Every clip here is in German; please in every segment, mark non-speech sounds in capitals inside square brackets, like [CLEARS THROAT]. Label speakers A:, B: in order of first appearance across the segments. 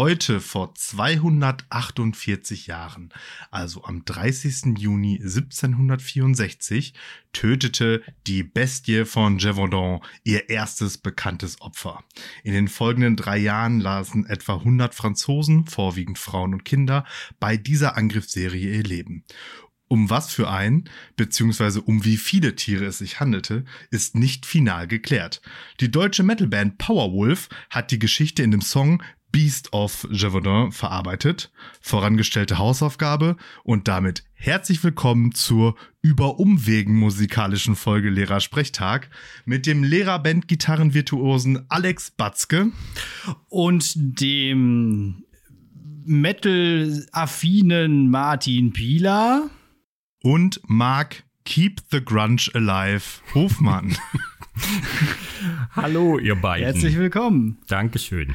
A: Heute vor 248 Jahren, also am 30. Juni 1764, tötete die Bestie von Gévaudan ihr erstes bekanntes Opfer. In den folgenden drei Jahren lasen etwa 100 Franzosen, vorwiegend Frauen und Kinder, bei dieser Angriffsserie ihr Leben. Um was für ein, beziehungsweise um wie viele Tiere es sich handelte, ist nicht final geklärt. Die deutsche Metalband Powerwolf hat die Geschichte in dem Song Beast of Gévaudan verarbeitet. Vorangestellte Hausaufgabe und damit herzlich willkommen zur über Umwegen musikalischen Folge Lehrersprechtag mit dem Lehrerband Gitarrenvirtuosen Alex Batzke
B: und dem Metal-affinen Martin Pieler
A: und Mark Keep the Grunge Alive Hofmann. [LAUGHS]
C: Hallo, ihr beiden.
B: Herzlich willkommen.
C: Dankeschön.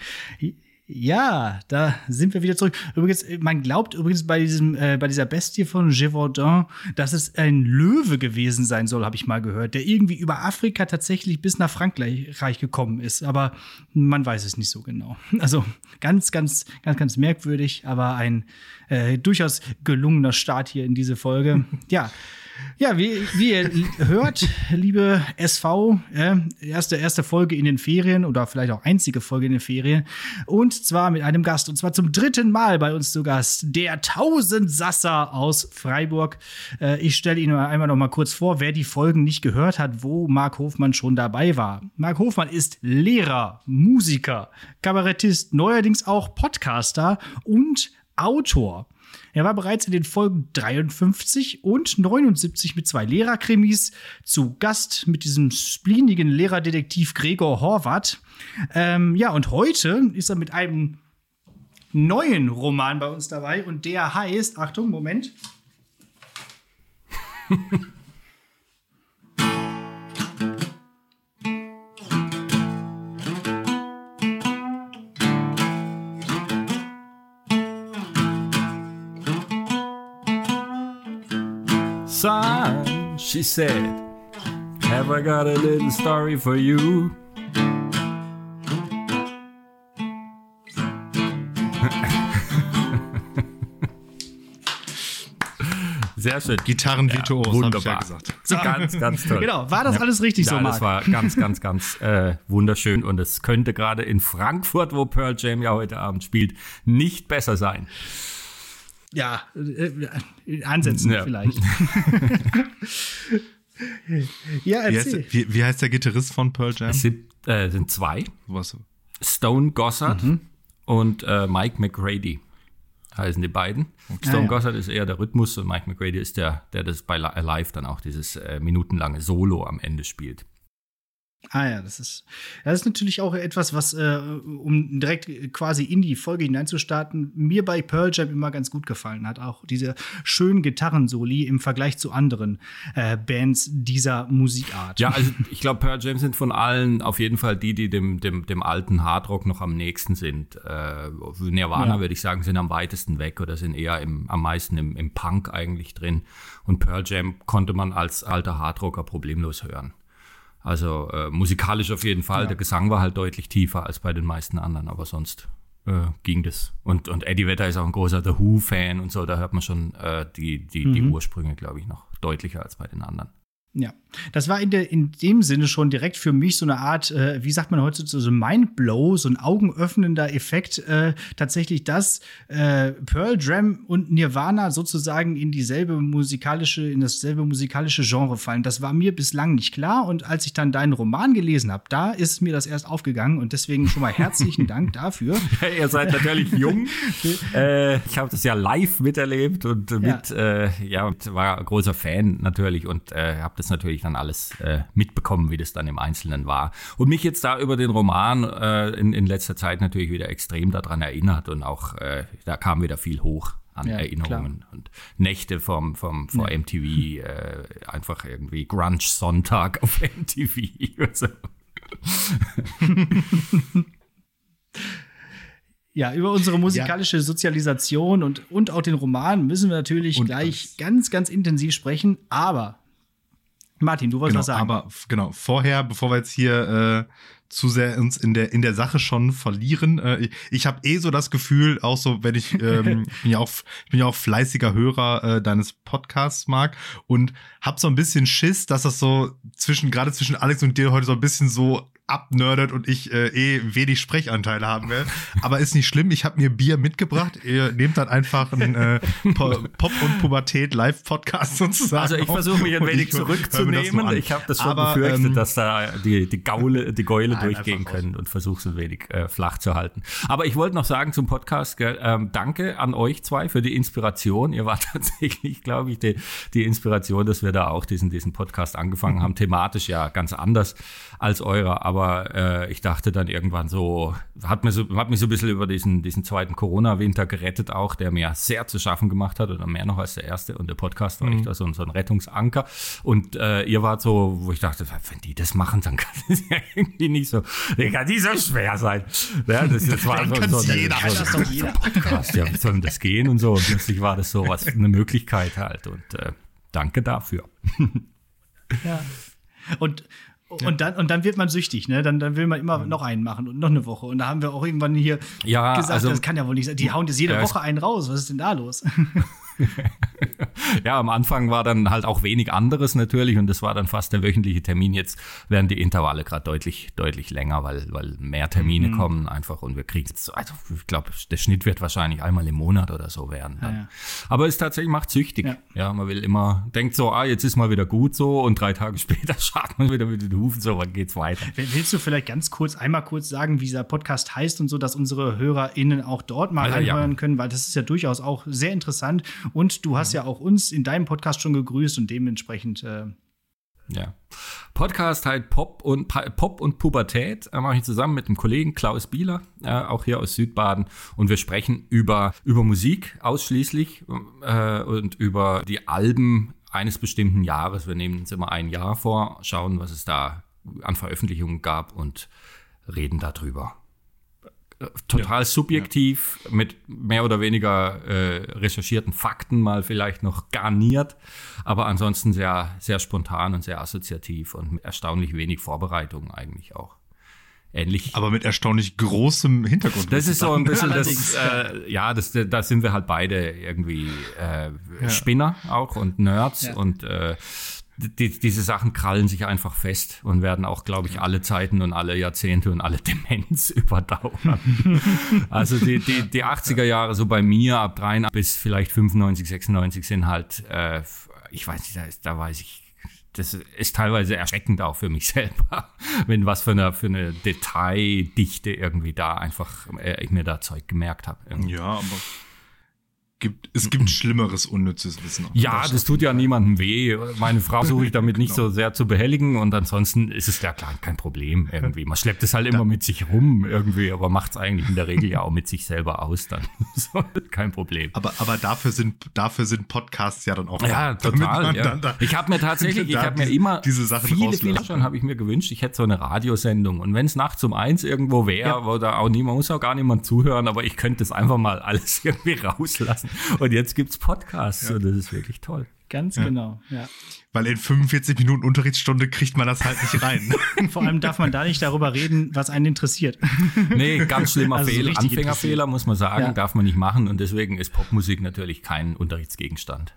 B: Ja, da sind wir wieder zurück. Übrigens, man glaubt übrigens bei diesem, äh, bei dieser Bestie von Gévaudan, dass es ein Löwe gewesen sein soll, habe ich mal gehört, der irgendwie über Afrika tatsächlich bis nach Frankreich gekommen ist. Aber man weiß es nicht so genau. [LAUGHS] Also ganz, ganz, ganz, ganz merkwürdig, aber ein äh, durchaus gelungener Start hier in diese Folge. [LAUGHS] ja. Ja, wie, wie ihr hört, liebe SV, äh, erste, erste Folge in den Ferien oder vielleicht auch einzige Folge in den Ferien. Und zwar mit einem Gast. Und zwar zum dritten Mal bei uns zu Gast. Der Tausendsasser aus Freiburg. Äh, ich stelle Ihnen einmal noch mal kurz vor, wer die Folgen nicht gehört hat, wo Marc Hofmann schon dabei war. Marc Hofmann ist Lehrer, Musiker, Kabarettist, neuerdings auch Podcaster und Autor. Er war bereits in den Folgen 53 und 79 mit zwei Lehrerkrimis zu Gast mit diesem spleenigen Lehrerdetektiv Gregor Horvath. Ähm, ja, und heute ist er mit einem neuen Roman bei uns dabei und der heißt, Achtung, Moment. [LAUGHS]
C: she said, Have I got a little story for you? [LAUGHS] Sehr schön.
A: Gitarrenvirtuos,
C: ja, wunderbar. Ja
A: gesagt.
C: So. Ganz, ganz toll.
B: Genau, war das ja. alles richtig
C: ja,
B: so,
C: Marc? das war ganz, ganz, ganz äh, wunderschön und es könnte gerade in Frankfurt, wo Pearl Jam ja heute Abend spielt, nicht besser sein.
B: Ja, äh, ansetzen ja. vielleicht. [LAUGHS]
A: ja, erzähl. Wie heißt, wie, wie heißt, der Gitarrist von Pearl Jam?
C: Es sind, äh, sind zwei.
A: Was?
C: Stone Gossard mhm. und äh, Mike McGrady heißen die beiden. Okay. Stone ah, ja. Gossard ist eher der Rhythmus und Mike McGrady ist der, der das bei Live dann auch dieses äh, minutenlange Solo am Ende spielt.
B: Ah ja, das ist, das ist natürlich auch etwas, was, äh, um direkt quasi in die Folge hineinzustarten, mir bei Pearl Jam immer ganz gut gefallen hat. Auch diese schönen Gitarrensoli im Vergleich zu anderen äh, Bands dieser Musikart.
C: Ja, also [LAUGHS] ich glaube, Pearl Jam sind von allen auf jeden Fall die, die dem, dem, dem alten Hardrock noch am nächsten sind. Äh, Nirvana, ja. würde ich sagen, sind am weitesten weg oder sind eher im, am meisten im, im Punk eigentlich drin. Und Pearl Jam konnte man als alter Hardrocker problemlos hören. Also äh, musikalisch auf jeden Fall. Ja. Der Gesang war halt deutlich tiefer als bei den meisten anderen, aber sonst äh, ging das. Und, und Eddie Vedder ist auch ein großer The Who-Fan und so, da hört man schon äh, die, die, mhm. die Ursprünge, glaube ich, noch deutlicher als bei den anderen.
B: Ja, das war in, der, in dem Sinne schon direkt für mich so eine Art, äh, wie sagt man heutzutage, so ein Mindblow, so ein augenöffnender Effekt, äh, tatsächlich, dass äh, Pearl Jam und Nirvana sozusagen in dieselbe musikalische, in dasselbe musikalische Genre fallen. Das war mir bislang nicht klar und als ich dann deinen Roman gelesen habe, da ist mir das erst aufgegangen und deswegen schon mal herzlichen Dank dafür. [LAUGHS]
C: Ihr seid natürlich jung. [LAUGHS] Äh, ich habe das ja live miterlebt und mit, ja, äh, ja war großer Fan natürlich und äh, habe das das natürlich dann alles äh, mitbekommen, wie das dann im Einzelnen war. Und mich jetzt da über den Roman äh, in, in letzter Zeit natürlich wieder extrem daran erinnert und auch äh, da kam wieder viel hoch an ja, Erinnerungen klar. und Nächte vom, vom vor ja. MTV, äh, einfach irgendwie Grunge Sonntag [LAUGHS] auf MTV. so.
B: Ja, über unsere musikalische ja. Sozialisation und, und auch den Roman müssen wir natürlich und gleich das. ganz, ganz intensiv sprechen. Aber Martin, du wolltest
A: genau,
B: was sagen.
A: Aber genau, vorher, bevor wir jetzt hier äh, zu sehr uns in der in der Sache schon verlieren. Äh, ich ich habe eh so das Gefühl, auch so, wenn ich ähm, [LAUGHS] ich bin ja auch ich bin ja auch fleißiger Hörer äh, deines Podcasts, Marc, und hab so ein bisschen Schiss, dass das so zwischen gerade zwischen Alex und dir heute so ein bisschen so abnördet und ich äh, eh wenig Sprechanteile haben werde. Aber ist nicht schlimm, ich habe mir Bier mitgebracht. Ihr nehmt dann einfach einen äh, Pop- und Pubertät-Live-Podcast sozusagen.
C: Also ich versuche mich ein wenig
A: ich
C: zurückzunehmen. Ich habe das schon
A: Aber,
C: befürchtet,
A: ähm,
C: dass da die, die, Gaule, die Gäule
A: Nein,
C: durchgehen
A: raus.
C: können und versuche es ein wenig äh, flach zu halten. Aber ich wollte noch sagen zum Podcast, gell, ähm, danke an euch zwei für die Inspiration. Ihr wart [LAUGHS] tatsächlich, glaube ich, die, die Inspiration, dass wir da auch diesen, diesen Podcast angefangen haben. Thematisch ja ganz anders als eurer, aber äh, ich dachte dann irgendwann so, hat mir so, hat mich so ein bisschen über diesen, diesen zweiten Corona-Winter gerettet auch, der mir sehr zu schaffen gemacht hat oder mehr noch als der erste und der Podcast war echt so, ein- so ein Rettungsanker und äh, ihr wart so, wo ich dachte, wenn die das machen, dann kann es ja [LAUGHS] irgendwie nicht so, dann kann die so schwer sein. Ja, das, das war
A: Dann
C: so, so,
A: jeder.
C: so,
B: doch jeder.
C: Podcast, ja, wie soll denn das gehen und so und plötzlich war das so was, eine Möglichkeit halt und äh, danke dafür.
B: Ja. Und, und, dann, und dann wird man süchtig, ne? Dann, dann will man immer noch einen machen und noch eine Woche. Und da haben wir auch irgendwann hier
C: Ja,
B: gesagt,
C: also-
B: das kann ja wohl nicht sein. Die hauen jetzt jede
C: Ja,
B: Woche einen raus. Was ist denn da los? [LAUGHS] [LAUGHS]
C: Ja, am Anfang war dann halt auch wenig anderes natürlich und das war dann fast der wöchentliche Termin. Jetzt werden die Intervalle gerade deutlich, deutlich länger, weil, weil mehr Termine
B: Mhm.
C: kommen einfach und wir kriegen so- also ich glaube, der Schnitt wird wahrscheinlich einmal im Monat oder so werden. Dann.
B: Ja, ja.
C: Aber es tatsächlich macht süchtig.
B: Ja.
C: Ja. man will immer, denkt so, ah, jetzt ist mal wieder gut so und drei Tage [LAUGHS] später schaut man wieder mit den Hufen so, wann geht's weiter?
B: Willst du vielleicht ganz kurz, einmal kurz sagen, wie dieser Podcast heißt und so, dass unsere HörerInnen auch dort mal
C: Also, ja.
B: reinhören können, weil das ist ja durchaus auch sehr interessant. Und du hast ja auch uns in deinem Podcast schon gegrüßt und dementsprechend äh,
C: Ja. Podcast halt Pop und Pop und Pubertät äh, mache ich zusammen mit dem Kollegen Klaus Bieler, äh, auch hier aus Südbaden. Und wir sprechen über, über Musik ausschließlich äh, und über die Alben eines bestimmten Jahres. Wir nehmen uns immer ein Jahr vor, schauen, was es da an Veröffentlichungen gab und reden darüber. Total subjektiv, mit mehr oder weniger äh, recherchierten Fakten mal vielleicht noch garniert, aber ansonsten sehr, sehr spontan und sehr assoziativ und mit erstaunlich wenig Vorbereitung eigentlich auch. Ähnlich.
A: Aber mit erstaunlich großem Hintergrund.
C: das ist so ein bisschen das, äh, ja, das, da sind wir halt beide irgendwie äh, Spinner auch und Nerds
B: Ja.
C: und äh, die, diese Sachen krallen sich einfach fest und werden auch, glaube ich, alle Zeiten und alle Jahrzehnte und alle [LAUGHS] Demenz überdauern. also die, die, die 80er Jahre so bei mir ab 83 bis vielleicht 95, 96 sind halt, äh, ich weiß nicht, da, ist, da weiß ich, das ist teilweise erschreckend auch für mich [LAUGHS] selber, wenn was für eine, für eine Detaildichte irgendwie da einfach äh, ich mir da Zeug gemerkt habe.
A: Ja, aber gibt, es gibt schlimmeres unnützes Wissen.
C: Ja, das tut ja niemandem weh. Meine Frau [LAUGHS] suche ich damit nicht so sehr zu behelligen und ansonsten ist es ja klar kein Problem irgendwie. Man schleppt es halt immer mit sich rum irgendwie, aber macht es eigentlich in der Regel ja auch mit sich selber aus dann. [LAUGHS] So, kein Problem.
A: Aber, aber dafür sind, dafür sind Podcasts ja dann auch
C: Ja,
A: da, damit
C: total.
A: man
C: Ja.
A: dann da-
C: ich habe mir tatsächlich, [LAUGHS] ich habe mir immer
A: diese Sachen
C: viele, viele schon habe ich mir gewünscht, ich hätte so eine Radiosendung und wenn es nachts um eins irgendwo wäre, wo da auch niemand muss auch gar niemand zuhören, aber ich könnte es einfach mal alles irgendwie rauslassen. Und jetzt gibt's Podcasts und das ist wirklich toll.
B: ganz genau. Ja.
A: Weil in 45 Minuten Unterrichtsstunde kriegt man das halt nicht rein. [LAUGHS]
B: Vor allem darf man da nicht darüber reden, was einen interessiert.
C: Nee, ganz schlimmer
B: Also so
C: Fehler. Anfängerfehler muss man sagen,
B: Ja.
C: darf man nicht machen und deswegen ist Popmusik natürlich kein Unterrichtsgegenstand.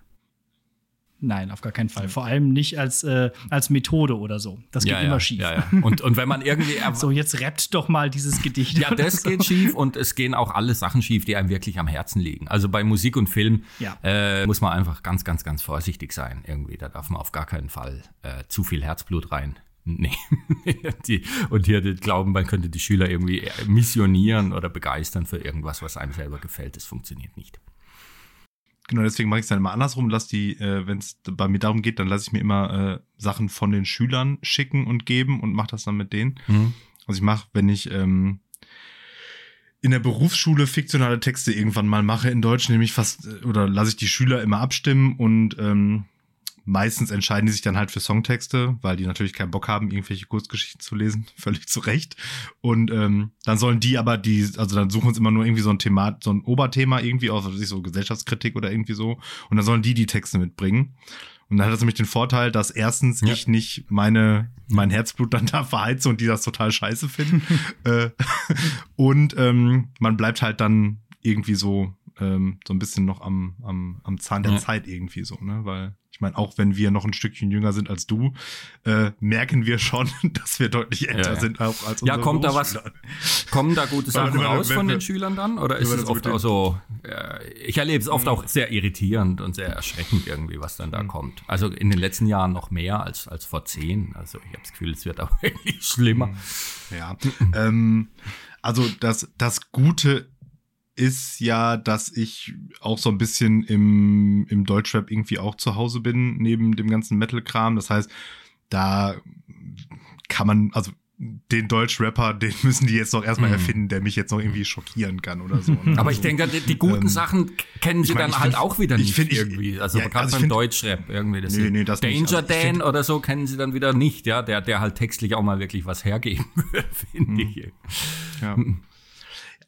B: Nein, auf gar keinen Fall. Vor allem nicht als, äh, als Methode oder so. Das geht
C: ja,
B: immer
C: ja,
B: schief.
C: Ja. Und, und wenn man irgendwie [LAUGHS]
B: So, jetzt rappt doch mal dieses Gedicht.
C: Ja, das
B: so.
C: geht schief und es gehen auch alle Sachen schief, die einem wirklich am Herzen liegen. Also bei Musik und Film
B: Ja.
C: äh, muss man einfach ganz, ganz, ganz vorsichtig sein. Irgendwie, da darf man auf gar keinen Fall äh, zu viel Herzblut rein. [LAUGHS] Nee. die, und hier die glauben, man könnte die Schüler irgendwie missionieren oder begeistern für irgendwas, was einem selber gefällt. Das funktioniert nicht.
A: Genau, deswegen mache ich es dann immer andersrum. Lass die, äh, wenn es bei mir darum geht, dann lasse ich mir immer äh, Sachen von den Schülern schicken und geben und mache das dann mit denen.
C: Mhm.
A: Also ich mache, wenn ich ähm, in der Berufsschule fiktionale Texte irgendwann mal mache in Deutsch, nämlich fast, äh, oder lasse ich die Schüler immer abstimmen und ähm, meistens entscheiden die sich dann halt für Songtexte, weil die natürlich keinen Bock haben, irgendwelche Kurzgeschichten zu lesen, [LAUGHS] völlig zu Recht. Und ähm, dann sollen die aber die, also dann suchen uns immer nur irgendwie so ein Thema, so ein Oberthema irgendwie aus, ich, so Gesellschaftskritik oder irgendwie so. Und dann sollen die die Texte mitbringen. Und dann hat das nämlich den Vorteil, dass erstens
C: Ja.
A: ich nicht meine, mein Herzblut dann [LAUGHS] da verheize und die das total scheiße finden. [LAUGHS] äh, und ähm, man bleibt halt dann irgendwie so, ähm, so ein bisschen noch am, am, am Zahn der
C: Ja.
A: Zeit irgendwie so, ne? Weil ich meine, auch wenn wir noch ein Stückchen jünger sind als du, äh, merken wir schon, [LAUGHS] dass wir deutlich älter
C: Ja, ja.
A: sind auch als
C: Ja,
A: unsere
C: kommt da was-. Kommen da gute [LAUGHS] Sachen raus von
A: wir-
C: den Schülern dann? Oder ist es oft auch so, äh, ich erlebe es oft auch sehr irritierend und sehr erschreckend irgendwie, was dann da kommt. Also in den letzten Jahren noch mehr als, als vor zehn. Also ich habe das Gefühl, es wird auch [LAUGHS] wirklich schlimmer.
A: Ja. ähm, also das, das Gute ist ja, dass ich auch so ein bisschen im, im Deutschrap irgendwie auch zu Hause bin, neben dem ganzen Metal-Kram. Das heißt, da kann man, also den Deutschrapper, den [LAUGHS] müssen die jetzt noch erstmal
C: Mhm.
A: erfinden, der mich jetzt noch irgendwie schockieren kann oder so. ne? [LAUGHS]
C: Aber ich
A: Also,
C: denke, die, die guten
A: ähm,
C: Sachen kennen sie
A: ich mein,
C: dann halt
A: find-
C: auch wieder
A: ich
C: nicht
A: find, ich-
C: irgendwie. Also
A: ja,
C: gerade
A: also
C: beim
A: find-
C: Deutschrap irgendwie. Das
A: Nee, nee, das nicht.
C: Danger
A: Also ich
C: Dan
A: find-
C: oder so kennen sie dann wieder nicht, ja, der, der halt textlich auch mal wirklich was hergeben [LAUGHS] würde, finde ich.
A: Ja.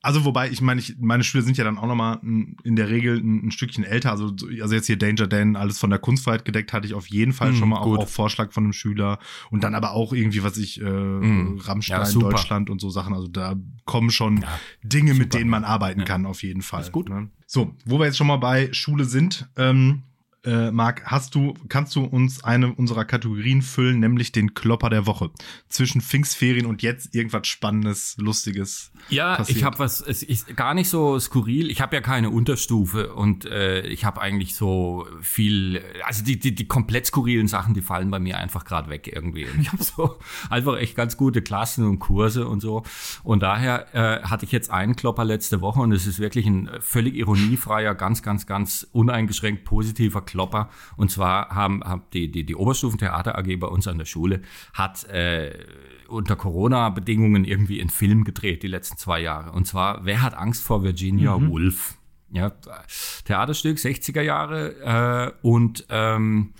A: Also wobei, ich meine, ich, meine Schüler sind ja dann auch nochmal in der Regel ein, ein Stückchen älter. Also, also jetzt hier Danger Dan, alles von der Kunstfreiheit gedeckt, hatte ich auf jeden Fall
C: Mhm,
A: schon mal auch,
C: gut.
A: auch Vorschlag von einem Schüler. Und dann aber auch irgendwie, was ich, äh,
C: Mhm.
A: Rammstein,
C: Ja.
A: Deutschland und so Sachen. Also da kommen schon
C: Ja,
A: Dinge, mit
C: super.
A: denen man arbeiten
C: Ja.
A: kann, auf jeden Fall.
C: Ist gut.
A: Ne? So, wo wir jetzt schon mal bei Schule sind, ähm, äh, Marc, hast du, kannst du uns eine unserer Kategorien füllen, nämlich den Klopper der Woche? Zwischen Pfingstferien und jetzt irgendwas Spannendes, Lustiges.
C: Ja,
A: passiert.
C: ich habe was, es ist gar nicht so skurril. Ich habe ja keine Unterstufe und äh, ich habe eigentlich so viel, also die, die, die komplett skurrilen Sachen, die fallen bei mir einfach gerade weg irgendwie. Und ich habe so [LAUGHS] einfach echt ganz gute Klassen und Kurse und so. Und daher äh, hatte ich jetzt einen Klopper letzte Woche und es ist wirklich ein völlig ironiefreier, ganz, ganz, ganz uneingeschränkt positiver Klopper. Und zwar haben, haben die, die, die Oberstufentheater AG bei uns an der Schule hat äh, unter Corona-Bedingungen irgendwie einen Film gedreht, die letzten zwei Jahre. Und zwar, wer hat Angst vor Virginia Woolf? Ja, Theaterstück, 60er Jahre äh, und ähm,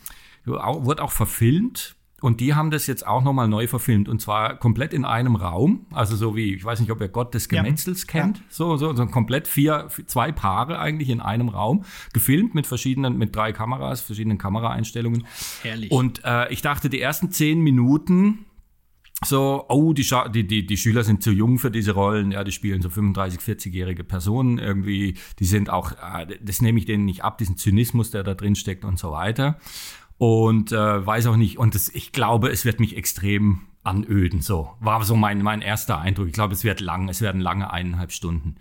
C: wurde auch verfilmt. Und die haben das jetzt auch nochmal neu verfilmt. Und zwar komplett in einem Raum. Also so wie, ich weiß nicht, ob ihr Gott des
B: Ja.
C: Gemetzels kennt. So, so, so komplett vier, zwei Paare eigentlich in einem Raum. Gefilmt mit verschiedenen, mit drei Kameras, verschiedenen Kameraeinstellungen.
B: Herrlich.
C: Und äh, ich dachte, die ersten zehn Minuten so, oh, die, Scha die, die, die Schüler sind zu jung für diese Rollen, ja, die spielen so 35, 40-jährige Personen irgendwie, die sind auch, äh, das nehme ich denen nicht ab, diesen Zynismus, der da drin steckt und so weiter. Und äh, weiß auch nicht, und das, ich glaube, es wird mich extrem anöden, so. War so mein, mein erster Eindruck. Ich glaube, es wird lang, es werden lange eineinhalb Stunden.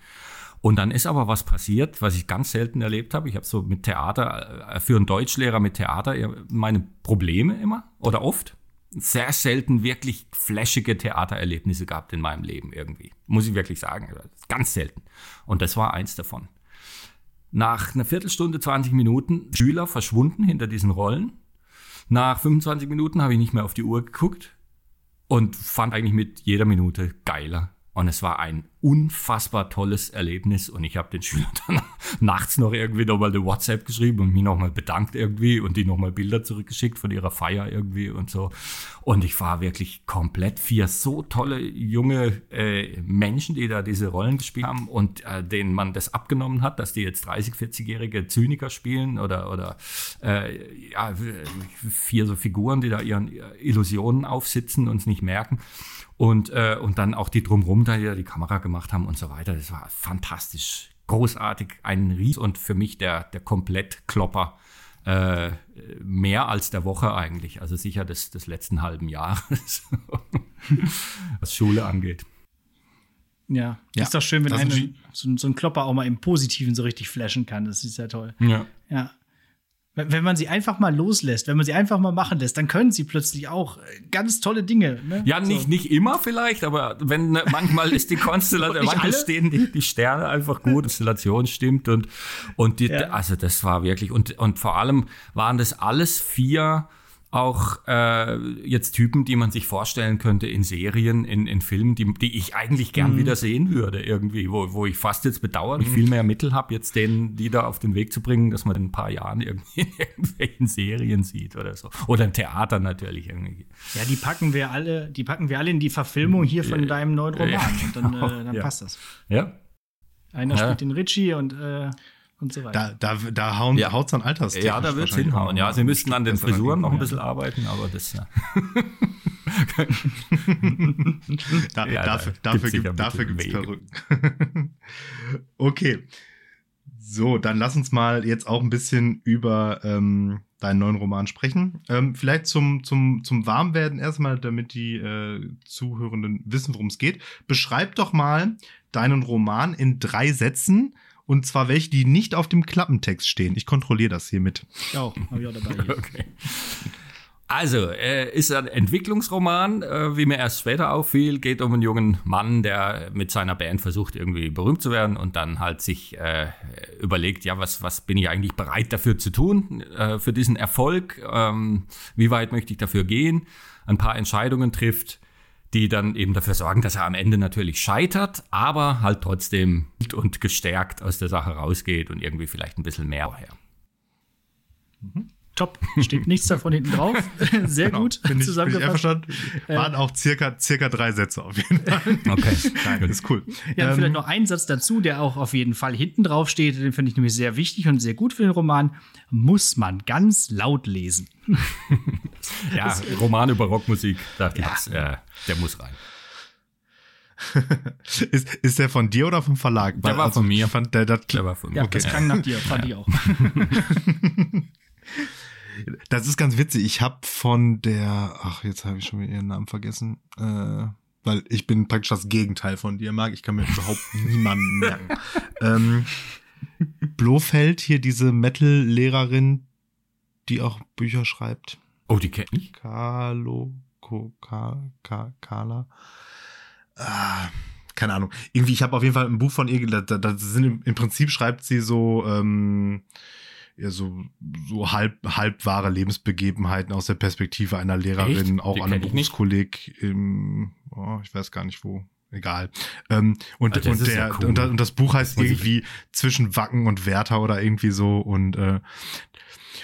C: Und dann ist aber was passiert, was ich ganz selten erlebt habe. Ich habe so mit Theater, äh, für einen Deutschlehrer mit Theater meine Probleme immer oder oft. Sehr selten wirklich flashige Theatererlebnisse gehabt in meinem Leben irgendwie. Muss ich wirklich sagen. Ganz selten. Und das war eins davon. Nach einer Viertelstunde, 20 Minuten, Schüler verschwunden hinter diesen Rollen. Nach 25 Minuten habe ich nicht mehr auf die Uhr geguckt und fand eigentlich mit jeder Minute geiler. Und es war ein unfassbar tolles Erlebnis. Und ich habe den Schülern [LAUGHS] dann nachts noch irgendwie nochmal eine WhatsApp geschrieben und mich nochmal bedankt irgendwie und die nochmal Bilder zurückgeschickt von ihrer Feier irgendwie und so. Und ich war wirklich komplett vier so tolle junge äh, Menschen, die da diese Rollen gespielt haben und äh, denen man das abgenommen hat, dass die jetzt 30, 40-jährige Zyniker spielen oder, oder äh, ja, vier so Figuren, die da ihren Illusionen aufsitzen und es nicht merken. Und, äh, und dann auch die drumrum, da die Kamera gemacht haben und so weiter. Das war fantastisch, großartig, ein Ries und für mich der, der Komplettklopper. Äh, mehr als der Woche eigentlich, also sicher des, des letzten halben Jahres, [LAUGHS] was Schule angeht.
B: Ja,
A: Ja,
B: ist doch schön, wenn
A: das
B: einen, so, ein- so ein Klopper auch mal im Positiven so richtig flashen kann. Das ist ja toll.
C: Ja.
B: Ja. Wenn man sie einfach mal loslässt, wenn man sie einfach mal machen lässt, dann können sie plötzlich auch äh, ganz tolle Dinge. Ne?
C: Ja, nicht,
B: So.
C: nicht immer vielleicht, aber wenn ne, manchmal ist die [LAUGHS] Konstellation, manchmal
B: alle?
C: stehen die, die Sterne einfach gut, die Konstellation stimmt und, und die,
B: Ja.
C: also das war wirklich, und, und vor allem waren das alles vier auch äh, jetzt Typen, die man sich vorstellen könnte in Serien, in, in Filmen, die, die ich eigentlich gern wieder sehen würde irgendwie, wo, wo ich fast jetzt bedauere, ich viel mehr Mittel habe, jetzt denen, die da auf den Weg zu bringen, dass man in ein paar Jahren irgendwie in irgendwelchen Serien sieht oder so. Oder im Theater natürlich irgendwie.
B: Ja, die packen wir alle, die packen wir alle in die Verfilmung hier von deinem neuen Roman.
C: Ja,
B: und dann,
C: genau.
B: äh, dann
C: Ja.
B: passt das.
C: Ja,
B: Einer
C: Ja.
B: spielt den Richie und äh, und so weiter.
A: Da, da, da hauen,
C: Ja.
A: haut's an Alters.
C: Ja, da wird es hinhauen. Ja, sie müssten an den Frisuren noch ein bisschen arbeiten, aber das ja. [LAUGHS]
A: Da,
C: Ja,
A: dafür
C: da
A: dafür, gibt, dafür gibt's Perücken. [LAUGHS] okay. So, dann lass uns mal jetzt auch ein bisschen über ähm, deinen neuen Roman sprechen. Ähm, vielleicht zum, zum, zum Warmwerden erstmal, damit die äh, Zuhörenden wissen, worum es geht. Beschreib doch mal deinen Roman in drei Sätzen. Und zwar welche, die nicht auf dem Klappentext stehen. Ich kontrolliere das hier mit.
B: Ich auch, habe ich auch dabei. Hier. [LAUGHS]
C: Okay. Also, äh, ist ein Entwicklungsroman, äh, wie mir erst später auffiel, geht um einen jungen Mann, der mit seiner Band versucht, irgendwie berühmt zu werden und dann halt sich äh, überlegt, ja, was, was bin ich eigentlich bereit dafür zu tun, äh, für diesen Erfolg, ähm, wie weit möchte ich dafür gehen, ein paar Entscheidungen trifft, die dann eben dafür sorgen, dass er am Ende natürlich scheitert, aber halt trotzdem und gestärkt aus der Sache rausgeht und irgendwie vielleicht ein bisschen mehr her.
B: Top. Steht nichts davon hinten drauf. [LAUGHS] Sehr gut
A: Bin ich, bin ich
B: zusammengefasst.
A: einverstanden. Waren auch circa, circa drei Sätze auf jeden Fall. [LAUGHS]
C: Okay.
A: Nein, das ist cool.
B: Ja,
A: Ähm,
B: vielleicht noch ein Satz dazu, der auch auf jeden Fall hinten drauf steht. Den finde ich nämlich sehr wichtig und sehr gut für den Roman. Muss man ganz laut lesen. [LAUGHS]
C: Ja, Roman über Rockmusik, dachte ich, das, äh, der muss rein.
A: ist, ist der von dir oder vom Verlag?
C: Der war von mir.
A: Fand, der, das,
C: Der war von
B: Ja,
C: mir.
B: das klang nach dir, fand ich auch.
A: Das ist ganz witzig. Ich habe von der, ach, jetzt habe ich schon wieder ihren Namen vergessen, äh, weil ich bin praktisch das Gegenteil von dir, Marc. Ich kann mir überhaupt [LAUGHS] niemanden merken. ähm, Blofeld, hier diese Metal-Lehrerin, die auch Bücher schreibt.
C: Oh, die kenne ich.
A: Carlo, Ko, Ka, Ka, Carla. Ah, keine Ahnung. Irgendwie, ich habe auf jeden Fall ein Buch von ihr, da, da, da sind im, im Prinzip schreibt sie so, ähm, ja, so, so halb, halb wahre Lebensbegebenheiten aus der Perspektive einer Lehrerin,
C: Echt?
A: auch
C: Die
A: an einem. Berufskolleg im, oh, ich weiß gar nicht wo. Egal. Ähm, und,
C: das
A: und, der,
C: ja cool.
A: und, und das Buch heißt irgendwie zwischen Wacken und Werther oder irgendwie so. Und äh,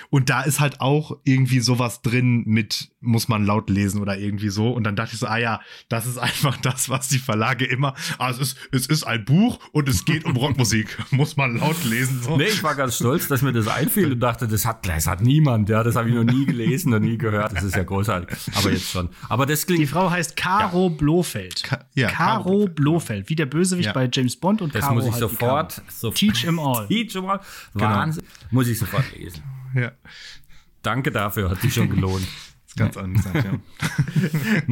A: und da ist halt auch irgendwie sowas drin mit, muss man laut lesen oder irgendwie so. Und dann dachte ich so, ah ja, das ist [LAUGHS] einfach das, was die Verlage immer. Ah, es ist, es ist ein Buch und es geht um Rockmusik. [LAUGHS] muss man laut lesen. So.
C: Nee, ich war ganz stolz, dass mir das einfiel und dachte, das hat, das hat niemand, ja, das habe ich noch nie gelesen, noch nie gehört. Das ist ja großartig. Aber jetzt schon. Aber das
B: Die
C: klingt,
B: Frau heißt Caro Blofeld.
A: Ka- ja,
B: Caro
A: Caro
B: Blofeld. Wie der Bösewicht
A: Ja.
B: bei James Bond und
C: das
B: Caro
C: muss ich
B: halt
C: sofort, sofort
B: Teach em all. [LAUGHS]
C: Teach em all. Wahnsinn. Muss ich sofort lesen.
A: Ja,
C: Danke dafür, hat sich schon gelohnt.
A: ist ganz anders. Ja.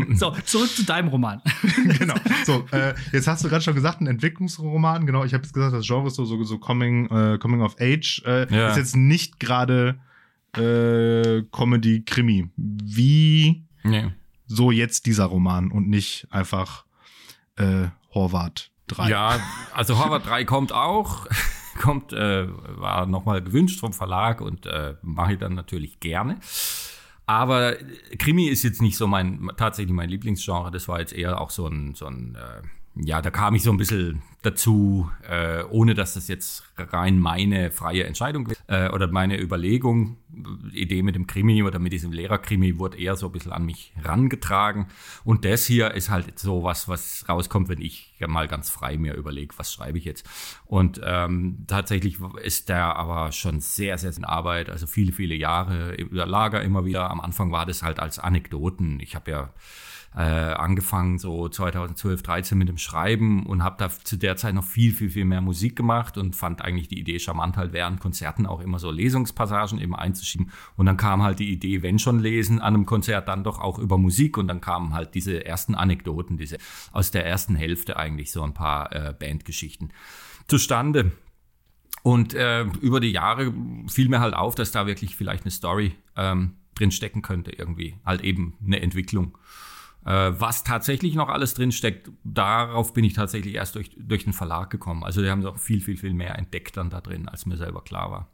A: [LAUGHS]
B: So, zurück zu deinem Roman. [LAUGHS]
A: genau. So, äh, jetzt hast du gerade schon gesagt, ein Entwicklungsroman. Genau, ich habe jetzt gesagt, das Genre ist so, so, so Coming, äh, Coming of Age. Äh,
C: Ja.
A: Ist jetzt nicht gerade äh, Comedy, Krimi. Wie
C: Nee.
A: so jetzt dieser Roman und nicht einfach äh, Horvath 3.
C: Ja, also Horvath 3 kommt auch. Kommt, äh, war nochmal gewünscht vom Verlag und äh, mache ich dann natürlich gerne. Aber Krimi ist jetzt nicht so mein, tatsächlich mein Lieblingsgenre. Das war jetzt eher auch so ein, so ein äh, ja, da kam ich so ein bisschen dazu, äh, ohne dass das jetzt rein meine freie Entscheidung äh, oder meine Überlegung, Idee mit dem Krimi oder mit diesem Lehrerkrimi wurde eher so ein bisschen an mich rangetragen. Und das hier ist halt so was, was rauskommt, wenn ich mal ganz frei mir überlege, was schreibe ich jetzt. Und ähm, tatsächlich ist der aber schon sehr, sehr in Arbeit, also viele, viele Jahre über Lager immer wieder. Am Anfang war das halt als Anekdoten. Ich habe ja äh, angefangen so 2012, 13 mit dem Schreiben und habe da zu der Zeit noch viel, viel, viel mehr Musik gemacht und fand eigentlich die Idee charmant, halt während Konzerten auch immer so Lesungspassagen eben einzuschieben. Und dann kam halt die Idee, wenn schon lesen an einem Konzert, dann doch auch über Musik und dann kamen halt diese ersten Anekdoten, diese aus der ersten Hälfte eigentlich so ein paar äh, Bandgeschichten zustande. Und äh, über die Jahre fiel mir halt auf, dass da wirklich vielleicht eine Story ähm, drin stecken könnte irgendwie. Halt eben eine Entwicklung. Äh, was tatsächlich noch alles drin steckt, darauf bin ich tatsächlich erst durch, durch den Verlag gekommen. Also die haben noch viel, viel, viel mehr entdeckt dann da drin, als mir selber klar war.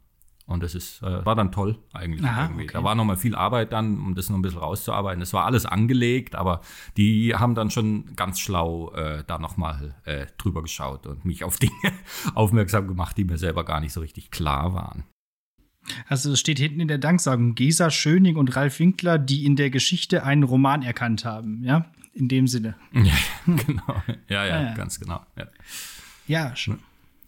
C: Und das ist, äh, war dann toll eigentlich.
B: Aha,
C: irgendwie.
B: okay.
C: Da war noch mal viel Arbeit dann, um das noch ein bisschen rauszuarbeiten. Es war alles angelegt, aber die haben dann schon ganz schlau äh, da noch mal äh, drüber geschaut und mich auf Dinge [LAUGHS] aufmerksam gemacht, die mir selber gar nicht so richtig klar waren.
B: Also es steht hinten in der Danksagung Gesa Schöning und Ralf Winkler, die in der Geschichte einen Roman erkannt haben, ja? In dem Sinne.
C: Ja, [LAUGHS] genau. Ja, ja,
B: ja.
C: ganz genau. Ja.
B: Ja, schon.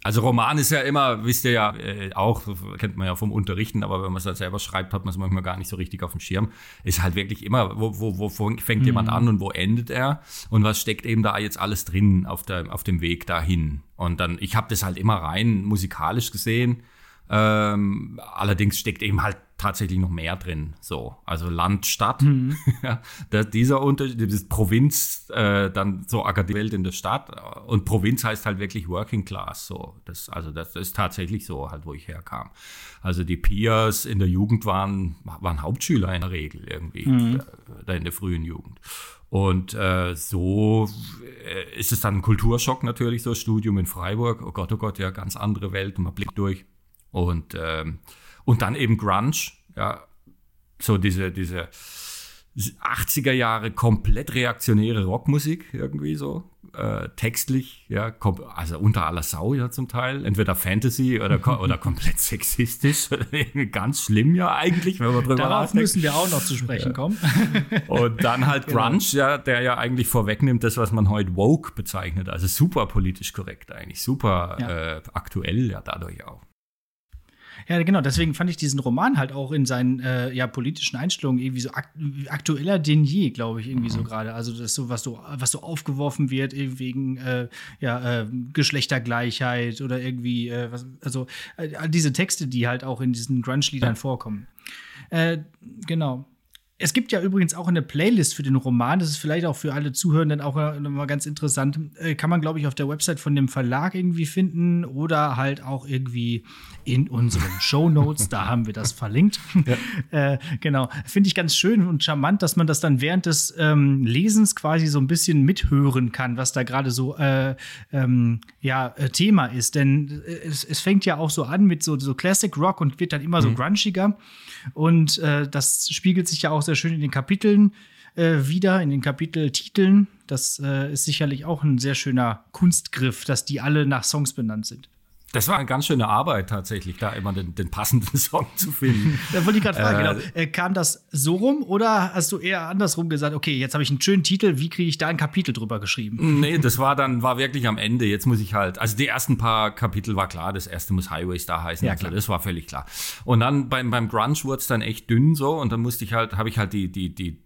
C: Also Roman ist ja immer, wisst ihr ja äh, auch, kennt man ja vom Unterrichten, aber wenn man es dann selber schreibt, hat man es manchmal gar nicht so richtig auf dem Schirm. Ist halt wirklich immer, wo, wo, wo fängt mhm. jemand an und wo endet er? Und was steckt eben da jetzt alles drin auf, der, auf dem Weg dahin? Und dann, ich habe das halt immer rein musikalisch gesehen. Ähm, allerdings steckt eben halt tatsächlich noch mehr drin. So, also Land, Stadt. Mhm. [LAUGHS] ja, dieser Unterschied, dieses Provinz, äh, dann so Welt in der Stadt. Und Provinz heißt halt wirklich Working Class. So, das, also das ist tatsächlich so, halt, wo ich herkam. Also die Peers in der Jugend waren, waren Hauptschüler in der Regel irgendwie, mhm. da in der frühen Jugend. Und äh, so äh, ist es dann ein Kulturschock natürlich, so Studium in Freiburg. Oh Gott, oh Gott, ja, ganz andere Welt und man blickt durch. Und, ähm, und dann eben Grunge, ja, so diese, diese 80er Jahre komplett reaktionäre Rockmusik irgendwie so, äh, textlich, ja, also unter aller Sau ja zum Teil, entweder Fantasy oder, oder komplett sexistisch, [LAUGHS] ganz schlimm ja eigentlich, wenn man drüber
B: Darauf nachdenkt. müssen wir auch noch zu sprechen kommen.
C: Und dann halt [LAUGHS] genau. Grunge, ja, der ja eigentlich vorwegnimmt, das, was man heute woke bezeichnet, also super politisch korrekt eigentlich, super ja. äh, aktuell ja dadurch auch.
B: Ja, genau. Deswegen fand ich diesen Roman halt auch in seinen äh, ja, politischen Einstellungen irgendwie so akt aktueller denn je, glaube ich, irgendwie mhm. so gerade. Also das so, was so, was so aufgeworfen wird, wegen äh, ja, äh, Geschlechtergleichheit oder irgendwie, äh, was, also all diese Texte, die halt auch in diesen Grunge-Liedern ja. vorkommen. Äh, genau. Es gibt ja übrigens auch eine Playlist für den Roman. Das ist vielleicht auch für alle Zuhörenden auch mal ganz interessant. Äh, kann man, glaube ich, auf der Website von dem Verlag irgendwie finden oder halt auch irgendwie in unseren [LAUGHS] Show Notes. da haben wir das verlinkt. [LAUGHS] Ja. [LAUGHS] äh, genau. Finde ich ganz schön und charmant, dass man das dann während des ähm, Lesens quasi so ein bisschen mithören kann, was da gerade so äh, ähm, ja, äh, Thema ist. Denn äh, es, es, fängt ja auch so an mit so, so Classic Rock und wird dann immer mhm. so grunchiger. Und äh, das spiegelt sich ja auch sehr schön in den Kapiteln äh, wieder, in den Kapiteltiteln. Das äh, ist sicherlich auch ein sehr schöner Kunstgriff, dass die alle nach Songs benannt sind.
C: Das war eine ganz schöne Arbeit tatsächlich, da immer den, den passenden [LAUGHS] Song zu finden.
B: da wollte ich gerade fragen, äh, genau. Äh, kam das so rum oder hast du eher andersrum gesagt, okay, jetzt habe ich einen schönen Titel, wie kriege ich da ein Kapitel drüber geschrieben?
C: Nee, das war dann, war wirklich am Ende. Jetzt muss ich halt, also die ersten paar Kapitel war klar, das erste muss Highway Star heißen. Ja, klar. Also das war völlig klar. Und dann beim, beim Grunge wurde es dann echt dünn so und dann musste ich halt, habe ich halt die, die, die,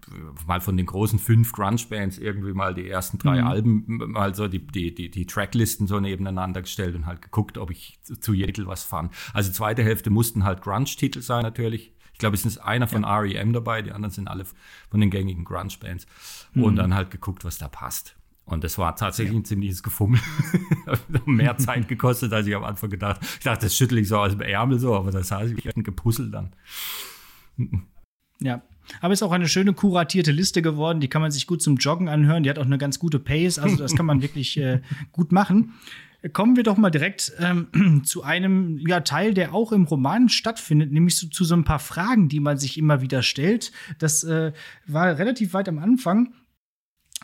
C: mal von den großen fünf Grunge-Bands irgendwie mal die ersten drei mhm. Alben, mal so die, die, die, die Tracklisten so nebeneinander gestellt und halt geguckt, ob ich zu jedem Titel was fand. Also zweite Hälfte mussten halt Grunge-Titel sein natürlich. Ich glaube, es ist einer von ja. REM dabei, die anderen sind alle von den gängigen Grunge-Bands. Mhm. Und dann halt geguckt, was da passt. Und das war tatsächlich ja. ein ziemliches Gefummel. [LAUGHS] Mehr Zeit gekostet, als ich am Anfang gedacht. Ich dachte, das schüttel ich so aus dem Ärmel so, aber das heißt, ich ein Gepuzzle dann.
B: ja, aber ist auch eine schöne kuratierte Liste geworden. Die kann man sich gut zum Joggen anhören. Die hat auch eine ganz gute Pace. Also das kann man wirklich äh, gut machen. Kommen wir doch mal direkt ähm, [CLEARS THROAT] zu einem ja, Teil, der auch im Roman stattfindet, nämlich zu, zu, so ein paar Fragen, die man sich immer wieder stellt. Das äh, war relativ weit am Anfang.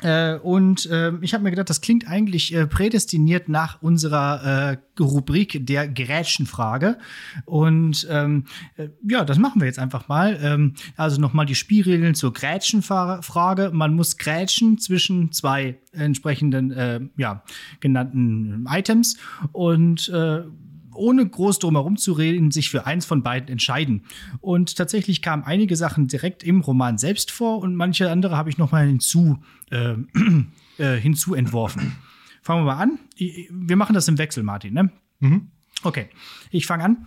B: Äh, und äh, ich habe mir gedacht, das klingt eigentlich äh, prädestiniert nach unserer äh, Rubrik der Grätschenfrage. Und ähm, äh, ja, das machen wir jetzt einfach mal. Ähm, also nochmal die Spielregeln zur Grätschenfrage. Man muss grätschen zwischen zwei entsprechenden, äh, ja, genannten Items. Und ohne groß drum herum zu reden, sich für eins von beiden entscheiden. Und tatsächlich kamen einige Sachen direkt im Roman selbst vor und manche andere habe ich noch mal hinzu, äh, [CLEARS THROAT] äh, hinzu entworfen. Fangen wir mal an. Wir machen das im Wechsel, Martin. Ne? Mhm. Okay, ich fange an.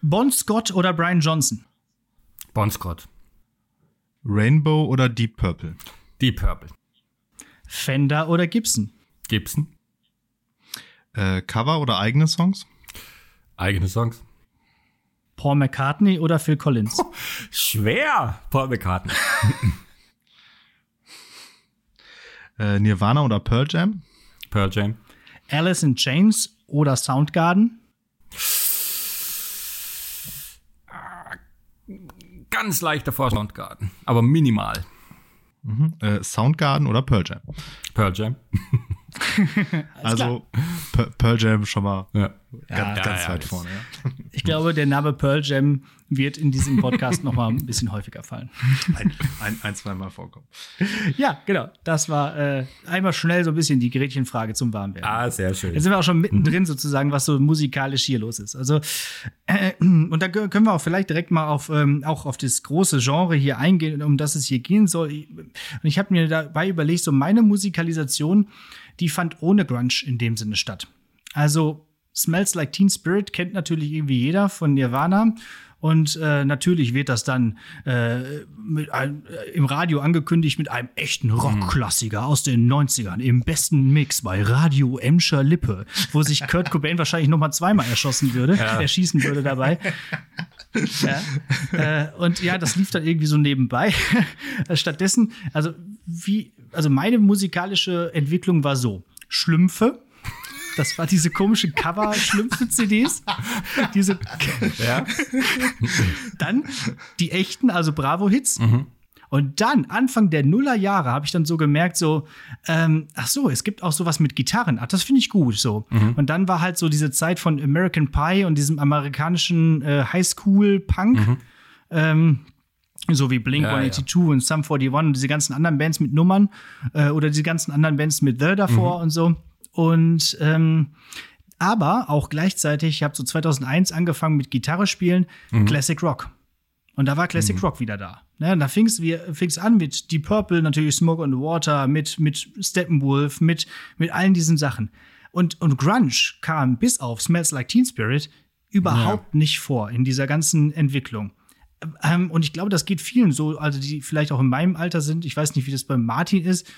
B: Bon Scott oder Brian Johnson?
C: Bon Scott.
A: Rainbow oder Deep Purple?
C: Deep Purple.
B: Fender oder Gibson?
C: Gibson.
A: Äh, Cover oder eigene Songs?
C: Eigene Songs.
B: Paul McCartney oder Phil Collins? Oh,
C: schwer, Paul McCartney. [LAUGHS]
A: äh, Nirvana oder Pearl Jam?
C: Pearl Jam.
B: Alice in Chains oder Soundgarden?
C: Ganz leichter vor Soundgarden, aber minimal.
A: Mhm. Äh, Soundgarden oder Pearl Jam?
C: Pearl Jam. [LAUGHS]
A: also Pearl Jam schon mal ja. ganz, ja, ganz ja, weit vorne.
B: Ich glaube, der Name Pearl Jam wird in diesem Podcast noch mal ein bisschen häufiger fallen.
A: Ein, ein, ein zweimal vorkommen.
B: Ja, genau. Das war äh, einmal schnell so ein bisschen die Gretchenfrage zum Warmwerden.
C: Ah, sehr schön.
B: Jetzt sind wir auch schon mittendrin sozusagen, was so musikalisch hier los ist. Also, äh, und da können wir auch vielleicht direkt mal auf, ähm, auch auf das große Genre hier eingehen, um das es hier gehen soll. Und ich habe mir dabei überlegt, so meine Musikalisation, die fand ohne Grunge in dem Sinne statt. Also, Smells Like Teen Spirit kennt natürlich irgendwie jeder von Nirvana. Und äh, natürlich wird das dann äh, mit ein, äh, im Radio angekündigt mit einem echten Rockklassiker aus den 90ern im besten Mix bei Radio Emscher Lippe, wo sich Kurt [LAUGHS] Cobain wahrscheinlich noch mal zweimal erschossen würde, ja. erschießen würde dabei. [LAUGHS] ja. Äh, und ja, das lief dann irgendwie so nebenbei. [LAUGHS] Stattdessen, also wie, also meine musikalische Entwicklung war so: Schlümpfe das war diese komische Cover-Schlümpfe-CDs. diese. Ja. dann die echten, also Bravo-Hits. Mhm. Und dann, Anfang der Nullerjahre, habe ich dann so gemerkt, so, ähm, ach so, es gibt auch sowas mit Gitarren. Ach, das finde ich gut, so. Mhm. Und dann war halt so diese Zeit von American Pie und diesem amerikanischen äh, Highschool-Punk. Mhm. Ähm, so wie Blink ja, 182 ja. und Sum 41 und diese ganzen anderen Bands mit Nummern äh, oder diese ganzen anderen Bands mit The davor mhm. und so. Und ähm, aber auch gleichzeitig, ich habe so 2001 angefangen mit Gitarre spielen, mhm. Classic Rock. Und da war Classic mhm. Rock wieder da. Ne, da fing es an mit Deep Purple, natürlich Smoke on the Water, mit, mit Steppenwolf, mit, mit allen diesen Sachen. Und, und Grunge kam bis auf Smells Like Teen Spirit überhaupt ja. nicht vor in dieser ganzen Entwicklung. Ähm, und ich glaube, das geht vielen so, also die vielleicht auch in meinem Alter sind. Ich weiß nicht, wie das bei Martin ist.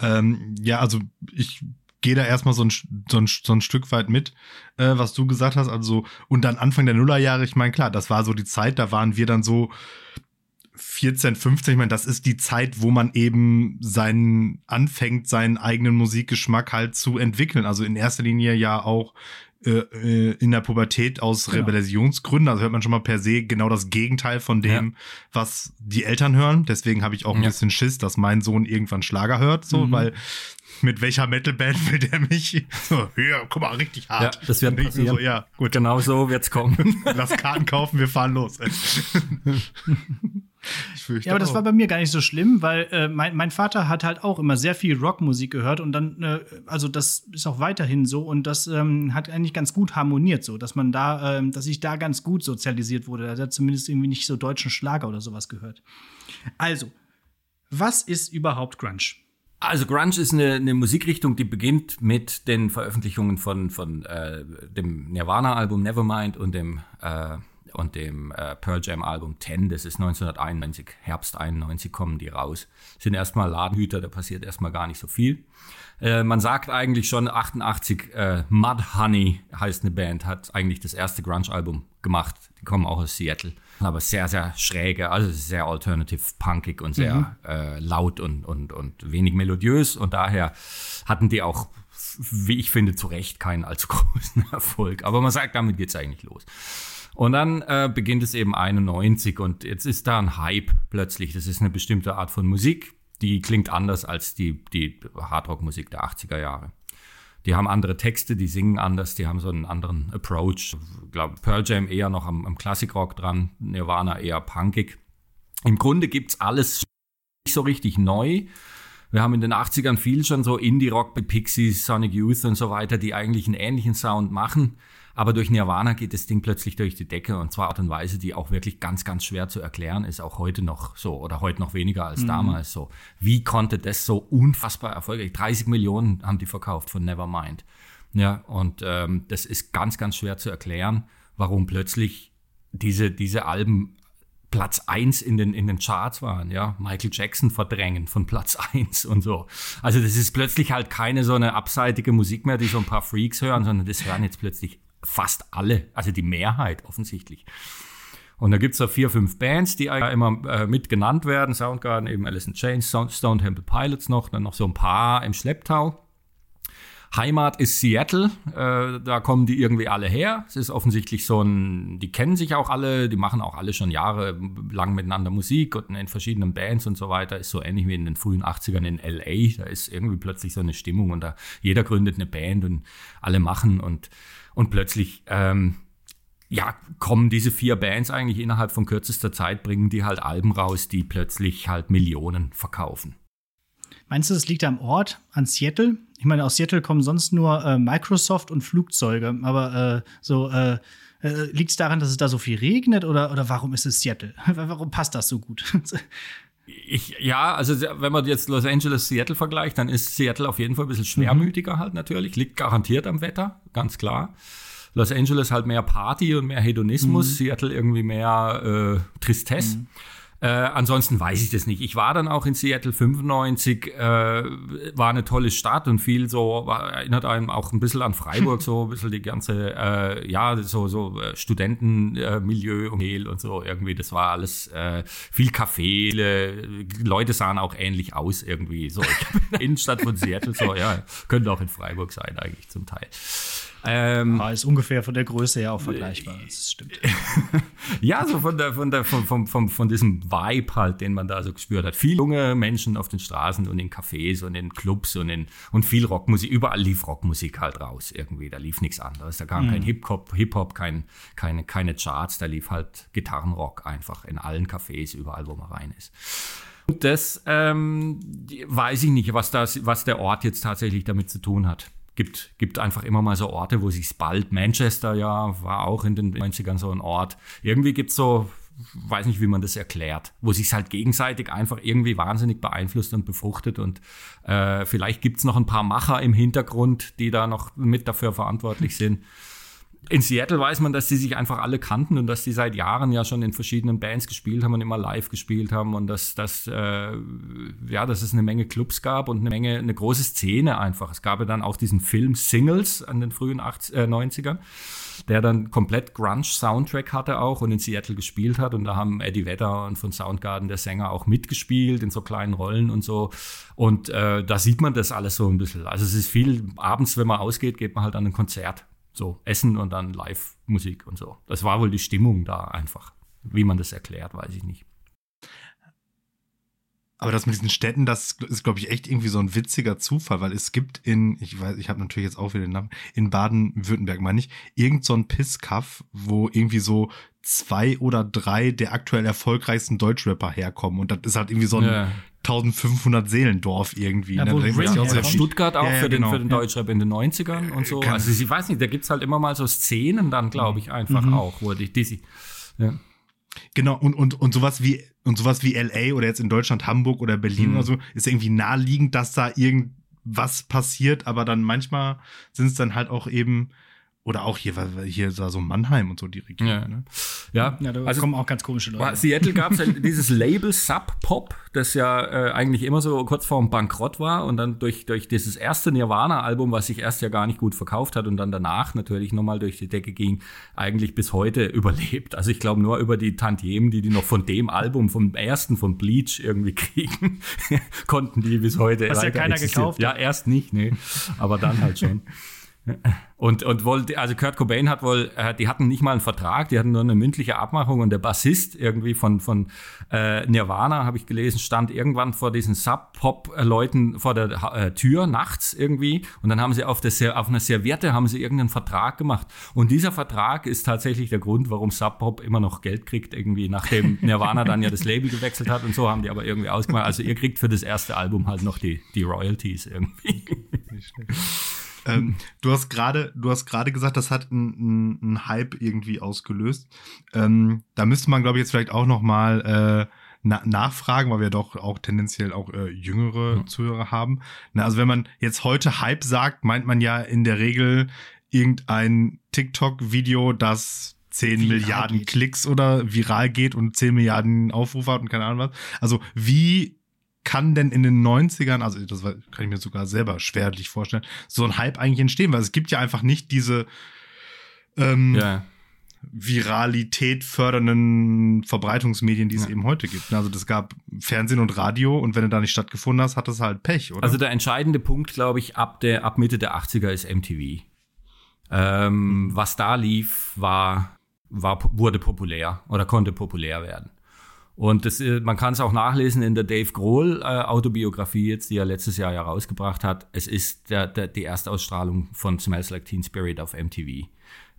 A: Ähm, ja, also ich gehe da erstmal so ein, so, ein, so ein Stück weit mit, äh, was du gesagt hast. Also, und dann Anfang der Nullerjahre, ich meine, klar, das war so die Zeit, da waren wir dann so 14, 15, ich meine, das ist die Zeit, wo man eben seinen anfängt, seinen eigenen Musikgeschmack halt zu entwickeln. Also in erster Linie ja auch äh, äh, in der Pubertät aus genau. Rebellionsgründen. Also hört man schon mal per se genau das Gegenteil von dem, ja. was die Eltern hören. Deswegen habe ich auch ein ja. bisschen Schiss, dass mein Sohn irgendwann Schlager hört, so, mhm. weil mit welcher Metalband [LAUGHS] will der mich? So, ja, guck mal, richtig hart.
C: Ja, das wird passieren.
A: So, ja,
C: gut. Genau so wird's kommen. [LAUGHS]
A: Lass Karten kaufen, wir fahren los. [LAUGHS]
B: Ich fürchte ja, aber das auch. war bei mir gar nicht so schlimm, weil äh, mein, mein Vater hat halt auch immer sehr viel Rockmusik gehört und dann, äh, also das ist auch weiterhin so und das ähm, hat eigentlich ganz gut harmoniert, so, dass man da, ähm, dass ich da ganz gut sozialisiert wurde. Er hat zumindest irgendwie nicht so deutschen Schlager oder sowas gehört. Also, was ist überhaupt Grunge?
C: Also Grunge ist eine, eine Musikrichtung, die beginnt mit den Veröffentlichungen von, von äh, dem Nirvana-Album Nevermind und dem äh, und dem äh, Pearl Jam Album 10, das ist 1991, Herbst 91 kommen die raus. Sind erstmal Ladenhüter, da passiert erstmal gar nicht so viel. Äh, man sagt eigentlich schon 88, äh, Mud Honey heißt eine Band, hat eigentlich das erste Grunge-Album gemacht. Die kommen auch aus Seattle. Aber sehr, sehr schräge, also sehr alternative, punkig und sehr mhm. äh, laut und, und, und wenig melodiös. Und daher hatten die auch, wie ich finde, zu Recht keinen allzu [LAUGHS] großen Erfolg. Aber man sagt, damit geht's eigentlich los. Und dann äh, beginnt es eben 91 und jetzt ist da ein Hype plötzlich. Das ist eine bestimmte Art von Musik, die klingt anders als die, die Hardrock-Musik der 80er Jahre. Die haben andere Texte, die singen anders, die haben so einen anderen Approach. Ich glaube, Pearl Jam eher noch am, am Klassikrock dran, Nirvana eher punkig. Im Grunde gibt's alles nicht so richtig neu. Wir haben in den 80ern viel schon so Indie-Rock bei Pixies, Sonic Youth und so weiter, die eigentlich einen ähnlichen Sound machen. Aber durch Nirvana geht das Ding plötzlich durch die Decke und zwar Art und Weise, die auch wirklich ganz, ganz schwer zu erklären ist, auch heute noch so oder heute noch weniger als mhm. damals so. Wie konnte das so unfassbar erfolgreich? 30 Millionen haben die verkauft von Nevermind. Ja, und ähm, das ist ganz, ganz schwer zu erklären, warum plötzlich diese, diese Alben Platz 1 in den, in den Charts waren, ja. Michael Jackson verdrängen von Platz 1 und so. Also das ist plötzlich halt keine so eine abseitige Musik mehr, die so ein paar Freaks hören, sondern das hören jetzt plötzlich fast alle, also die Mehrheit offensichtlich. Und da gibt's da vier, fünf Bands, die immer äh, mit genannt werden. Soundgarden, eben Alice in Chains, Stone Temple Pilots noch, dann noch so ein paar im Schlepptau. Heimat ist Seattle, äh, da kommen die irgendwie alle her. Es ist offensichtlich so ein, die kennen sich auch alle, die machen auch alle schon jahrelang miteinander Musik und in verschiedenen Bands und so weiter. Ist so ähnlich wie in den frühen 80ern in LA. Da ist irgendwie plötzlich so eine Stimmung und da jeder gründet eine Band und alle machen und und plötzlich ähm, ja, kommen diese vier Bands eigentlich innerhalb von kürzester Zeit, bringen die halt Alben raus, die plötzlich halt Millionen verkaufen.
B: Meinst du, das liegt am Ort, an Seattle? Ich meine, aus Seattle kommen sonst nur äh, Microsoft und Flugzeuge, aber äh, so äh, äh liegt es daran, dass es da so viel regnet oder, oder warum ist es Seattle? [LAUGHS] warum passt das so gut? [LAUGHS]
C: Ich, ja, also wenn man jetzt Los Angeles, Seattle vergleicht, dann ist Seattle auf jeden Fall ein bisschen schwermütiger mhm. halt natürlich. Liegt garantiert am Wetter, ganz klar. Los Angeles halt mehr Party und mehr Hedonismus, mhm. Seattle irgendwie mehr äh, Tristesse. Mhm. Äh, ansonsten weiß ich das nicht. Ich war dann auch in Seattle 95, äh, war eine tolle Stadt und viel so, war, erinnert einem auch ein bisschen an Freiburg, [LAUGHS] so ein bisschen die ganze, äh, ja, so, so äh, Studentenmilieu und Mehl und so irgendwie. Das war alles äh, viel Kaffee, Leute sahen auch ähnlich aus irgendwie. So, in der Innenstadt von Seattle, so, ja, könnte auch in Freiburg sein eigentlich zum Teil.
B: Ähm, ja, ist ungefähr von der Größe her auch vergleichbar. Das stimmt. [LAUGHS]
C: ja, so von, der, von, der, von, von, von, von diesem Vibe halt, den man da so gespürt hat. Viele junge Menschen auf den Straßen und in Cafés und in Clubs und, in, und viel Rockmusik. Überall lief Rockmusik halt raus irgendwie. Da lief nichts anderes. Da kam mhm. kein Hip-Hop, Hip-Hop kein, keine, keine Charts. Da lief halt Gitarrenrock einfach in allen Cafés, überall, wo man rein ist. Und das ähm, weiß ich nicht, was, das, was der Ort jetzt tatsächlich damit zu tun hat gibt, gibt einfach immer mal so Orte, wo sich's bald. Manchester ja war auch in den 90ern so ein Ort. Irgendwie gibt es so, weiß nicht, wie man das erklärt, wo sich's halt gegenseitig einfach irgendwie wahnsinnig beeinflusst und befruchtet. Und äh, vielleicht es noch ein paar Macher im Hintergrund, die da noch mit dafür verantwortlich sind in Seattle weiß man, dass die sich einfach alle kannten und dass die seit Jahren ja schon in verschiedenen Bands gespielt haben und immer live gespielt haben und dass, dass, äh, ja, dass es eine Menge Clubs gab und eine Menge, eine große Szene einfach. Es gab ja dann auch diesen Film Singles an den frühen 80, äh, 90ern, der dann komplett Grunge-Soundtrack hatte auch und in Seattle gespielt hat und da haben Eddie Vedder und von Soundgarden der Sänger auch mitgespielt in so kleinen Rollen und so und äh, da sieht man das alles so ein bisschen. Also es ist viel, abends, wenn man ausgeht, geht man halt an ein Konzert so Essen und dann Live-Musik und so. Das war wohl die Stimmung da einfach. Wie man das erklärt, weiß ich nicht.
A: Aber das mit diesen Städten, das ist, glaube ich, echt irgendwie so ein witziger Zufall, weil es gibt in, ich weiß, ich habe natürlich jetzt auch wieder den Namen, in Baden-Württemberg, meine ich, irgend so ein Pisskaff, wo irgendwie so zwei oder drei der aktuell erfolgreichsten Deutschrapper herkommen. Und das ist halt irgendwie so ein ja. 1500 Seelendorf irgendwie.
C: Ja, ne? Ring, ja, ja, Stuttgart auch ja, für, den, genau. für den Deutschrap in den 90ern und so. Also ich weiß nicht, da gibt's halt immer mal so Szenen dann, glaube ich, einfach mhm. auch, wo die, die
A: ja. Genau, und, und, und sowas wie, und sowas wie LA oder jetzt in Deutschland Hamburg oder Berlin mhm. oder so, ist irgendwie naheliegend, dass da irgendwas passiert, aber dann manchmal sind es dann halt auch eben oder auch hier, weil hier war so Mannheim und so die Region.
C: Ja,
A: ne?
C: ja.
B: ja da also, kommen auch ganz komische Leute.
C: Seattle gab es ja [LAUGHS] dieses Label Sub Pop, das ja äh, eigentlich immer so kurz vorm Bankrott war und dann durch, durch dieses erste Nirvana-Album, was sich erst ja gar nicht gut verkauft hat und dann danach natürlich nochmal durch die Decke ging, eigentlich bis heute überlebt. Also ich glaube nur über die Tantiemen, die die noch von dem Album, vom ersten von Bleach irgendwie [LAUGHS] kriegen, konnten die bis heute.
B: Was ja keiner existiert. gekauft.
C: Ja, erst nicht, nee, aber dann halt schon. [LAUGHS] Und, und wollte, also Kurt Cobain hat wohl, äh, die hatten nicht mal einen Vertrag, die hatten nur eine mündliche Abmachung und der Bassist irgendwie von, von äh, Nirvana, habe ich gelesen, stand irgendwann vor diesen Sub-Pop-Leuten vor der äh, Tür nachts irgendwie und dann haben sie auf, der, auf einer Serviette haben sie irgendeinen Vertrag gemacht. Und dieser Vertrag ist tatsächlich der Grund, warum Sub-Pop immer noch Geld kriegt, irgendwie nachdem [LAUGHS] Nirvana dann ja das Label gewechselt hat und so haben die aber irgendwie ausgemacht, also ihr kriegt für das erste Album halt noch die, die Royalties irgendwie.
A: Ähm, du hast gerade, du hast gerade gesagt, das hat einen Hype irgendwie ausgelöst. Ähm, da müsste man, glaube ich, jetzt vielleicht auch noch mal äh, na nachfragen, weil wir doch auch tendenziell auch äh, jüngere mhm. Zuhörer haben. Na, also wenn man jetzt heute Hype sagt, meint man ja in der Regel irgendein TikTok-Video, das 10 viral Milliarden geht. Klicks oder viral geht und 10 Milliarden Aufrufe hat und keine Ahnung was. Also wie kann denn in den 90ern, also das kann ich mir sogar selber schwerlich vorstellen, so ein Hype eigentlich entstehen? Weil es gibt ja einfach nicht diese ähm, ja. Viralität fördernden Verbreitungsmedien, die es ja. eben heute gibt. Also das gab Fernsehen und Radio und wenn du da nicht stattgefunden hast, hat das halt Pech, oder?
C: Also der entscheidende Punkt, glaube ich, ab der ab Mitte der 80er ist MTV. Ähm, mhm. Was da lief, war, war wurde populär oder konnte populär werden. Und das, äh, man kann es auch nachlesen in der Dave Grohl äh, Autobiografie jetzt, die er letztes Jahr ja rausgebracht hat. Es ist der, der, die Erstausstrahlung von Smells Like Teen Spirit auf MTV.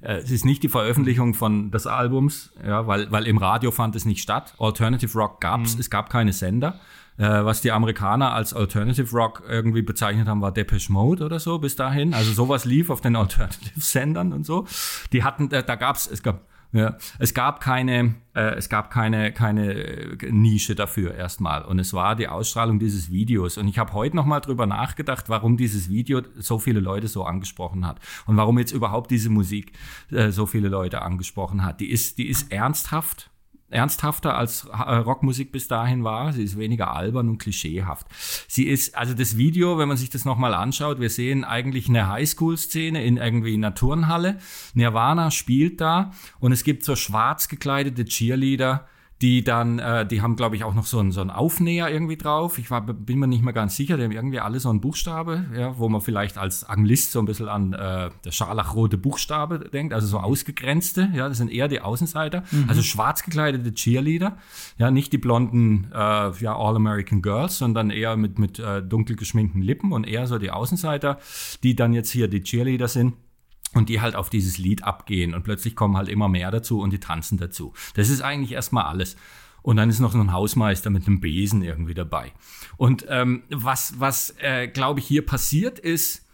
C: äh, es ist nicht die Veröffentlichung von des Albums, ja, weil, weil im Radio fand es nicht statt. Alternative Rock gab's, mhm. es gab keine Sender. Äh, was die Amerikaner als Alternative Rock irgendwie bezeichnet haben, war Depeche Mode oder so bis dahin. Also sowas lief auf den Alternative-Sendern und so. Die hatten, da, da gab's, es gab ja, es gab keine, äh, es gab keine, keine äh, Nische dafür erstmal. Und es war die Ausstrahlung dieses Videos. Und ich habe heute noch mal drüber nachgedacht, warum dieses Video so viele Leute so angesprochen hat und warum jetzt überhaupt diese Musik äh, so viele Leute angesprochen hat. Die ist, die ist ernsthaft ernsthafter als äh, Rockmusik bis dahin war. Sie ist weniger albern und klischeehaft. Sie ist, also das Video, wenn man sich das nochmal anschaut, wir sehen eigentlich eine Highschool-Szene in irgendwie einer Turnhalle. Nirvana spielt da und es gibt so schwarz gekleidete Cheerleader, die dann, äh, die haben, glaube ich, auch noch so einen, so einen Aufnäher irgendwie drauf. Ich war, bin mir nicht mehr ganz sicher, die haben irgendwie alle so einen Buchstabe, ja, wo man vielleicht als Anglist so ein bisschen an äh, der scharlachrote Buchstabe denkt, also so ausgegrenzte, ja, das sind eher die Außenseiter, mhm. also schwarz gekleidete Cheerleader, ja, nicht die blonden, äh, ja, All-American Girls, sondern eher mit, mit äh, dunkel geschminkten Lippen und eher so die Außenseiter, die dann jetzt hier die Cheerleader sind und die halt auf dieses Lied abgehen und plötzlich kommen halt immer mehr dazu und die tanzen dazu. Das ist eigentlich erstmal alles. Und dann ist noch so ein Hausmeister mit einem Besen irgendwie dabei. Und ähm, was, was äh, glaube ich, hier passiert ist,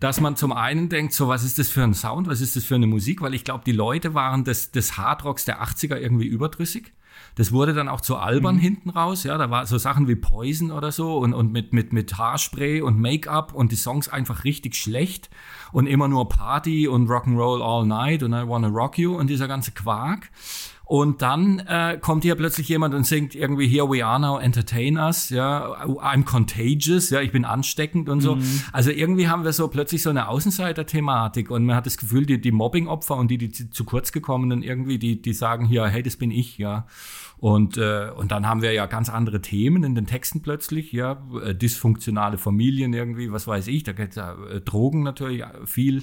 C: dass man zum einen denkt, so was ist das für ein Sound, was ist das für eine Musik, weil ich glaube, die Leute waren des, des Hardrocks der 80er irgendwie überdrüssig. Das wurde dann auch zu albern mhm. hinten raus. Ja, da war so Sachen wie Poison oder so und, und mit, mit, mit Haarspray und Make-up und die Songs einfach richtig schlecht und immer nur Party und Rock'n'Roll all night und I wanna rock you und dieser ganze Quark. Und dann äh, kommt hier plötzlich jemand und singt irgendwie Here we are now, entertain us, ja, I'm contagious, ja, ich bin ansteckend und so. Mhm. Also irgendwie haben wir so plötzlich so eine Außenseiter-Thematik und man hat das Gefühl, die, die Mobbing-Opfer und die, die zu kurz gekommenen irgendwie, die, die sagen hier, hey, das bin ich, ja. Und, äh, und dann haben wir ja ganz andere Themen in den Texten plötzlich, ja, äh, dysfunktionale Familien irgendwie, was weiß ich, da geht ja äh, Drogen natürlich viel,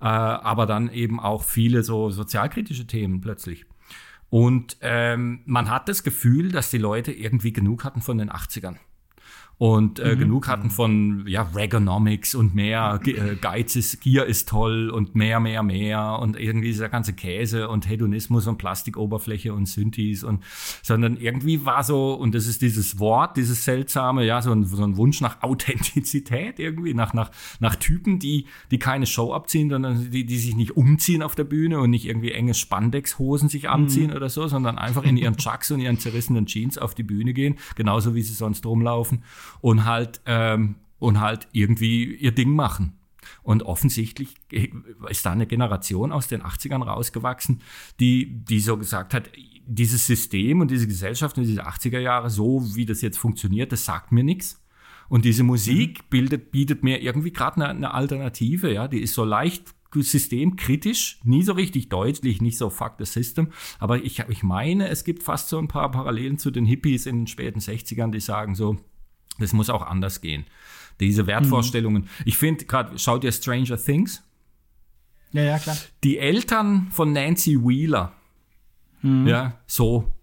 C: äh, aber dann eben auch viele so sozialkritische Themen plötzlich. Und ähm, man hat das Gefühl, dass die Leute irgendwie genug hatten von den 80ern und äh, mhm. genug hatten von ja, Regonomics und mehr äh, Geiz ist, Gier ist toll und mehr, mehr, mehr und irgendwie dieser ganze Käse und Hedonismus und Plastikoberfläche und Synthes und sondern irgendwie war so, und das ist dieses Wort, dieses seltsame, ja, so ein, so ein Wunsch nach Authentizität irgendwie, nach, nach, nach Typen, die, die keine Show abziehen, sondern die, die sich nicht umziehen auf der Bühne und nicht irgendwie enge Spandex-Hosen sich anziehen mhm. oder so, sondern einfach in ihren Chucks und ihren zerrissenen Jeans auf die Bühne gehen, genauso wie sie sonst rumlaufen und halt, ähm, und halt irgendwie ihr Ding machen. Und offensichtlich ist da eine Generation aus den 80ern rausgewachsen, die, die so gesagt hat, dieses System und diese Gesellschaft und diese 80er Jahre, so wie das jetzt funktioniert, das sagt mir nichts. Und diese Musik mhm. bildet, bietet mir irgendwie gerade eine, eine Alternative, ja, die ist so leicht systemkritisch, nie so richtig deutlich, nicht so fuck the system. Aber ich, ich meine, es gibt fast so ein paar Parallelen zu den Hippies in den späten 60ern, die sagen so, das muss auch anders gehen. Diese Wertvorstellungen. Mhm. Ich finde gerade, schaut ihr Stranger Things?
B: Ja, ja, klar.
C: Die Eltern von Nancy Wheeler. Mhm. Ja, so.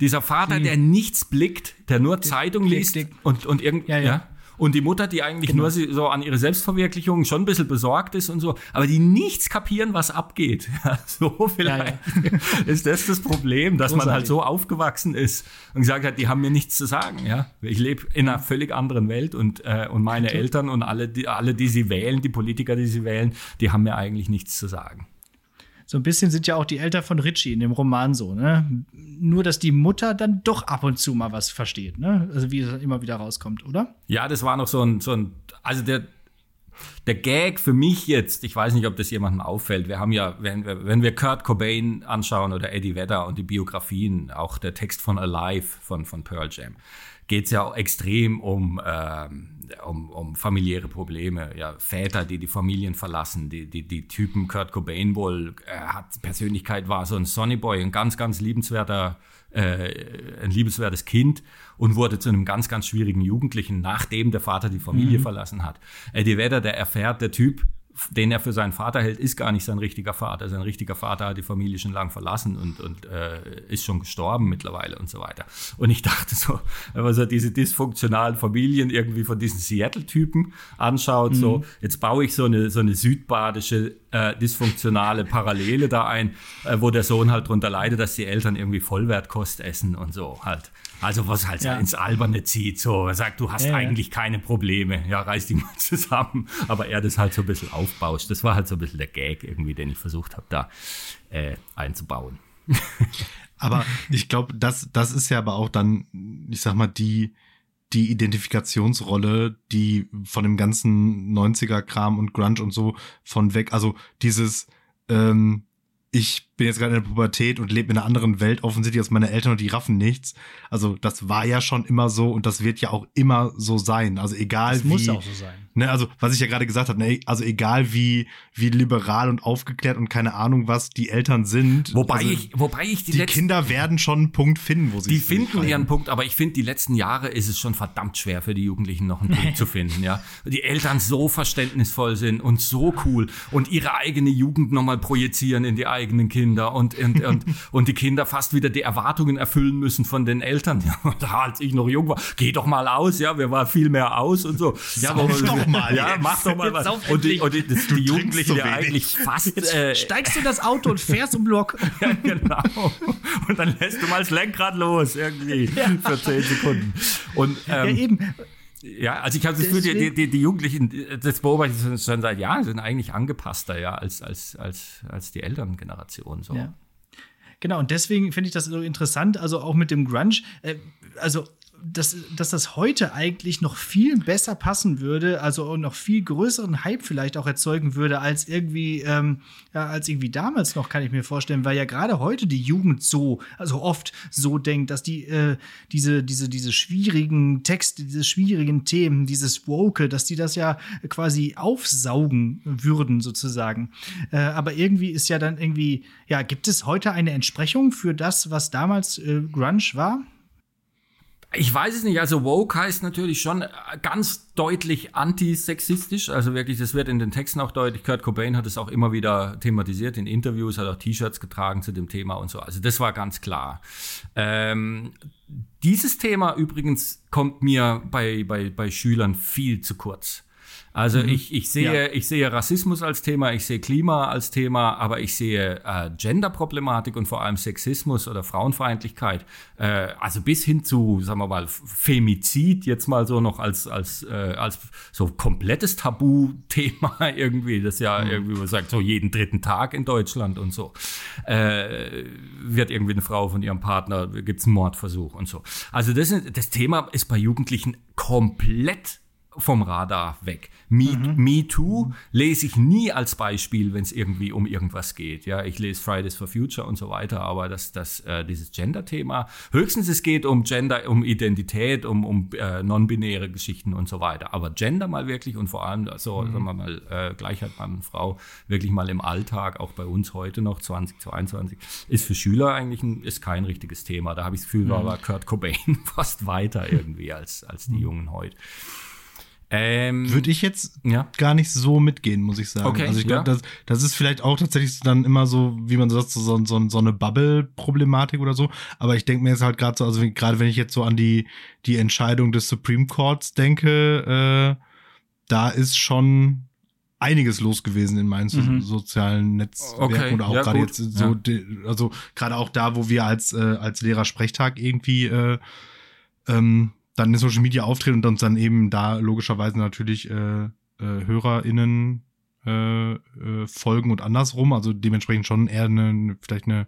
C: Dieser Vater, mhm. der nichts blickt, der nur Zeitung liest und, und irgendwie, ja, ja. ja, und die Mutter, die eigentlich genau. nur so an ihre Selbstverwirklichung schon ein bisschen besorgt ist und so, aber die nichts kapieren, was abgeht. [LAUGHS] Ja, so vielleicht ja, ja. ist das das Problem, dass man halt so aufgewachsen ist und gesagt hat, die haben mir nichts zu sagen. Ja, ich lebe in einer völlig anderen Welt und, äh, und meine Eltern und alle die, alle, die sie wählen, die Politiker, die sie wählen, die haben mir eigentlich nichts zu sagen.
B: So ein bisschen sind ja auch die Eltern von Richie in dem Roman so, ne? Nur, dass die Mutter dann doch ab und zu mal was versteht, ne? Also wie es immer wieder rauskommt, oder?
C: Ja, das war noch so ein, so ein also der, der Gag für mich jetzt, ich weiß nicht, ob das jemandem auffällt. Wir haben ja, wenn wir, wenn wir Kurt Cobain anschauen oder Eddie Vedder und die Biografien, auch der Text von Alive von, von Pearl Jam, geht es ja auch extrem um, ähm, um, um familiäre Probleme. Ja, Väter, die die Familien verlassen, die, die, die Typen Kurt Cobain wohl äh, hat Persönlichkeit, war so ein Sonny Boy, ein ganz, ganz liebenswerter, äh, ein liebenswertes Kind und wurde zu einem ganz, ganz schwierigen Jugendlichen, nachdem der Vater die Familie mhm. verlassen hat. Eddie Vedder, der erfährt, der Typ den er für seinen Vater hält, ist gar nicht sein richtiger Vater. Sein richtiger Vater hat die Familie schon lang verlassen und, und äh, ist schon gestorben mittlerweile und so weiter. Und ich dachte so, wenn man so diese dysfunktionalen Familien irgendwie von diesen Seattle-Typen anschaut, mhm. so, jetzt baue ich so eine, so eine südbadische äh, dysfunktionale Parallele da ein, äh, wo der Sohn halt drunter leidet, dass die Eltern irgendwie Vollwertkost essen und so halt. Also was halt ja. ins Alberne zieht, so er sagt, du hast ja, eigentlich ja. keine Probleme, ja, reiß dich mal [LAUGHS] zusammen, aber er das halt so ein bisschen aufbauscht. Das war halt so ein bisschen der Gag irgendwie, den ich versucht habe, da äh, einzubauen. [LAUGHS]
A: aber ich glaube, das, das ist ja aber auch dann, ich sag mal, die, die Identifikationsrolle, die von dem ganzen 90er-Kram und Grunge und so von weg, also dieses, ähm, ich bin jetzt gerade in der Pubertät und lebe in einer anderen Welt, offensichtlich als meine Eltern und die raffen nichts. Also das war ja schon immer so und das wird ja auch immer so sein. Also egal das wie.
B: Muss auch so sein.
A: Ne, also was ich ja gerade gesagt habe, ne, also egal wie wie liberal und aufgeklärt und keine Ahnung was die Eltern sind.
C: Wobei
A: also
C: ich, wobei ich
A: die, die Kinder werden schon einen Punkt finden, wo sie
C: die finden ihren Punkt, aber ich finde die letzten Jahre ist es schon verdammt schwer für die Jugendlichen noch einen Punkt zu finden. Ja, die Eltern so verständnisvoll sind und so cool und ihre eigene Jugend nochmal projizieren in die eigenen Kinder und und, und, [LAUGHS] und die Kinder fast wieder die Erwartungen erfüllen müssen von den Eltern. [LAUGHS] Ja, als ich noch jung war, geh doch mal aus, ja, wir waren viel mehr aus und so.
A: Ja, aber doch mal.
C: Ja, mach doch mal was. Und die, und die, das, die Jugendlichen ja eigentlich fast.
B: Äh, steigst du in das Auto und fährst im Block. [LAUGHS]
C: ja, genau. Und dann lässt du mal das Lenkrad los, irgendwie, [LAUGHS] ja. für zehn Sekunden. Und, ähm, ja, eben. Ja, also ich habe das Gefühl, die, die, die Jugendlichen, das beobachte ich schon seit Jahren, sind eigentlich angepasster ja als, als, als, als die Elterngeneration. So. Ja.
B: Genau, und deswegen finde ich das so interessant, also auch mit dem Grunge. Äh, also dass, dass das heute eigentlich noch viel besser passen würde, also noch viel größeren Hype vielleicht auch erzeugen würde, als irgendwie, ähm, ja, als irgendwie damals noch, kann ich mir vorstellen, weil ja gerade heute die Jugend so, also oft so denkt, dass die äh, diese, diese, diese schwierigen Texte, diese schwierigen Themen, dieses Woke, dass die das ja quasi aufsaugen würden, sozusagen. Äh, aber irgendwie ist ja dann irgendwie, ja, gibt es heute eine Entsprechung für das, was damals äh, Grunge war?
C: Ich weiß es nicht. Also woke heißt natürlich schon ganz deutlich antisexistisch. Also wirklich, das wird in den Texten auch deutlich. Kurt Cobain hat es auch immer wieder thematisiert in Interviews, hat auch T-Shirts getragen zu dem Thema und so. Also das war ganz klar. Ähm, dieses Thema übrigens kommt mir bei, bei, bei Schülern viel zu kurz. Also mhm. ich, ich, sehe, ja. ich sehe Rassismus als Thema, ich sehe Klima als Thema, aber ich sehe äh, Genderproblematik und vor allem Sexismus oder Frauenfeindlichkeit, äh, also bis hin zu, sagen wir mal, Femizid jetzt mal so noch als, als, äh, als so komplettes Tabuthema [LAUGHS] irgendwie, das ja mhm. irgendwie, man sagt, so jeden dritten Tag in Deutschland und so, äh, wird irgendwie eine Frau von ihrem Partner, gibt's einen Mordversuch und so. Also das, das Thema ist bei Jugendlichen komplett vom Radar weg. Me, mhm. Me Too lese ich nie als Beispiel, wenn es irgendwie um irgendwas geht. Ja, ich lese Fridays for Future und so weiter, aber das, das, äh, dieses Gender-Thema, höchstens es geht um Gender, um Identität, um, um äh, non-binäre Geschichten und so weiter. Aber Gender mal wirklich und vor allem, so, mhm. sagen wir mal, äh, Gleichheit Mann und Frau, wirklich mal im Alltag, auch bei uns heute noch, 2022, ist für Schüler eigentlich ein, ist kein richtiges Thema. Da habe ich das Gefühl, mhm. war Kurt Cobain [LAUGHS] fast weiter irgendwie als, als die mhm. Jungen heute.
A: Ähm, Würde ich jetzt ja. gar nicht so mitgehen, muss ich sagen. Okay, also ich glaube, ja. das, das ist vielleicht auch tatsächlich dann immer so, wie man sagt, so, so, so eine Bubble-Problematik oder so. Aber ich denke mir jetzt halt gerade so, also gerade wenn ich jetzt so an die, die Entscheidung des Supreme Courts denke, äh, da ist schon einiges los gewesen in meinen mhm. sozialen Netzwerken okay. oder auch ja, gerade jetzt so, also gerade auch da, wo wir als, äh, als Lehrer-Sprechtag irgendwie äh, ähm, dann in Social Media auftreten und uns dann eben da logischerweise natürlich äh, äh, HörerInnen äh, äh, folgen und andersrum. Also dementsprechend schon eher eine, vielleicht eine,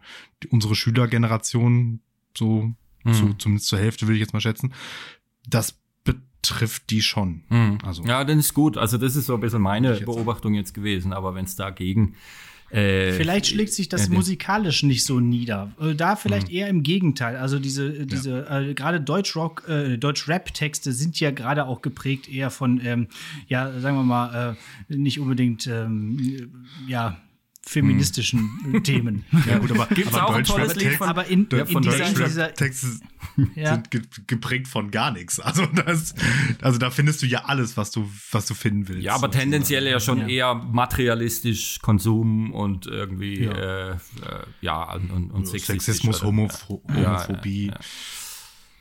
A: unsere Schülergeneration, so, mhm. so zumindest zur Hälfte würde ich jetzt mal schätzen. Das betrifft die schon.
C: Mhm. Also, ja, dann ist gut. Also das ist so ein bisschen meine Beobachtung jetzt gewesen. Aber wenn es dagegen
B: äh, vielleicht schlägt sich das äh, musikalisch nicht so nieder. Äh, da vielleicht mh. eher im Gegenteil. Also diese, diese ja. äh, gerade Deutsch-Rock, äh, Deutsch-Rap-Texte sind ja gerade auch geprägt eher von, ähm, ja, sagen wir mal, äh, nicht unbedingt, ähm, ja, feministischen hm. Themen. [LAUGHS]
A: Ja, gut, aber, Gibt's aber auch ein tolles Lied von, aber in, ja, von in dieser, dieser Texte ja. sind geprägt von gar nichts. Also das, also da findest du ja alles, was du, was du finden willst.
C: Ja, aber tendenziell ja schon ja. eher materialistisch Konsum und irgendwie ja, äh, äh, ja und, und
A: Sexismus, Homophobie.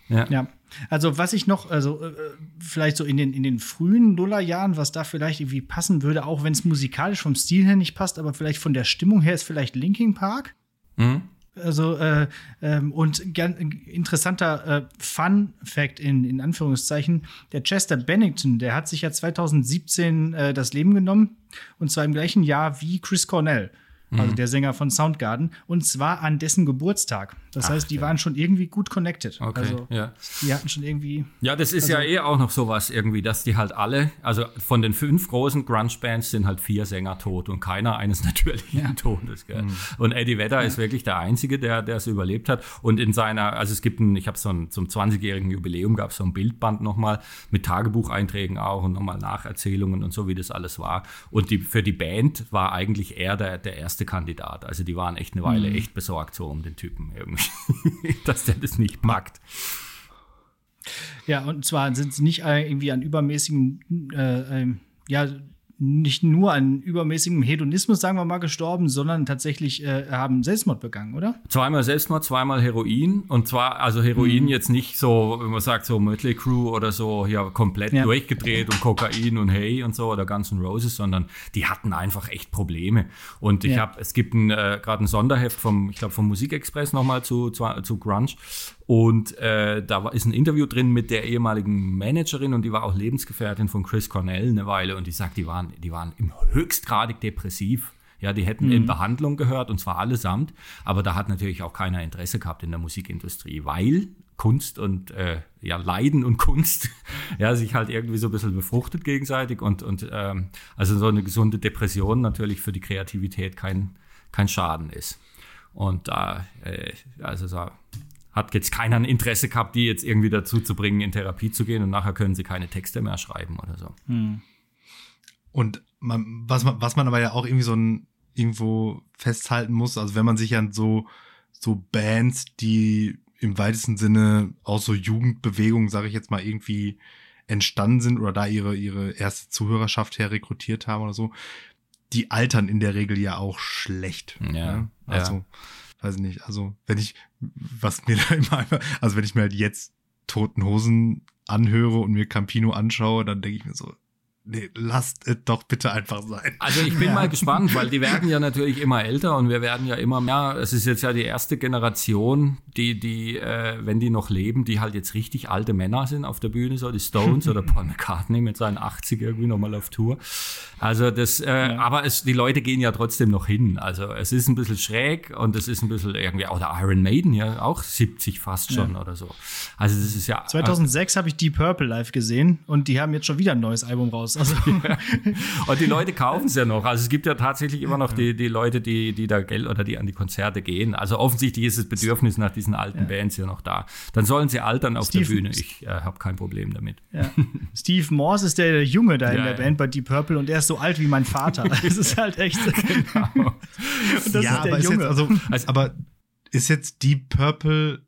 B: ja. Also was ich noch, also äh, vielleicht so in den, in den frühen Nullerjahren, was da vielleicht irgendwie passen würde, auch wenn es musikalisch vom Stil her nicht passt, aber vielleicht von der Stimmung her ist vielleicht Linkin Park. Mhm. Also, äh, ähm, und gern, interessanter äh, Fun-Fact in, in Anführungszeichen: Der Chester Bennington, der hat sich ja 2017 äh, das Leben genommen, und zwar im gleichen Jahr wie Chris Cornell also mhm. der Sänger von Soundgarden, und zwar an dessen Geburtstag. Das Ach, heißt, die ja. waren schon irgendwie gut connected.
C: Okay,
B: also
C: ja.
B: die hatten schon irgendwie.
C: Ja, das ist also, ja eh auch noch sowas irgendwie, dass die halt alle, also von den fünf großen Grunge-Bands sind halt vier Sänger tot und keiner eines [LAUGHS] natürlichen ja. Todes. Gell? Mhm. Und Eddie Vedder ja. ist wirklich der Einzige, der der es überlebt hat. Und in seiner, also es gibt ein, ich habe so ein, zum 20-jährigen Jubiläum gab es so ein Bildband nochmal mit Tagebucheinträgen auch und nochmal Nacherzählungen und so, wie das alles war. Und die, für die Band war eigentlich er der, der erste Kandidat. Also die waren echt eine Weile mhm. echt besorgt so um den Typen irgendwie, [LAUGHS] dass der das nicht packt.
B: Ja, und zwar sind sie nicht irgendwie an übermäßigen, äh, äh, ja, nicht nur an übermäßigem Hedonismus, sagen wir mal, gestorben, sondern tatsächlich äh, haben Selbstmord begangen, oder?
C: Zweimal Selbstmord, zweimal Heroin. Und zwar, also Heroin mhm. jetzt nicht so, wenn man sagt, so Mötley Crew oder so, ja, komplett ja. durchgedreht und Kokain und Hey und so oder Guns N' Roses, sondern die hatten einfach echt Probleme. Und ich ja. habe, es gibt äh, gerade ein Sonderheft vom, ich glaube, vom Musikexpress nochmal zu, zu, zu Grunge. Und äh, da ist ein Interview drin mit der ehemaligen Managerin und die war auch Lebensgefährtin von Chris Cornell eine Weile und die sagt, die waren, die waren im höchstgradig depressiv. Ja, die hätten mhm. in Behandlung gehört und zwar allesamt, aber da hat natürlich auch keiner Interesse gehabt in der Musikindustrie, weil Kunst und äh, ja Leiden und Kunst [LAUGHS] ja sich halt irgendwie so ein bisschen befruchtet gegenseitig und und ähm, also so eine gesunde Depression natürlich für die Kreativität kein kein Schaden ist und da äh, also so hat jetzt keiner ein Interesse gehabt, die jetzt irgendwie dazu zu bringen, in Therapie zu gehen und nachher können sie keine Texte mehr schreiben oder so. Hm.
A: Und man, was, man, was man aber ja auch irgendwie so ein, irgendwo festhalten muss, also wenn man sich an so, so Bands, die im weitesten Sinne aus so Jugendbewegungen, sage ich jetzt mal, irgendwie entstanden sind oder da ihre, ihre erste Zuhörerschaft her rekrutiert haben oder so, die altern in der Regel ja auch schlecht.
C: Ja. Ne?
A: Also,
C: ja
A: weiß ich nicht, also wenn ich, was mir [LAUGHS] da immer, also wenn ich mir halt jetzt Toten Hosen anhöre und mir Campino anschaue, dann denke ich mir so, nee, lasst es doch bitte einfach sein.
C: Also ich bin ja. mal gespannt, weil die werden ja natürlich immer älter und wir werden ja immer mehr. Es ist jetzt ja die erste Generation, die, die, äh, wenn die noch leben, die halt jetzt richtig alte Männer sind auf der Bühne, so die Stones oder [LAUGHS] Paul McCartney mit seinen 80 irgendwie nochmal auf Tour. Also das, äh, ja. aber es, die Leute gehen ja trotzdem noch hin. Also es ist ein bisschen schräg und es ist ein bisschen irgendwie, auch der Iron Maiden ja auch 70 fast schon ja. oder so. Also das ist ja.
B: 2006 äh, habe ich Deep Purple live gesehen und die haben jetzt schon wieder ein neues Album raus aus. Also [LAUGHS]
C: ja. Und die Leute kaufen es ja noch. Also es gibt ja tatsächlich immer noch die, die Leute, die, die da Geld oder die an die Konzerte gehen. Also offensichtlich ist das Bedürfnis nach diesen alten ja. Bands ja noch da. Dann sollen sie altern auf Steve, der Bühne. Ich äh, habe kein Problem damit.
B: Ja. Steve Morse ist der Junge da in der Band bei Deep Purple und er ist so alt wie mein Vater. [LAUGHS] Das ist halt echt. genau. [LAUGHS]
A: Und das ja, ist der Junge. Ist jetzt, also, also, aber ist jetzt Deep Purple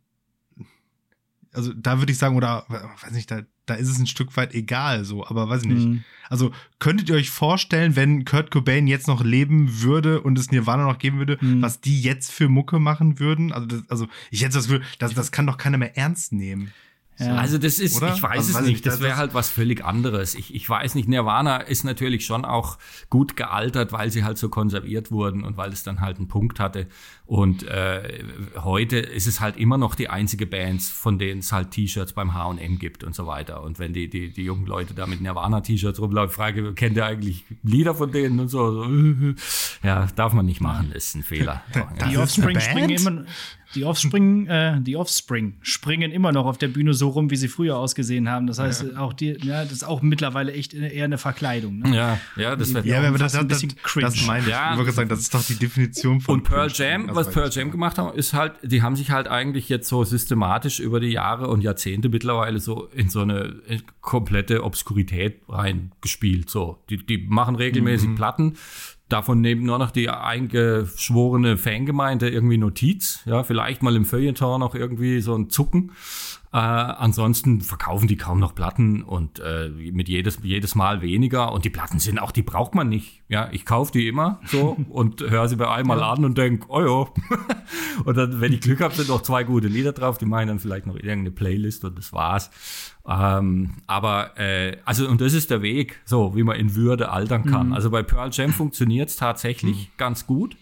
A: also da würde ich sagen, oder weiß nicht, da, da ist es ein Stück weit egal, so, aber weiß ich nicht. Mhm. Also könntet ihr euch vorstellen, wenn Kurt Cobain jetzt noch leben würde und es Nirvana noch geben würde, mhm. was die jetzt für Mucke machen würden? Also, das, also ich hätte das Gefühl, das, das kann doch keiner mehr ernst nehmen.
C: Ja. Also das ist, Oder? ich weiß also, es weiß nicht, das wäre halt was völlig anderes. Ich, ich weiß nicht, Nirvana ist natürlich schon auch gut gealtert, weil sie halt so konserviert wurden und weil es dann halt einen Punkt hatte. Und äh, heute ist es halt immer noch die einzige Band, von denen es halt T-Shirts beim H&M gibt und so weiter. Und wenn die, die, die jungen Leute da mit Nirvana-T-Shirts rumlaufen, frage, kennt ihr eigentlich Lieder von denen und so? [LAUGHS] Ja, darf man nicht machen, das ist ein Fehler. [LAUGHS]
B: Die Offspring springen immer die Offspring, [LAUGHS] äh, die Offspring springen immer noch auf der Bühne so rum, wie sie früher ausgesehen haben. Das heißt, ja. auch die, ja, das ist auch mittlerweile echt eher eine Verkleidung.
C: Ne? Ja, ja, das
A: wird ja, aber das, ein bisschen das, cringe. Das meine ich. Ja. Ich würde sagen, das ist doch die Definition von.
C: Und Pearl Jam, was Pearl Jam gemacht haben, ist halt, die haben sich halt eigentlich jetzt so systematisch über die Jahre und Jahrzehnte mittlerweile so in so eine komplette Obskurität reingespielt. So, die, die machen regelmäßig mhm. Platten Davon nehmen nur noch die eingeschworene Fangemeinde irgendwie Notiz. Ja, vielleicht mal im Feuilleton noch irgendwie so ein Zucken. Äh, ansonsten verkaufen die kaum noch Platten und äh, mit jedes, jedes Mal weniger. Und die Platten sind auch, die braucht man nicht. Ja, ich kaufe die immer so [LAUGHS] und höre sie bei einmal ja. an und denke, oh ja. [LAUGHS] und dann, wenn ich Glück habe, sind noch zwei gute Lieder drauf. Die machen dann vielleicht noch irgendeine Playlist und das war's. Ähm, aber äh, also und das ist der Weg, so wie man in Würde altern kann. Mhm. Also bei Pearl Jam funktioniert es tatsächlich mhm. ganz gut,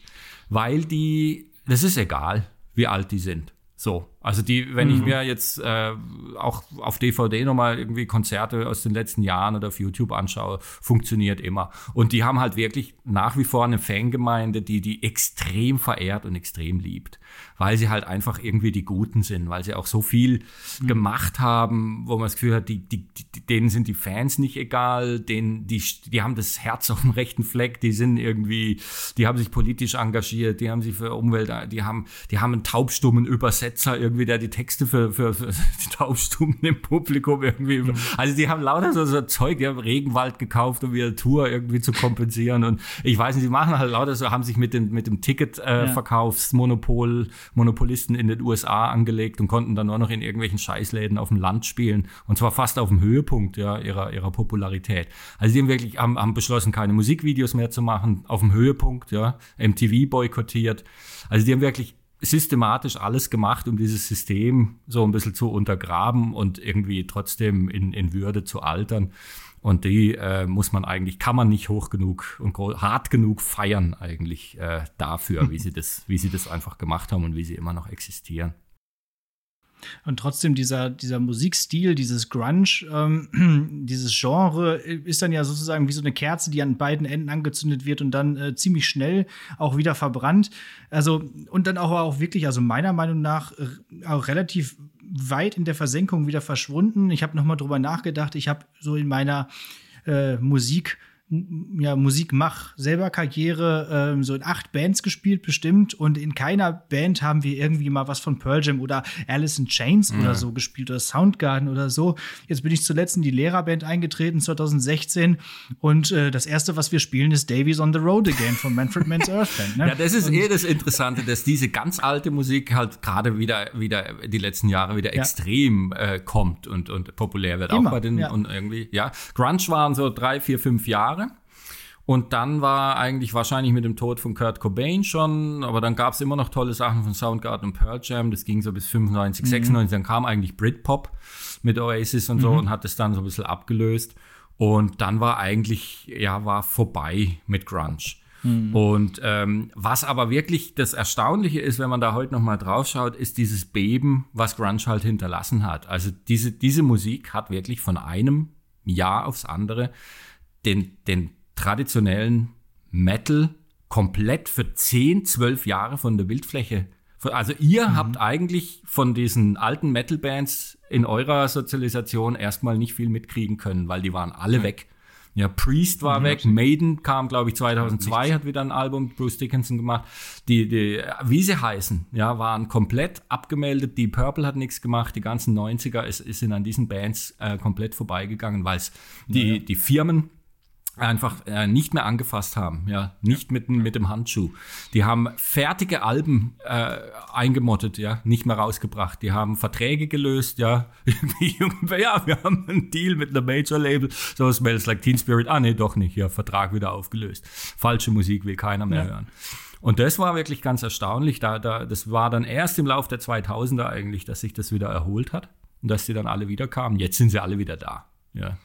C: weil die, das ist egal, wie alt die sind. So, also die, wenn mhm. ich mir jetzt äh, auch auf DVD nochmal irgendwie Konzerte aus den letzten Jahren oder auf YouTube anschaue, funktioniert immer. Und die haben halt wirklich nach wie vor eine Fangemeinde, die die extrem verehrt und extrem liebt, weil sie halt einfach irgendwie die Guten sind, weil sie auch so viel mhm. gemacht haben, wo man das Gefühl hat, die, die, die, denen sind die Fans nicht egal, denen, die, die haben das Herz [LAUGHS] auf dem rechten Fleck, die sind irgendwie, die haben sich politisch engagiert, die haben sich für Umwelt, die haben, die haben einen taubstummen Übersetzer irgendwie der die Texte für, für, für [LAUGHS] die Taubstummen im Publikum irgendwie. Mhm. Also die haben lauter so, so Zeug, die haben Regenwald gekauft, um ihre Tour irgendwie zu kompensieren. Und ich weiß nicht, die machen halt lauter so, haben sich mit dem, mit dem Ticketverkaufsmonopol, äh, ja. Monopolisten in den USA angelegt und konnten dann nur noch in irgendwelchen Scheißläden auf dem Land spielen. Und zwar fast auf dem Höhepunkt ja, ihrer, ihrer Popularität. Also die haben wirklich haben, haben beschlossen, keine Musikvideos mehr zu machen, auf dem Höhepunkt, ja, MTV boykottiert. Also die haben wirklich systematisch alles gemacht, um dieses System so ein bisschen zu untergraben und irgendwie trotzdem in, in Würde zu altern. Und die äh, muss man eigentlich, kann man nicht hoch genug und hart genug feiern eigentlich äh, dafür, wie sie [LAUGHS] das, wie sie das einfach gemacht haben und wie sie immer noch existieren.
B: Und trotzdem dieser, dieser Musikstil, dieses Grunge, ähm, [CLEARS THROAT] dieses Genre ist dann ja sozusagen wie so eine Kerze, die an beiden Enden angezündet wird und dann äh, ziemlich schnell auch wieder verbrannt. Also, und dann auch, auch wirklich, also meiner Meinung nach, äh, auch relativ weit in der Versenkung wieder verschwunden. Ich habe nochmal drüber nachgedacht. Ich habe so in meiner äh, Musik- ja, Musikmach selber Karriere ähm, so in acht Bands gespielt bestimmt und in keiner Band haben wir irgendwie mal was von Pearl Jam oder Alice in Chains ja. oder so gespielt oder Soundgarden oder so. Jetzt bin ich zuletzt in die Lehrerband eingetreten 2016 und äh, das erste, was wir spielen, ist Davies on the Road Again von Manfred Mann's Earth Band.
C: Ne? Ja, das ist und eh das Interessante, dass diese ganz alte Musik halt gerade wieder, wieder die letzten Jahre wieder ja. extrem äh, kommt und, und populär wird. Immer, auch bei den ja. und irgendwie, ja. Grunge waren so drei, vier, fünf Jahre. Und dann war eigentlich wahrscheinlich mit dem Tod von Kurt Cobain schon, aber dann gab es immer noch tolle Sachen von Soundgarden und Pearl Jam. Das ging so bis 95, mhm. 96. Dann kam eigentlich Britpop mit Oasis und so mhm. und hat es dann so ein bisschen abgelöst. Und dann war eigentlich, ja, war vorbei mit Grunge. Mhm. Und ähm, was aber wirklich das Erstaunliche ist, wenn man da heute noch mal drauf schaut, ist dieses Beben, was Grunge halt hinterlassen hat. Also diese, diese Musik hat wirklich von einem Jahr aufs andere den, den traditionellen Metal komplett für 10, 12 Jahre von der Bildfläche. Also ihr mhm. habt eigentlich von diesen alten Metal-Bands in eurer Sozialisation erstmal nicht viel mitkriegen können, weil die waren alle mhm. weg. Ja, Priest war mhm, weg, Maiden kam, glaube ich, 2002, ja, hat wieder ein Album Bruce Dickinson gemacht. Die, die, wie sie heißen, ja, waren komplett abgemeldet. Die Purple hat nichts gemacht. Die ganzen 90er ist, ist sind an diesen Bands äh, komplett vorbeigegangen, weil es die, ja. die Firmen einfach äh, nicht mehr angefasst haben, ja, nicht mit, mit dem Handschuh. Die haben fertige Alben äh, eingemottet, ja, nicht mehr rausgebracht. Die haben Verträge gelöst, ja, [LAUGHS] ja, wir haben einen Deal mit einem Major-Label, so smells like Teen Spirit, ah nee, doch nicht, ja, Vertrag wieder aufgelöst. Falsche Musik will keiner mehr ja. hören. Und das war wirklich ganz erstaunlich, da, da, das war dann erst im Lauf der 2000er eigentlich, dass sich das wieder erholt hat und dass die dann alle wieder kamen. Jetzt sind sie alle wieder da, ja.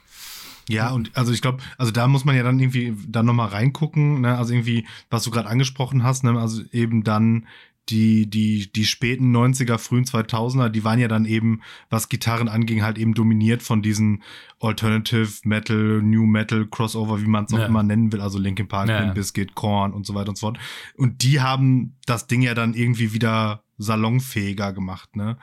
A: Ja, und also ich glaube, also da muss man ja dann irgendwie dann nochmal reingucken, ne? Also irgendwie, was du gerade angesprochen hast, ne? Also eben dann die, die, die späten 90er, frühen 2000er, die waren ja dann eben, was Gitarren anging, halt eben dominiert von diesen Alternative Metal, New Metal Crossover, wie man es auch ja. immer nennen will, also Linkin Park, ja. Biscuit, Korn und so weiter und so fort. Und die haben das Ding ja dann irgendwie wieder salonfähiger gemacht, ne?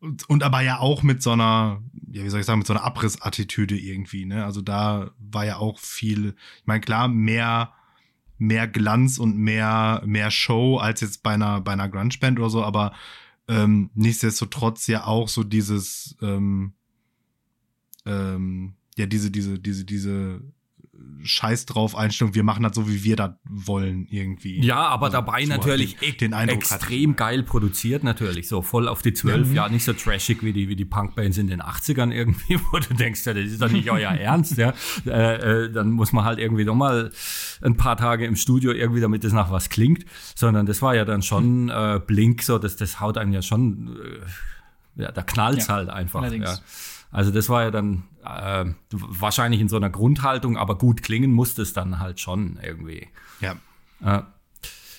A: Und, und aber ja auch mit so einer, ja, wie soll ich sagen, mit so einer Abrissattitüde irgendwie, ne? Also da war ja auch viel, ich meine, klar, mehr, mehr Glanz und mehr, mehr Show als jetzt bei einer, bei einer Grunge-Band oder so, aber ähm, nichtsdestotrotz ja auch so dieses, ähm, ähm, ja, diese, diese, diese, diese Scheiß drauf Einstellung, wir machen das so, wie wir das wollen, irgendwie.
C: Ja, aber also, dabei so natürlich den, den extrem hat. geil produziert, natürlich. So voll auf die zwölf, ja. ja, nicht so trashig wie die, wie die Punkbands in den 80ern irgendwie, [LAUGHS] wo du denkst, ja, das ist doch nicht euer [LAUGHS] Ernst, ja. Äh, äh, dann muss man halt irgendwie nochmal ein paar Tage im Studio irgendwie, damit es nach was klingt. Sondern das war ja dann schon äh, Blink, so, das, das haut einem ja schon, äh, ja, da knallt's ja, halt einfach. Allerdings. Ja. Also das war ja dann äh, wahrscheinlich in so einer Grundhaltung, aber gut klingen musste es dann halt schon irgendwie.
A: Ja.
C: Äh,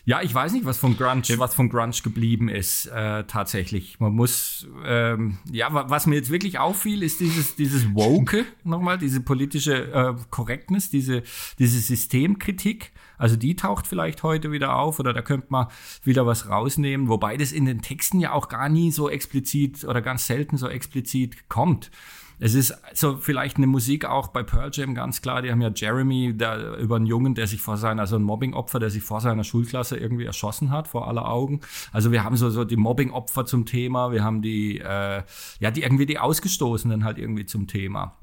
C: ja, ich weiß nicht, was von Grunge, was von Grunge geblieben ist äh, tatsächlich. Man muss, ähm, ja, was mir jetzt wirklich auffiel, ist dieses dieses woke nochmal, diese politische äh, Correctness, diese diese Systemkritik. Also die taucht vielleicht heute wieder auf oder da könnte man wieder was rausnehmen, wobei das in den Texten ja auch gar nie so explizit oder ganz selten so explizit kommt. Es ist so vielleicht eine Musik auch bei Pearl Jam ganz klar. Die haben ja Jeremy der, über einen Jungen, der sich vor seiner, also ein Mobbing-Opfer, der sich vor seiner Schulklasse irgendwie erschossen hat, vor aller Augen. Also wir haben so, so die Mobbing-Opfer zum Thema. Wir haben die, äh, ja, die irgendwie die Ausgestoßenen halt irgendwie zum Thema.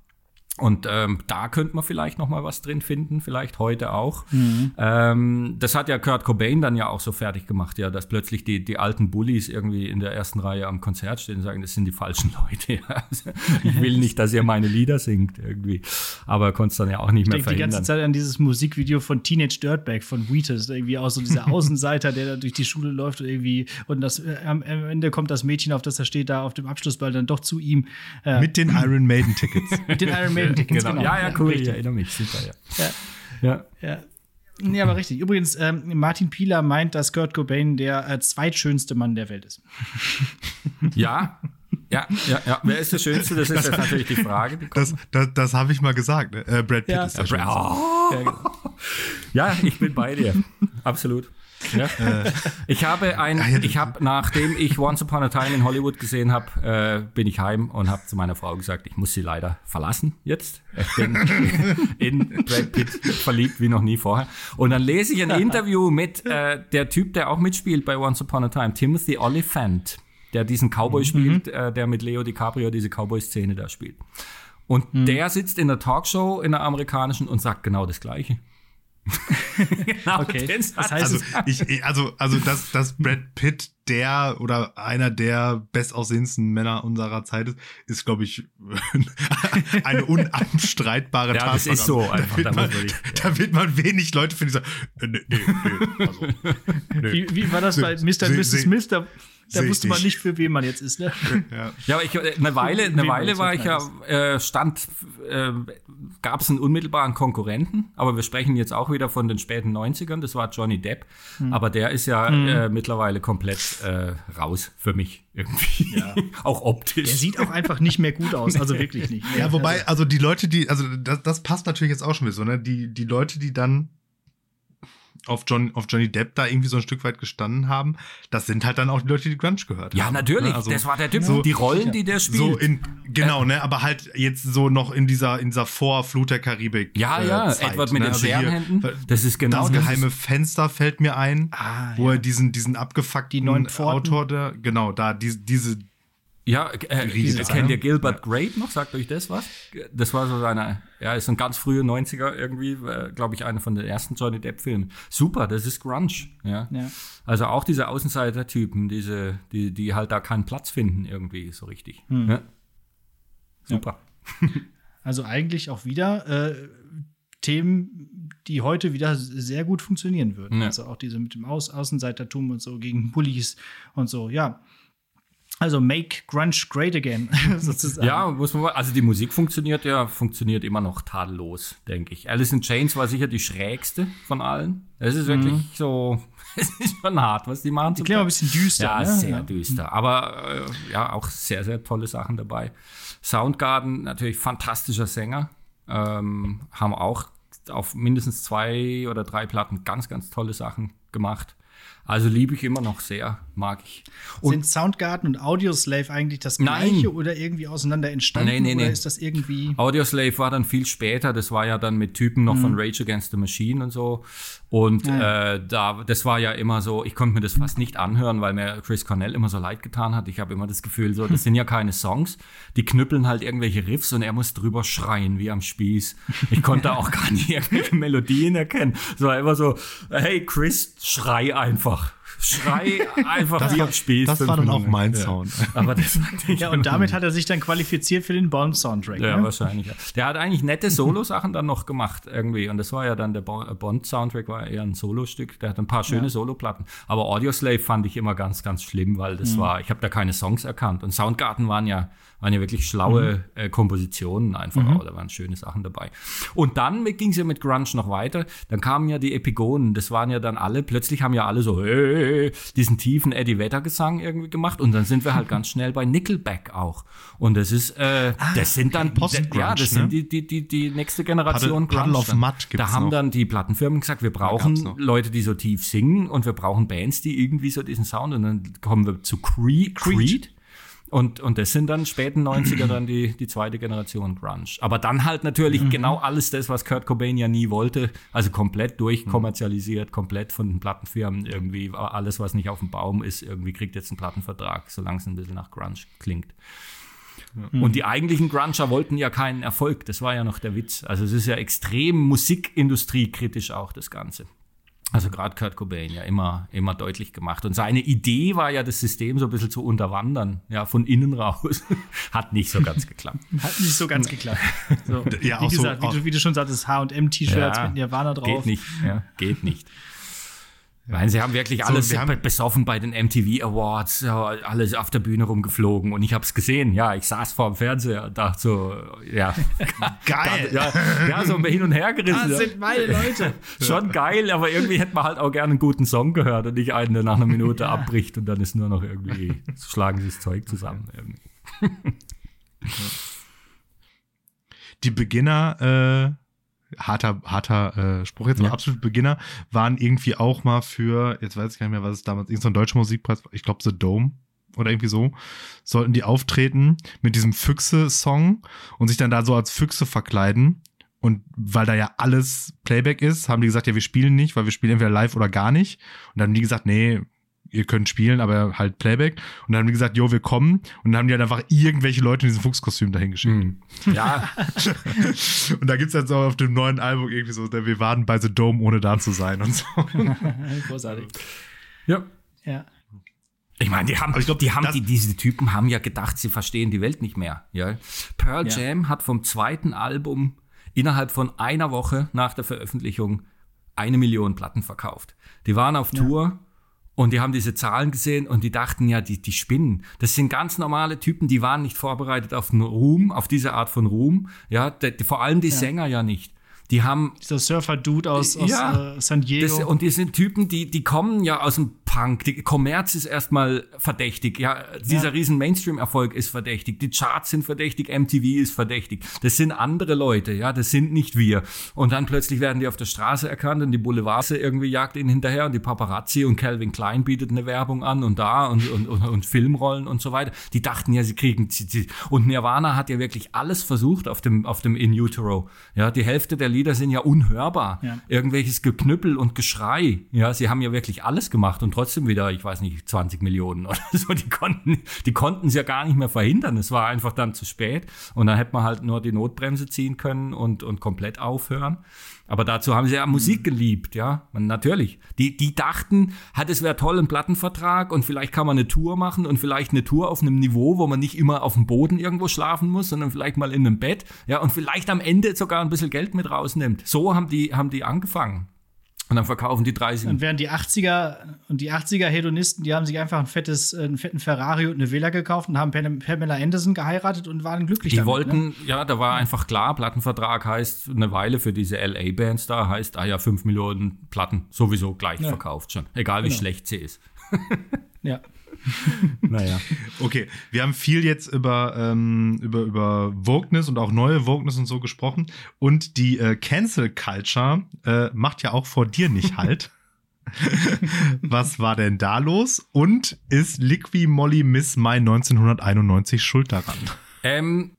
C: Und ähm, da könnte man vielleicht noch mal was drin finden, vielleicht heute auch. Mhm. Ähm, das hat ja Kurt Cobain dann ja auch so fertig gemacht, ja, dass plötzlich die, die alten Bullies irgendwie in der ersten Reihe am Konzert stehen und sagen, das sind die falschen [LAUGHS] Leute. Also, ich will nicht, dass ihr meine Lieder singt irgendwie. Aber konnte es dann ja auch nicht ich mehr verhindern.
B: Ich die ganze Zeit an dieses Musikvideo von Teenage Dirtbag von Wheatus, irgendwie auch so dieser [LAUGHS] Außenseiter, der da durch die Schule läuft und irgendwie und das, äh, am Ende kommt das Mädchen, auf das er steht, da auf dem Abschlussball dann doch zu ihm.
A: Äh, Mit den Iron Maiden Tickets. [LAUGHS]
B: Mit den Iron Maiden Tickets,
C: genau. genau. Ja, ja, cool, ich erinnere mich, super,
B: ja. Ja. ja. ja. Nee, aber richtig. Übrigens, ähm, Martin Pieler meint, dass Kurt Cobain der äh, zweitschönste Mann der Welt ist. [LAUGHS]
C: Ja, ja, ja, ja. Wer ist der Schönste? Das ist das, jetzt natürlich die Frage. Die
A: das das, das habe ich mal gesagt. Ne? Äh, Brad Pitt ja. ist der Schönste. Oh.
C: Ja, genau. ja, ich bin bei dir. Absolut. Ja. [LAUGHS] Äh, ich habe ein, ich habe, nachdem ich Once Upon a Time in Hollywood gesehen habe, äh, bin ich heim und habe zu meiner Frau gesagt, ich muss sie leider verlassen jetzt. Ich bin [LAUGHS] in Brad Pitt verliebt wie noch nie vorher. Und dann lese ich ein Interview mit äh, der Typ, der auch mitspielt bei Once Upon a Time, Timothy Oliphant, der diesen Cowboy mhm. spielt, äh, der mit Leo DiCaprio diese Cowboy-Szene da spielt. Und mhm. der sitzt in der Talkshow in der amerikanischen und sagt genau das Gleiche. [LAUGHS]
A: genau, okay. Das heißt, also, ich, also, also dass, dass Brad Pitt der oder einer der bestaussehendsten Männer unserer Zeit ist, ist, glaube ich, [LAUGHS] eine unabstreitbare ja,
C: Tatsache. Das ist so einfach.
A: Da wird, man, ich, ja. da wird man wenig Leute finden, die sagen, äh, nee, nee, nee, also, [LAUGHS]
B: nee. Wie, wie war das bei Mr. und Mrs. Smith? Da, da wusste man nicht, für wen man jetzt ist. Ne?
C: Ja, ja aber ich, äh, eine Weile, eine Weile war ich ja, äh, stand, äh, gab es einen unmittelbaren Konkurrenten, aber wir sprechen jetzt auch wieder von den späten 90ern, das war Johnny Depp, hm. aber der ist ja hm. äh, mittlerweile komplett äh, raus für mich irgendwie. Ja. [LAUGHS] auch optisch.
B: Der sieht auch einfach nicht mehr gut aus, also wirklich nicht.
A: Ja, wobei, also die Leute, die, also das, das passt natürlich jetzt auch schon wieder so, ne? Die, die Leute, die dann auf, John, auf Johnny Depp da irgendwie so ein Stück weit gestanden haben, das sind halt dann auch die Leute, die Grunge gehört
C: ja,
A: haben.
C: Ja, natürlich. Ne? Also, das war der Typ. So, die Rollen, die der spielt.
A: So in, genau, äh, ne, aber halt jetzt so noch in dieser, in dieser Vorflut der Karibik.
C: Ja, äh, ja, Zeit, Edward mit ne? den also Scherenhänden.
A: Das ist genau das. Das geheime Fenster fällt mir ein, ah, wo ja. er diesen, diesen abgefuckten
B: neuen
A: Autor, der, genau, da, die, diese,
C: ja, äh, kennt ihr Gilbert ja. Grape noch? Sagt euch das was? Das war so seine, ja, ist ein ganz frühe 90er irgendwie, äh, glaube ich, einer von den ersten Johnny Depp-Filmen. Super, das ist Grunge, ja. ja. Also auch diese Außenseiter-Typen, diese, die, die halt da keinen Platz finden irgendwie so richtig. Hm. Ja. Super. [LAUGHS]
B: Also eigentlich auch wieder äh, Themen, die heute wieder sehr gut funktionieren würden. Also auch diese mit dem Au Außenseitertum und so gegen Bullies und so, ja. Also make Grunge great again, [LAUGHS] sozusagen.
C: Ja, muss man also die Musik funktioniert ja, funktioniert immer noch tadellos, denke ich. Alice in Chains war sicher die schrägste von allen. Es ist wirklich mhm. so, [LAUGHS] es ist schon hart, was die machen.
B: Die klingen ein bisschen düster.
C: Ja, ne? sehr ja. düster. Aber äh, ja, auch sehr, sehr tolle Sachen dabei. Soundgarden, natürlich fantastischer Sänger. Ähm, haben auch auf mindestens zwei oder drei Platten ganz, ganz tolle Sachen gemacht. Also liebe ich immer noch sehr, mag ich.
B: Und Sind Soundgarden und Audioslave eigentlich das gleiche Nein. oder irgendwie auseinander entstanden? Nee, nee, nee. Oder ist das irgendwie.
C: Audioslave war dann viel später, das war ja dann mit Typen noch mhm. von Rage Against the Machine und so. Und ja. äh, da, das war ja immer so, ich konnte mir das fast nicht anhören, weil mir Chris Cornell immer so leid getan hat. Ich habe immer das Gefühl, so, das sind ja keine Songs, die knüppeln halt irgendwelche Riffs und er muss drüber schreien wie am Spieß. Ich konnte auch gar nicht [LAUGHS] irgendwelche Melodien erkennen. So immer so, hey Chris, schrei einfach. Schrei einfach
A: das
C: wie
A: am Spieß. Das war dann auch mein ja. Sound.
B: Aber das ja, und damit hat er sich dann qualifiziert für den Bond-Soundtrack.
C: Ja, ne? wahrscheinlich. Ja. Der hat eigentlich nette Solo-Sachen dann noch gemacht irgendwie. Und das war ja dann der Bond-Soundtrack, war eher ein Solostück. Der hat ein paar schöne ja. Solo-Platten. Aber Audioslave fand ich immer ganz, ganz schlimm, weil das mhm. war, ich habe da keine Songs erkannt. Und Soundgarten waren ja waren ja wirklich schlaue mhm. äh, Kompositionen einfach mhm. auch, da waren schöne Sachen dabei. Und dann ging es ja mit Grunge noch weiter, dann kamen ja die Epigonen, das waren ja dann alle, plötzlich haben ja alle so hey, diesen tiefen Eddie Vedder Gesang irgendwie gemacht und dann sind wir halt [LAUGHS] ganz schnell bei Nickelback auch. Und das ist, äh, ah, das sind dann, ja, das ne? sind die, die, die, die nächste Generation
A: Paddle, Paddle of Mud
C: Da haben noch. dann die Plattenfirmen gesagt, wir brauchen Leute, die so tief singen und wir brauchen Bands, die irgendwie so diesen Sound und dann kommen wir zu Creed. Creed. Und, und das sind dann späten 90er dann die, die zweite Generation Grunge. Aber dann halt natürlich mhm. genau alles das, was Kurt Cobain ja nie wollte. Also komplett durchkommerzialisiert, komplett von den Plattenfirmen irgendwie. Alles, was nicht auf dem Baum ist, irgendwie kriegt jetzt einen Plattenvertrag, solange es ein bisschen nach Grunge klingt. Mhm. Und die eigentlichen Grunger wollten ja keinen Erfolg. Das war ja noch der Witz. Also es ist ja extrem musikindustriekritisch auch das Ganze. Also gerade Kurt Cobain ja immer, immer deutlich gemacht. Und seine Idee war ja, das System so ein bisschen zu unterwandern, ja, von innen raus. [LAUGHS] Hat nicht so ganz geklappt. [LAUGHS]
B: Hat nicht so ganz geklappt. [LAUGHS] So. Ja, wie gesagt, so, wie, du, wie, du, schon sagtest, H&M-T-Shirts ja, mit Nirvana drauf.
C: Geht nicht, ja, geht nicht. Weil sie haben wirklich alles so, haben besoffen bei den MTV Awards, alles auf der Bühne rumgeflogen und ich habe es gesehen. Ja, ich saß vor dem Fernseher und dachte so, ja, [LAUGHS]
A: geil.
C: ja, ja, so hin und her gerissen.
B: Das sind meine Leute. [LAUGHS]
C: Schon geil, aber irgendwie hätte man halt auch gerne einen guten Song gehört und nicht einen, der nach einer Minute ja. abbricht und dann ist nur noch irgendwie, schlagen sie das Zeug zusammen.
A: Die Beginner, äh harter, harter äh, Spruch jetzt, aber ja. absolut Beginner, waren irgendwie auch mal für, jetzt weiß ich gar nicht mehr, was es damals, irgendein so deutscher Musikpreis, ich glaube The Dome oder irgendwie so, sollten die auftreten mit diesem Füchse-Song und sich dann da so als Füchse verkleiden. Und weil da ja alles Playback ist, haben die gesagt, ja, wir spielen nicht, weil wir spielen entweder live oder gar nicht. Und dann haben die gesagt, nee, ihr könnt spielen, aber halt Playback. Und dann haben die gesagt, jo, wir kommen. Und dann haben die halt einfach irgendwelche Leute in diesem Fuchskostüm dahin geschickt. Mhm.
C: Ja. [LAUGHS]
A: und da gibt es jetzt auch auf dem neuen Album irgendwie so, wir waren bei The Dome, ohne da zu sein und so. [LAUGHS]
B: Großartig.
C: Ja.
B: Ja.
C: Ich meine, die haben, ich glaub, die haben, die, diese Typen haben ja gedacht, sie verstehen die Welt nicht mehr. Ja. Pearl ja. Jam hat vom zweiten Album innerhalb von einer Woche nach der Veröffentlichung eine Million Platten verkauft. Die waren auf Tour ja. Und die haben diese Zahlen gesehen und die dachten ja, die, die spinnen. Das sind ganz normale Typen, die waren nicht vorbereitet auf den Ruhm, auf diese Art von Ruhm. Ja, die, vor allem die ja. Sänger ja nicht. Die haben.
B: Dieser Surfer-Dude aus, aus ja, äh, San Diego.
C: Das, und die sind Typen, die, die kommen ja aus dem Punk. Die Kommerz ist erstmal verdächtig. Ja, dieser ja. riesen Mainstream-Erfolg ist verdächtig. Die Charts sind verdächtig. MTV ist verdächtig. Das sind andere Leute. Ja, das sind nicht wir. Und dann plötzlich werden die auf der Straße erkannt und die Boulevards irgendwie jagt ihnen hinterher und die Paparazzi und Calvin Klein bietet eine Werbung an und da und, und, und, und Filmrollen und so weiter. Die dachten ja, sie kriegen, sie, sie, und Nirvana hat ja wirklich alles versucht auf dem, auf dem In Utero. Ja, die Hälfte der Lieder sind ja unhörbar. Ja. Irgendwelches Geknüppel und Geschrei. Ja, sie haben ja wirklich alles gemacht und trotzdem wieder, ich weiß nicht, 20 Millionen oder [LAUGHS] so. Die konnten, die konnten es ja gar nicht mehr verhindern. Es war einfach dann zu spät. Und dann hätte man halt nur die Notbremse ziehen können und, und komplett aufhören. Aber dazu haben sie ja Musik mhm. geliebt, ja. Und natürlich. Die, die dachten, hat es wäre toll, ein Plattenvertrag und vielleicht kann man eine Tour machen und vielleicht eine Tour auf einem Niveau, wo man nicht immer auf dem Boden irgendwo schlafen muss, sondern vielleicht mal in einem Bett, ja, und vielleicht am Ende sogar ein bisschen Geld mit rausnimmt. So haben die, haben die angefangen. Und dann verkaufen die 30.
B: Und während die 80er und die 80er Hedonisten, die haben sich einfach ein fettes, äh, einen fetten Ferrari und eine Villa gekauft und haben Pamela Anderson geheiratet und waren glücklich.
C: Die damit, wollten, ne? ja, da war einfach klar, Plattenvertrag heißt eine Weile für diese LA-Bands da, heißt, ah ja, 5 Millionen Platten sowieso gleich ja. verkauft schon. Egal wie genau. schlecht sie ist.
B: ja. [LAUGHS]
A: naja. Okay, wir haben viel jetzt über, ähm, über, über Wokeness und auch neue Wokeness und so gesprochen. Und die äh, Cancel Culture äh, macht ja auch vor dir nicht halt. [LAUGHS] Was war denn da los? Und ist Liqui Molly Miss Mai 1991 schuld daran?
C: Ähm,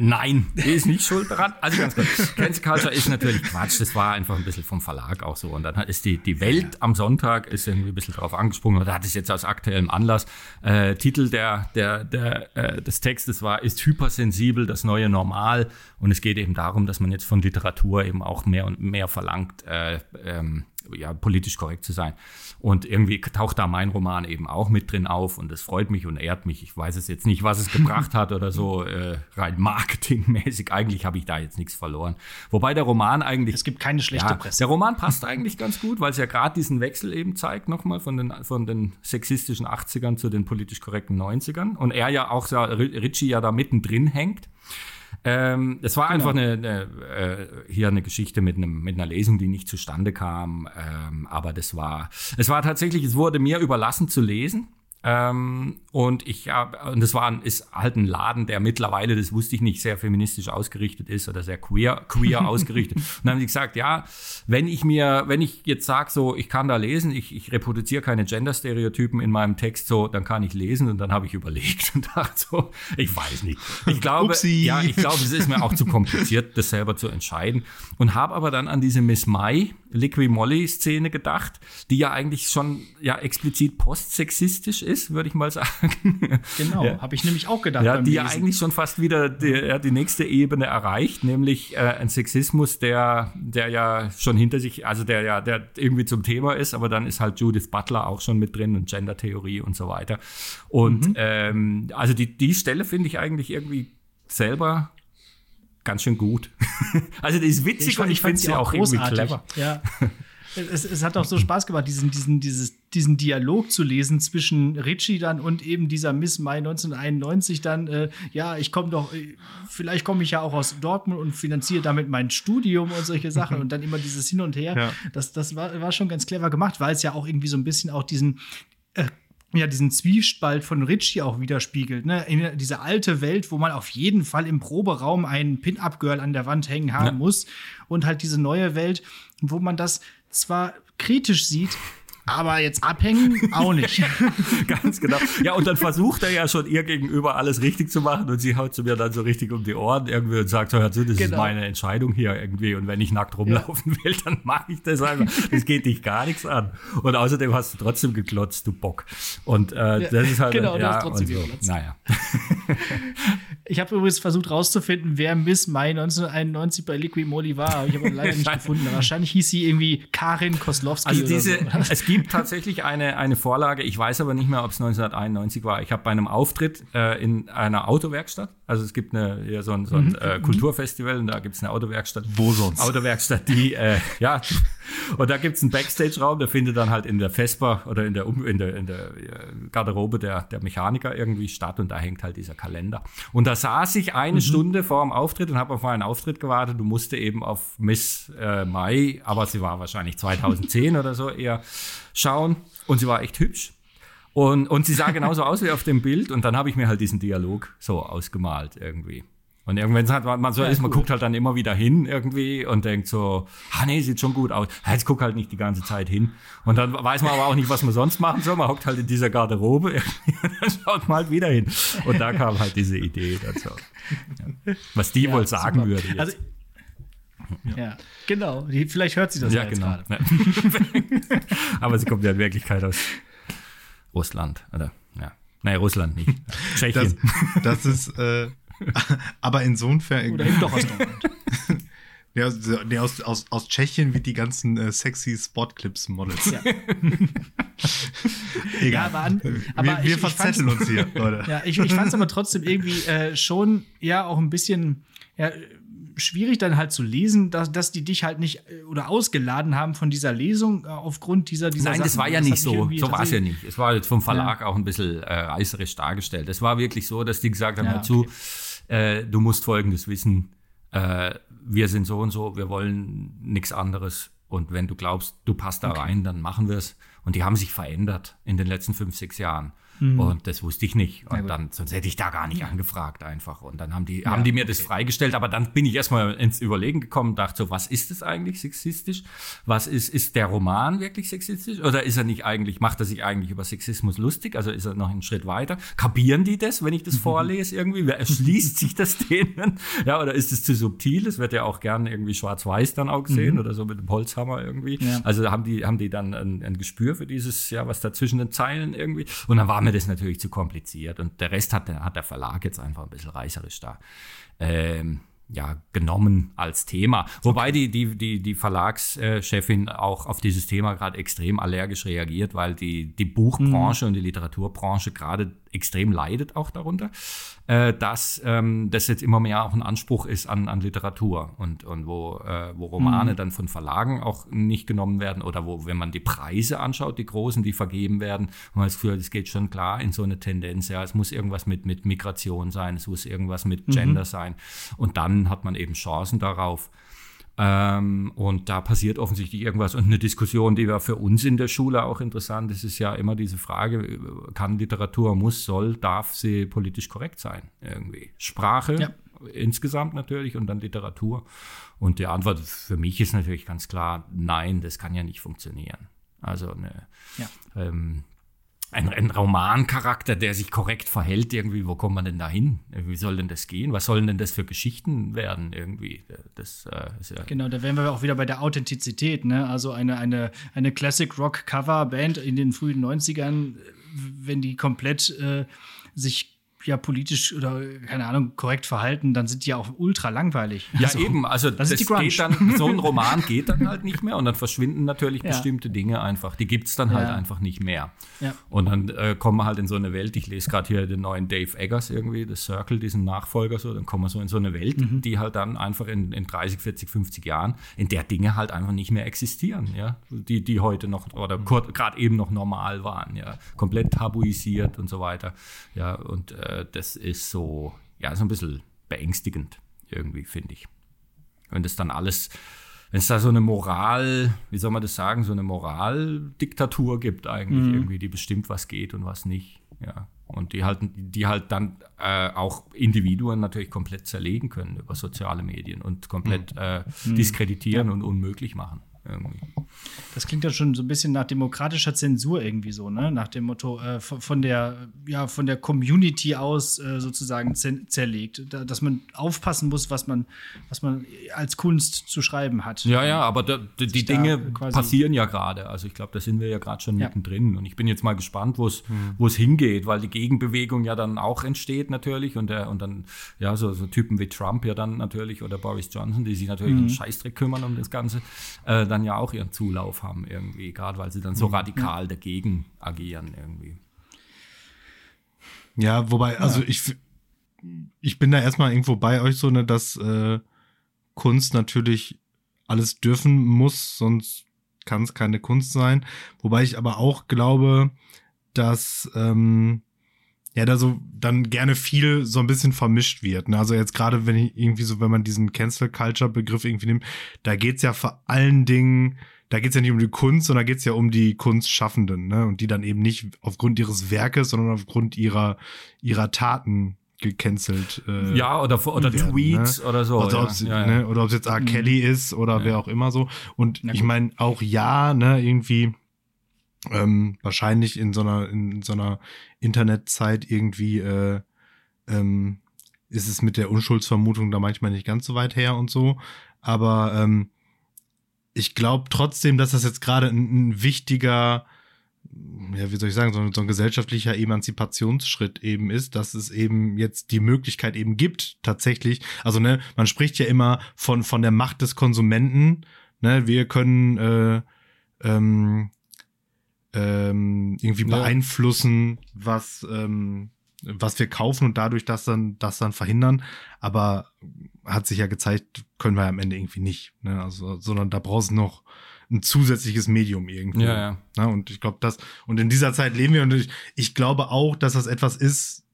C: Nein, die ist nicht schuld daran. Also ganz kurz. Cancel Culture ist natürlich Quatsch. Das war einfach ein bisschen vom Verlag auch so. Und dann ist die, die Welt am Sonntag ist irgendwie ein bisschen drauf angesprungen. Oder hat es jetzt aus aktuellem Anlass. Äh, Titel der, der, der, äh, des Textes war, ist hypersensibel das neue Normal. Und es geht eben darum, dass man jetzt von Literatur eben auch mehr und mehr verlangt, äh, ähm, ja, politisch korrekt zu sein. Und irgendwie taucht da mein Roman eben auch mit drin auf und es freut mich und ehrt mich. Ich weiß es jetzt nicht, was es gebracht hat oder so, [LAUGHS] äh, rein marketingmäßig. Eigentlich habe ich da jetzt nichts verloren. Wobei der Roman eigentlich.
B: Es gibt keine schlechte
C: ja,
B: Presse.
C: Der Roman passt eigentlich ganz gut, weil es ja gerade diesen Wechsel eben zeigt, nochmal von den, von den sexistischen 80ern zu den politisch korrekten 90ern. Und er ja auch, Ritchie ja da mittendrin hängt. Ähm, es war genau. einfach eine, eine äh, hier eine Geschichte mit, einem, mit einer Lesung, die nicht zustande kam. Ähm, aber das war, es war tatsächlich, es wurde mir überlassen zu lesen. Ähm, und ich habe, und das war ein, ist halt ein Laden, der mittlerweile, das wusste ich nicht, sehr feministisch ausgerichtet ist oder sehr queer, queer [LAUGHS] ausgerichtet. Und dann haben sie gesagt, ja, wenn ich mir, wenn ich jetzt sage, so, ich kann da lesen, ich, ich reproduziere keine Gender-Stereotypen in meinem Text, so, dann kann ich lesen. Und dann habe ich überlegt [LAUGHS] und dachte so, ich weiß nicht. Ich glaube, Upsi. ja, ich glaube, es ist mir auch zu kompliziert, das selber zu entscheiden. Und habe aber dann an diese Miss Mai Liqui Molly-Szene gedacht, die ja eigentlich schon ja explizit postsexistisch ist, würde ich mal sagen.
B: Genau, ja. habe ich nämlich auch gedacht.
C: Ja, die ja eigentlich schon fast wieder die, ja, die nächste Ebene erreicht, nämlich äh, ein Sexismus, der, der ja schon hinter sich, also der ja, der irgendwie zum Thema ist, aber dann ist halt Judith Butler auch schon mit drin und Gender-Theorie und so weiter. Und mhm. ähm, also die, die Stelle finde ich eigentlich irgendwie selber ganz schön gut. [LAUGHS] also die ist witzig ich, und ich, finde sie auch, auch irgendwie clever.
B: Ja. [LAUGHS] Es, es, hat auch so Spaß gemacht, diesen, diesen, dieses, diesen Dialog zu lesen zwischen Richie dann und eben dieser Miss Mai 1991 dann, äh, ja, ich komme doch, äh, vielleicht komme ich ja auch aus Dortmund und finanziere damit mein Studium und solche Sachen [LAUGHS] und dann immer dieses Hin und Her. Ja. Das, das war, war schon ganz clever gemacht, weil es ja auch irgendwie so ein bisschen auch diesen äh, ja diesen Zwiespalt von Richie auch widerspiegelt. Ne? In diese alte Welt, wo man auf jeden Fall im Proberaum einen Pin-Up-Girl an der Wand hängen haben ja. muss. Und halt diese neue Welt, wo man das zwar kritisch sieht, aber jetzt abhängen auch nicht. [LAUGHS]
C: Ganz genau. Ja, und dann versucht er ja schon ihr gegenüber alles richtig zu machen und sie haut zu mir dann so richtig um die Ohren irgendwie und sagt, hör zu, das genau. ist meine Entscheidung hier irgendwie und wenn ich nackt rumlaufen ja. will, dann mache ich das einfach. Das geht dich gar nichts an. Und außerdem hast du trotzdem geklotzt, du Bock. Und äh, ja, das ist halt
B: genau,
C: ja,
B: du hast trotzdem
C: so. geklotzt. Naja. [LAUGHS]
B: Ich habe übrigens versucht rauszufinden, wer Miss Mai 1991 bei Liquid Moly war, aber ich habe leider nicht [LAUGHS] gefunden. Wahrscheinlich hieß sie irgendwie Karin Koslowski.
C: Also diese, so. es gibt tatsächlich eine, eine Vorlage, ich weiß aber nicht mehr, ob es 1991 war. Ich habe bei einem Auftritt äh, in einer Autowerkstatt, also es gibt eine, ja, so ein, so ein mhm. äh, Kulturfestival und da gibt es eine Autowerkstatt.
A: Wo sonst?
C: Autowerkstatt, die, äh, ja, und da gibt es einen Backstage-Raum, der findet dann halt in der Vespa oder in der, in der, in der äh, Garderobe der, der Mechaniker irgendwie statt und da hängt halt dieser Kalender. Und da saß ich eine mhm. Stunde vor dem Auftritt und habe auf meinen Auftritt gewartet. Du musste eben auf Miss äh, Mai, aber sie war wahrscheinlich 2010 oder so eher schauen. Und sie war echt hübsch. Und, und sie sah genauso aus wie auf dem Bild. Und dann habe ich mir halt diesen Dialog so ausgemalt irgendwie. Und irgendwann hat man so ja, ist, man guckt halt dann immer wieder hin irgendwie und denkt so, ah nee, sieht schon gut aus. Jetzt guck halt nicht die ganze Zeit hin. Und dann weiß man aber auch nicht, was man sonst machen soll. Man hockt halt in dieser Garderobe [LAUGHS] und dann schaut man halt wieder hin. Und da kam halt diese Idee dazu. Ja. Was die ja, wohl sagen super. würde jetzt. Also,
B: ja. ja. genau. Die, vielleicht hört sie das ja, genau. gerade. [LAUGHS]
C: aber sie kommt ja in Wirklichkeit aus Russland, oder? Ja. Nein, Russland nicht.
A: Tschechien. Das, das ist, äh, [LAUGHS] Aber insofern.
B: Oder eben doch aus Deutschland. [LAUGHS]
A: Ja, nee, aus, aus, aus Tschechien wie die ganzen äh, sexy Spotclips-Models. Ja. [LAUGHS] Egal. Ja, aber, an, aber wir, wir ich, verzetteln ich uns hier, Leute.
B: Ja, ich, ich fand es aber trotzdem irgendwie äh, schon ja auch ein bisschen ja, schwierig dann halt zu lesen, dass, dass die dich halt nicht äh, oder ausgeladen haben von dieser Lesung äh, aufgrund dieser, dieser
C: Nein, Sachen. das war ja das nicht so. So war es ja nicht. Es war jetzt vom Verlag ja. auch ein bisschen äh, reißerisch dargestellt. Es war wirklich so, dass die gesagt haben, ja, dazu, okay. Äh, du musst Folgendes wissen, äh, wir sind so und so, wir wollen nichts anderes. Und wenn du glaubst, du passt da okay. rein, dann machen wir es. Und die haben sich verändert in den letzten fünf, sechs Jahren. Mhm. Und das wusste ich nicht. Und dann, sonst hätte ich da gar nicht angefragt einfach. Und dann haben die, ja, haben die mir okay. das freigestellt. Aber dann bin ich erstmal ins Überlegen gekommen, dachte so, was ist das eigentlich sexistisch? Was ist, ist der Roman wirklich sexistisch? Oder ist er nicht eigentlich, macht er sich eigentlich über Sexismus lustig? Also ist er noch einen Schritt weiter? Kapieren die das, wenn ich das [LAUGHS] vorlese irgendwie? Erschließt sich das denen? Ja, oder ist es zu subtil? Es wird ja auch gerne irgendwie schwarz-weiß dann auch gesehen mhm. oder so mit dem Holzhammer irgendwie. Ja. Also haben die, haben die dann ein, ein Gespür für dieses, ja, was da zwischen den Zeilen irgendwie. Und dann war mir das natürlich zu kompliziert. Und der Rest hat, hat der Verlag jetzt einfach ein bisschen reißerisch da. Ähm, ja, genommen als Thema. Wobei die, die, die, die Verlagschefin auch auf dieses Thema gerade extrem allergisch reagiert, weil die, die Buchbranche mhm. und die Literaturbranche gerade extrem leidet auch darunter, äh, dass ähm, das jetzt immer mehr auch ein Anspruch ist an, an Literatur und, und wo, äh, wo Romane mhm. dann von Verlagen auch nicht genommen werden oder wo, wenn man die Preise anschaut, die großen, die vergeben werden, man das Gefühl, es geht schon klar in so eine Tendenz, ja, es muss irgendwas mit, mit Migration sein, es muss irgendwas mit Gender mhm. sein und dann hat man eben Chancen darauf, ähm, und da passiert offensichtlich irgendwas. Und eine Diskussion, die war für uns in der Schule auch interessant, ist, ist ja immer diese Frage, kann Literatur, muss, soll, darf sie politisch korrekt sein? Irgendwie. Sprache ja. insgesamt natürlich und dann Literatur. Und die Antwort für mich ist natürlich ganz klar, nein, das kann ja nicht funktionieren. Also eine, ja. ähm, ein, ein Romancharakter, der sich korrekt verhält, irgendwie, wo kommt man denn da hin? Wie soll denn das gehen? Was sollen denn das für Geschichten werden, irgendwie? Das,
B: äh, ja genau, da wären wir auch wieder bei der Authentizität, ne? Also eine, eine, eine Classic Rock Cover Band in den frühen 90ern, wenn die komplett äh, sich ja politisch oder keine Ahnung korrekt verhalten, dann sind die ja auch ultra langweilig.
C: Ja also, eben, also das, das geht dann so ein [LAUGHS] Roman geht dann halt nicht mehr und dann verschwinden natürlich ja. bestimmte Dinge einfach. Die gibt es dann halt ja. einfach nicht mehr. Ja. Und dann äh, kommen wir halt in so eine Welt. Ich lese gerade hier den neuen Dave Eggers irgendwie, The Circle, diesen Nachfolger so. Dann kommen wir so in so eine Welt, mhm. die halt dann einfach in, in 30, 40, 50 Jahren, in der Dinge halt einfach nicht mehr existieren, ja, die die heute noch oder gerade eben noch normal waren, ja, komplett tabuisiert und so weiter, ja und äh, äh, das ist so, ja, so ein bisschen beängstigend irgendwie, finde ich. Wenn das dann alles, wenn es da so eine Moral, wie soll man das sagen, so eine Moraldiktatur gibt eigentlich mhm. irgendwie, die bestimmt, was geht und was nicht. Ja. Und die halt, die halt dann äh, auch Individuen natürlich komplett zerlegen können über soziale Medien und komplett mhm. äh, mhm. diskreditieren ja. und unmöglich machen irgendwie.
B: Das klingt ja schon so ein bisschen nach demokratischer Zensur irgendwie so, ne? Nach dem Motto äh, von der ja von der Community aus äh, sozusagen zerlegt, da, dass man aufpassen muss, was man was man als Kunst zu schreiben hat.
C: Ja, ja, aber da, die, Dinge passieren ja gerade. Also ich glaube, da sind wir ja gerade schon ja. mittendrin und ich bin jetzt mal gespannt, wo es mhm. wo es hingeht, weil die Gegenbewegung ja dann auch entsteht natürlich und der und dann ja so, so Typen wie Trump ja dann natürlich oder Boris Johnson, die sich natürlich mhm. um Scheißdreck kümmern um das Ganze. Äh, dann ja auch ihren Zulauf haben irgendwie, gerade weil sie dann so mhm. radikal dagegen agieren irgendwie.
A: Ja, wobei, also ich, ich bin da erstmal irgendwo bei euch so, ne, dass äh, Kunst natürlich alles dürfen muss, sonst kann es keine Kunst sein. Wobei ich aber auch glaube, dass ähm, ja, da so dann gerne viel so ein bisschen vermischt wird. Ne? Also jetzt gerade, wenn ich irgendwie so, wenn man diesen Cancel Culture Begriff irgendwie nimmt, da geht's ja vor allen Dingen, da geht's ja nicht um die Kunst, sondern geht's ja um die Kunstschaffenden, ne? Und die dann eben nicht aufgrund ihres Werkes, sondern aufgrund ihrer, ihrer Taten gecancelt.
C: Äh, ja, oder, oder werden, Tweets ne? oder so.
A: Oder ob es ja, ja. ne? jetzt R. Mhm. Kelly ist oder wer auch immer so. Und ich meine, auch ja, ne, irgendwie ähm, wahrscheinlich in so einer, in so einer Internetzeit irgendwie äh, ähm, ist es mit der Unschuldsvermutung da manchmal nicht ganz so weit her und so. Aber ähm, ich glaube trotzdem, dass das jetzt gerade ein, ein, wichtiger, ja, wie soll ich sagen, so, so, ein gesellschaftlicher Emanzipationsschritt eben ist, dass es eben jetzt die Möglichkeit eben gibt, tatsächlich. Also, ne, man spricht ja immer von, von der Macht des Konsumenten. Ne, wir können äh, ähm, ähm, irgendwie ja. beeinflussen, was, ähm, was wir kaufen und dadurch das dann, das dann verhindern. Aber hat sich ja gezeigt, können wir am Ende irgendwie nicht. Ne? Also, sondern da brauchst du noch ein zusätzliches Medium irgendwie.
C: Ja, ja.
A: Ne? Und ich glaube, das, und in dieser Zeit leben wir und ich, ich glaube auch, dass das etwas ist,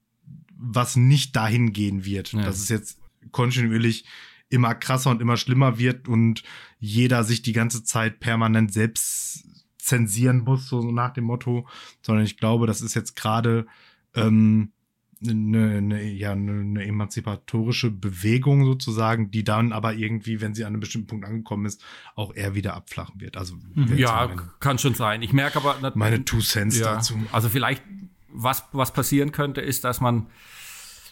A: was nicht dahin gehen wird. Ja. Dass es jetzt kontinuierlich immer krasser und immer schlimmer wird und jeder sich die ganze Zeit permanent selbst zensieren muss, so nach dem Motto, sondern ich glaube, das ist jetzt gerade ähm, eine, eine, ja, eine emanzipatorische Bewegung sozusagen, die dann aber irgendwie, wenn sie an einem bestimmten Punkt angekommen ist, auch eher wieder abflachen wird. Also
C: mhm. ja, meine, kann schon sein. Ich merke aber
A: meine Two Cents ja, dazu.
C: Also vielleicht was was passieren könnte, ist, dass man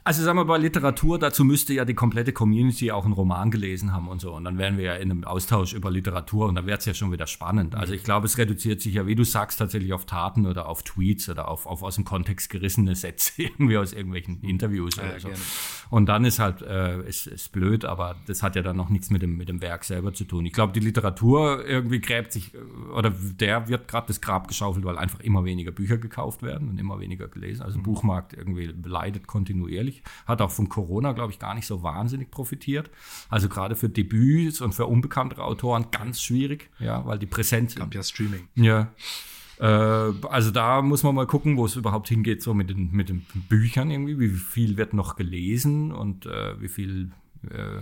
C: also sagen wir bei Literatur, dazu müsste ja die komplette Community auch einen Roman gelesen haben und so. Und dann wären wir ja in einem Austausch über Literatur und dann wäre es ja schon wieder spannend. Also ich glaube, es reduziert sich ja, wie du sagst, tatsächlich auf Taten oder auf Tweets oder auf, auf aus dem Kontext gerissene Sätze [LAUGHS] irgendwie aus irgendwelchen Interviews ja, oder so. Gerne. Und dann ist halt, äh, ist, ist blöd, aber das hat ja dann noch nichts mit dem, mit dem Werk selber zu tun. Ich glaube, die Literatur irgendwie gräbt sich, oder der wird gerade das Grab geschaufelt, weil einfach immer weniger Bücher gekauft werden und immer weniger gelesen. Also mhm. Buchmarkt irgendwie leidet kontinuierlich nicht. Hat auch von Corona, glaube ich, gar nicht so wahnsinnig profitiert. Also gerade für Debüts und für unbekanntere Autoren ganz schwierig, ja, weil die Präsenz.
A: Gab ja Streaming.
C: Ja. Äh, also da muss man mal gucken, wo es überhaupt hingeht, so mit den, mit den Büchern irgendwie. Wie viel wird noch gelesen und äh, wie viel, äh,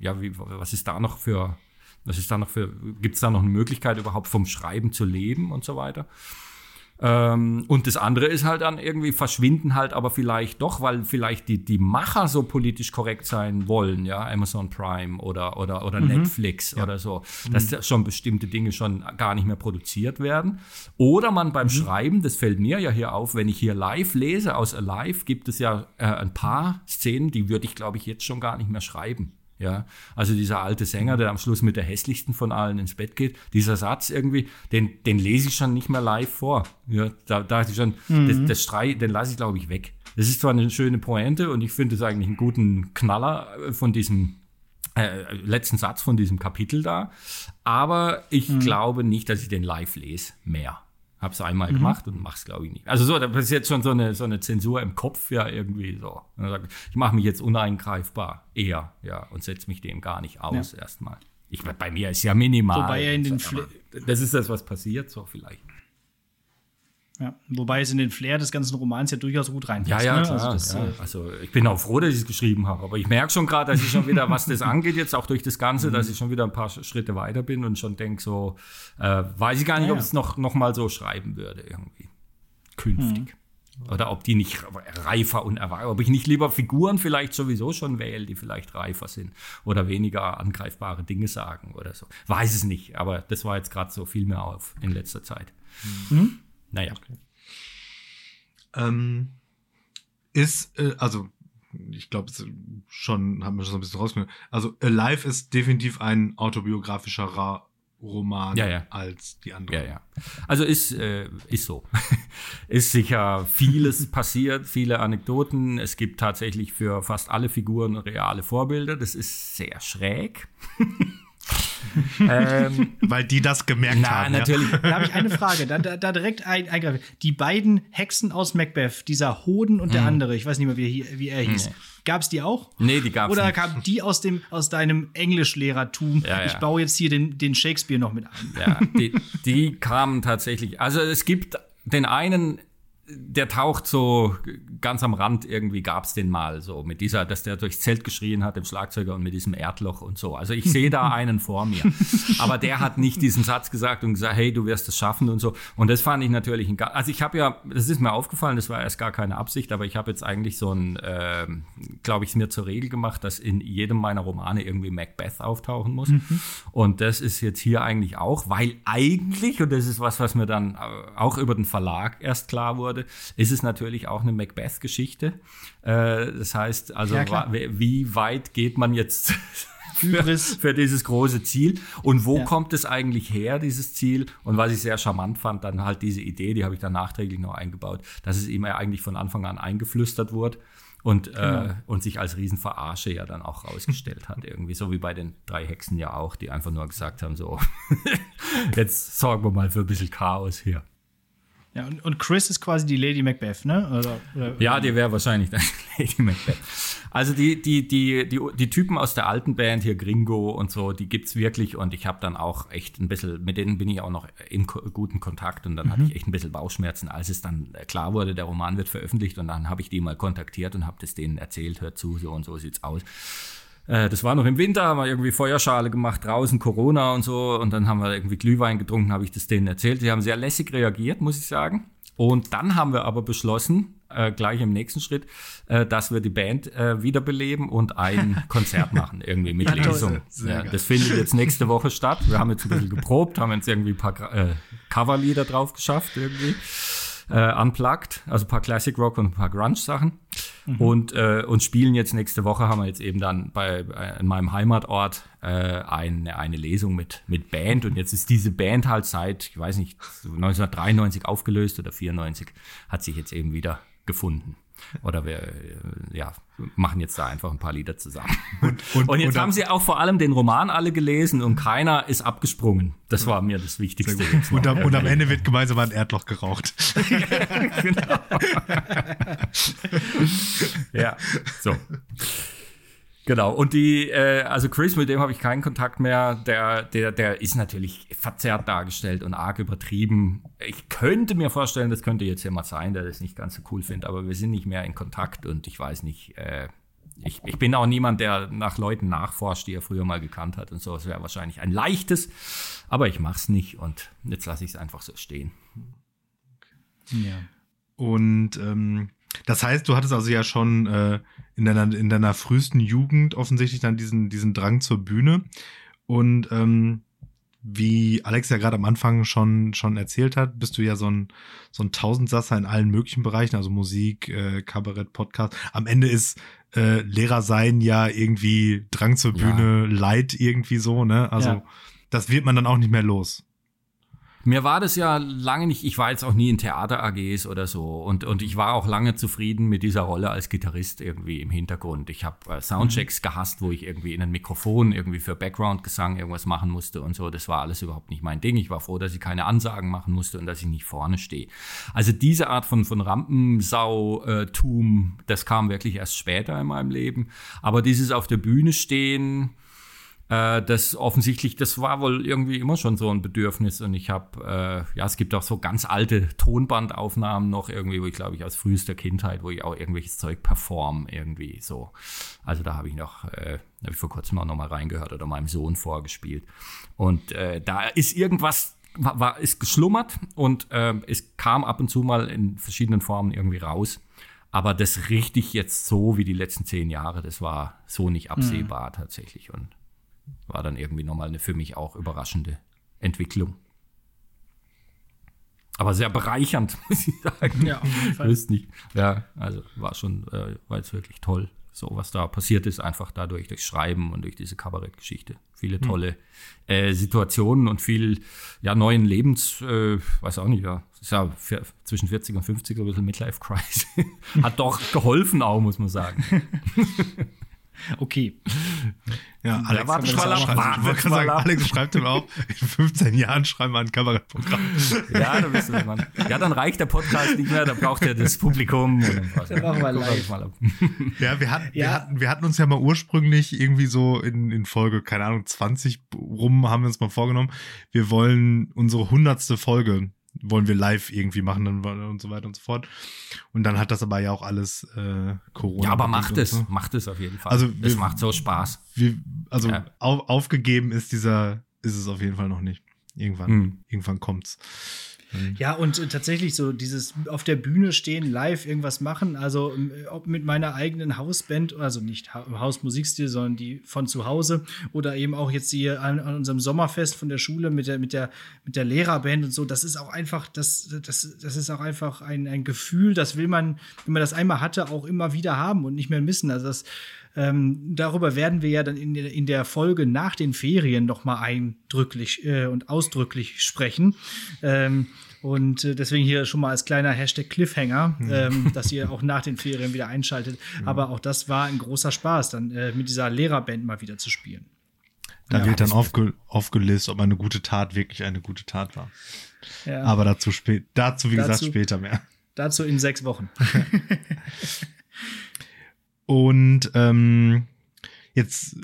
C: ja, wie, was ist da noch für, was ist da noch für, gibt es da noch eine Möglichkeit überhaupt vom Schreiben zu leben und so weiter? Ähm, und das andere ist halt dann irgendwie verschwinden halt aber vielleicht doch, weil vielleicht die, die Macher so politisch korrekt sein wollen, ja, Amazon Prime oder, oder, oder mhm. Netflix ja. oder so, dass mhm. schon bestimmte Dinge schon gar nicht mehr produziert werden. Oder man beim mhm. Schreiben, das fällt mir ja hier auf, wenn ich hier live lese, aus Alive gibt es ja äh, ein paar Szenen, die würde ich, glaube ich, jetzt schon gar nicht mehr schreiben. Ja, also dieser alte Sänger, der am Schluss mit der hässlichsten von allen ins Bett geht, dieser Satz irgendwie, den, den lese ich schon nicht mehr live vor. Ja, da dachte ich schon, mhm. das, das Strei, den lasse ich glaube ich weg. Das ist zwar eine schöne Pointe und ich finde es eigentlich einen guten Knaller von diesem äh, letzten Satz von diesem Kapitel da, aber ich mhm. glaube nicht, dass ich den live lese mehr. Habe es einmal mhm. gemacht und mache es, glaube ich, nicht. Also so, das ist jetzt schon so eine, so eine Zensur im Kopf, ja, irgendwie so. Ich mache mich jetzt uneingreifbar eher, ja, und setze mich dem gar nicht aus ja. erstmal. Ich, bei mir ist ja minimal.
B: Wobei er in den
C: das ist das, was passiert, so vielleicht.
B: Ja, wobei es in den Flair des ganzen Romans ja durchaus gut reinpasst.
C: Ja, ja, ne? klar, also, das, ja. Äh, also, ich bin auch froh, dass ich es geschrieben habe. Aber ich merke schon gerade, dass ich schon wieder, was das [LAUGHS] angeht, jetzt auch durch das Ganze, dass ich schon wieder ein paar Schritte weiter bin und schon denke, so, äh, weiß ich gar nicht, ja, ob es noch, noch mal so schreiben würde, irgendwie. Künftig. Mhm. Oder ob die nicht reifer und erwachsen, ob ich nicht lieber Figuren vielleicht sowieso schon wähle, die vielleicht reifer sind oder weniger angreifbare Dinge sagen oder so. Weiß es nicht, aber das war jetzt gerade so viel mehr auf in letzter Zeit. Mhm. Naja. Okay.
A: Ähm, ist, äh, also, ich glaube, schon haben wir schon so ein bisschen rausgenommen. Also, Alive ist definitiv ein autobiografischer Roman
C: ja, ja.
A: als die anderen.
C: Ja, ja. Also ist, äh, ist so. [LAUGHS] ist sicher vieles [LAUGHS] passiert, viele Anekdoten. Es gibt tatsächlich für fast alle Figuren reale Vorbilder. Das ist sehr schräg. [LAUGHS] [LAUGHS]
A: ähm, Weil die das gemerkt na, haben.
B: natürlich. Ja. Da habe ich eine Frage, da, da, da direkt ein, eingreifen. Die beiden Hexen aus Macbeth, dieser Hoden und der mhm. andere, ich weiß nicht mehr, wie er, wie er hieß. Mhm. Gab es die auch?
C: Nee, die gab
B: es Oder kamen die aus, dem, aus deinem Englischlehrertum? Ja, ja. Ich baue jetzt hier den, den Shakespeare noch mit ein.
C: Ja, die, die kamen tatsächlich. Also es gibt den einen der taucht so ganz am Rand, irgendwie gab's den mal so, mit dieser, dass der durchs Zelt geschrien hat, dem Schlagzeuger und mit diesem Erdloch und so. Also ich sehe da [LAUGHS] einen vor mir. Aber der hat nicht diesen Satz gesagt und gesagt, hey, du wirst es schaffen und so. Und das fand ich natürlich, ein, also ich habe ja, das ist mir aufgefallen, das war erst gar keine Absicht, aber ich habe jetzt eigentlich so ein, äh, glaube ich, mir zur Regel gemacht, dass in jedem meiner Romane irgendwie Macbeth auftauchen muss. Mhm. Und das ist jetzt hier eigentlich auch, weil eigentlich, und das ist was, was mir dann auch über den Verlag erst klar wurde, wurde, ist es natürlich auch eine Macbeth-Geschichte. Äh, das heißt, also ja, wie weit geht man jetzt [LAUGHS] für, für, dieses große Ziel. Und wo ja. kommt es eigentlich her, dieses Ziel? Und was ich sehr charmant fand, dann halt diese Idee, die habe ich dann nachträglich noch eingebaut, dass es ihm ja eigentlich von Anfang an eingeflüstert wurde. Und, äh, genau. äh, und sich als Riesenverarsche ja dann auch rausgestellt hat. Irgendwie so wie bei den drei Hexen ja auch, die einfach nur gesagt haben: so, [LAUGHS] jetzt sorgen wir mal für ein bisschen Chaos hier.
B: Ja, und, und Chris ist quasi die Lady Macbeth, ne? Oder,
C: oder, ja, die wäre wahrscheinlich dann [LAUGHS] Lady Macbeth. Also die, die, die, die, die Typen aus der alten Band hier, Gringo und so, die gibt's wirklich und ich habe dann auch echt ein bisschen, mit denen bin ich auch noch im guten Kontakt und dann mhm. hatte ich echt ein bisschen Bauchschmerzen, als es dann klar wurde, der Roman wird veröffentlicht und dann habe ich die mal kontaktiert und habe das denen erzählt, hört zu, so und so sieht's aus Äh, das war noch im Winter, haben wir irgendwie Feuerschale gemacht, draußen Corona und so. Und dann haben wir irgendwie Glühwein getrunken, habe ich das denen erzählt. Sie haben sehr lässig reagiert, muss ich sagen. Und dann haben wir aber beschlossen, äh, gleich im nächsten Schritt, äh, dass wir die Band äh, wiederbeleben und ein [LAUGHS] Konzert machen, irgendwie mit Lesung. Ja, das findet jetzt nächste Woche statt. Wir haben jetzt ein bisschen geprobt, haben jetzt irgendwie ein paar äh, Coverlieder drauf geschafft, irgendwie äh, unplugged, also ein paar Classic Rock und ein paar Grunge-Sachen. Mhm. Und, äh, und spielen jetzt nächste Woche, haben wir jetzt eben dann bei, bei in meinem Heimatort äh, eine, eine Lesung mit, mit Band. Und jetzt ist diese Band halt seit, ich weiß nicht, 1993 aufgelöst oder 94, hat sich jetzt eben wieder gefunden. Oder wir äh, ja, machen jetzt da einfach ein paar Lieder zusammen. [LAUGHS] Und, und, und jetzt und haben sie auch vor allem den Roman alle gelesen und keiner ist abgesprungen. Das war mir das Wichtigste.
A: Und am, und am Erde wird gemeinsam ein Erdloch geraucht. [LAUGHS] genau. [LAUGHS]
C: ja, so. Genau, und die, äh, also Chris, mit dem habe ich keinen Kontakt mehr. Der, der, der ist natürlich verzerrt dargestellt und arg übertrieben. Ich könnte mir vorstellen, das könnte jetzt jemand sein, der das nicht ganz so cool findet, aber wir sind nicht mehr in Kontakt und ich weiß nicht, äh, ich, ich bin auch niemand, der nach Leuten nachforscht, die er früher mal gekannt hat und so. Es wäre wahrscheinlich ein leichtes, aber ich mache es nicht und jetzt lasse ich es einfach so stehen.
A: Ja. Und ähm, das heißt, du hattest also ja schon äh, in, deiner, in deiner frühesten Jugend offensichtlich dann diesen, diesen Drang zur Bühne. Und ähm, wie Alex ja gerade am Anfang schon, schon erzählt hat, bist du ja so ein, so ein Tausendsasser in allen möglichen Bereichen, also Musik, äh, Kabarett, Podcast. Am Ende ist äh, Lehrer sein ja irgendwie Drang zur Bühne, ja. Leid irgendwie so, ne? Also ja. das wird man dann auch nicht mehr los.
C: Mir war das ja lange nicht, ich war jetzt auch nie in Theater-AGs oder so und, und ich war auch lange zufrieden mit dieser Rolle als Gitarrist irgendwie im Hintergrund. Ich habe äh, Soundchecks mhm. gehasst, wo ich irgendwie in ein Mikrofon irgendwie für Background-Gesang irgendwas machen musste und so. Das war alles überhaupt nicht mein Ding. Ich war froh, dass ich keine Ansagen machen musste und dass ich nicht vorne stehe. Also diese Art von, von Rampensau-Tum, das kam wirklich erst später in meinem Leben. Aber dieses auf der Bühne stehen, äh, das offensichtlich, das war wohl irgendwie immer schon so ein Bedürfnis. Und ich habe, äh, ja, es gibt auch so ganz alte Tonbandaufnahmen noch irgendwie, wo ich glaube ich aus frühester Kindheit, wo ich auch irgendwelches Zeug perform irgendwie so. Also da habe ich noch, äh, habe ich vor kurzem auch noch mal reingehört oder meinem Sohn vorgespielt. Und äh, da ist irgendwas war, war ist geschlummert und äh, es kam ab und zu mal in verschiedenen Formen irgendwie raus. Aber das richtig jetzt so wie die letzten zehn Jahre, das war so nicht absehbar mhm. tatsächlich. Und war dann irgendwie nochmal eine für mich auch überraschende Entwicklung. Aber sehr bereichernd, [LAUGHS] muss ich sagen. Ja, auf jeden Fall. nicht. Ja, also war schon, äh, war jetzt wirklich toll, so was da passiert ist, einfach dadurch, durch Schreiben und durch diese Kabarettgeschichte. Viele hm. tolle hm. äh, Situationen und viel, ja, neuen Lebens, äh, weiß auch nicht, ja, ist ja zwischen 40 und 50 ein bisschen Midlife-Crisis. [LAUGHS] Hat doch geholfen auch, muss man sagen. [LAUGHS] [LAUGHS]
B: Okay.
A: Ja, Alex, ja, schreibt, sagen, Alex schreibt ihm auch, [LAUGHS] in 15 Jahren schreiben wir ein Kabarettprogramm.
C: Ja, da bist du Mann. Ja, dann reicht der Podcast nicht mehr, da braucht er das Publikum. Und dann,
A: machen wir live. [LAUGHS] Ja, wir hatten, ja. Wir, hatten, wir hatten uns ja mal ursprünglich irgendwie so in, in Folge, keine Ahnung, 20 rum haben wir uns mal vorgenommen, wir wollen unsere hundertste Folge wollen wir live irgendwie machen und so weiter und so fort. Und dann hat das aber ja auch alles äh, Corona.
C: Ja, aber macht es, so. macht es auf jeden Fall. Also es macht so Spaß.
A: Wir, also ja. auf, aufgegeben ist dieser, ist es auf jeden Fall noch nicht. Irgendwann, hm. irgendwann kommt's.
B: Mhm. Ja, und äh, tatsächlich so dieses auf der Bühne stehen, live irgendwas machen, also äh, ob mit meiner eigenen Hausband, also nicht ha Hausmusikstil, sondern die von zu Hause oder eben auch jetzt hier an, an, unserem Sommerfest von der Schule mit der, mit der, mit der Lehrerband und so, das ist auch einfach, das, das, das ist auch einfach ein, ein Gefühl, das will man, wenn man das einmal hatte, auch immer wieder haben und nicht mehr missen. Also das, ähm, darüber werden wir ja dann in, in der Folge nach den Ferien noch mal eindrücklich äh, und ausdrücklich sprechen. Ähm, und äh, deswegen hier schon mal als kleiner Hashtag Cliffhanger, mhm. ähm, [LAUGHS] dass ihr auch nach den Ferien wieder einschaltet. Mhm. Aber auch das war ein großer Spaß, dann äh, mit dieser Lehrerband mal wieder zu spielen.
A: Da ja, wird dann aufge aufgelöst, ob eine gute Tat wirklich eine gute Tat war. Ja. Aber dazu, spät, dazu wie dazu, gesagt, später mehr.
B: Dazu in sechs Wochen. [LAUGHS] [LAUGHS]
A: Und ähm, jetzt,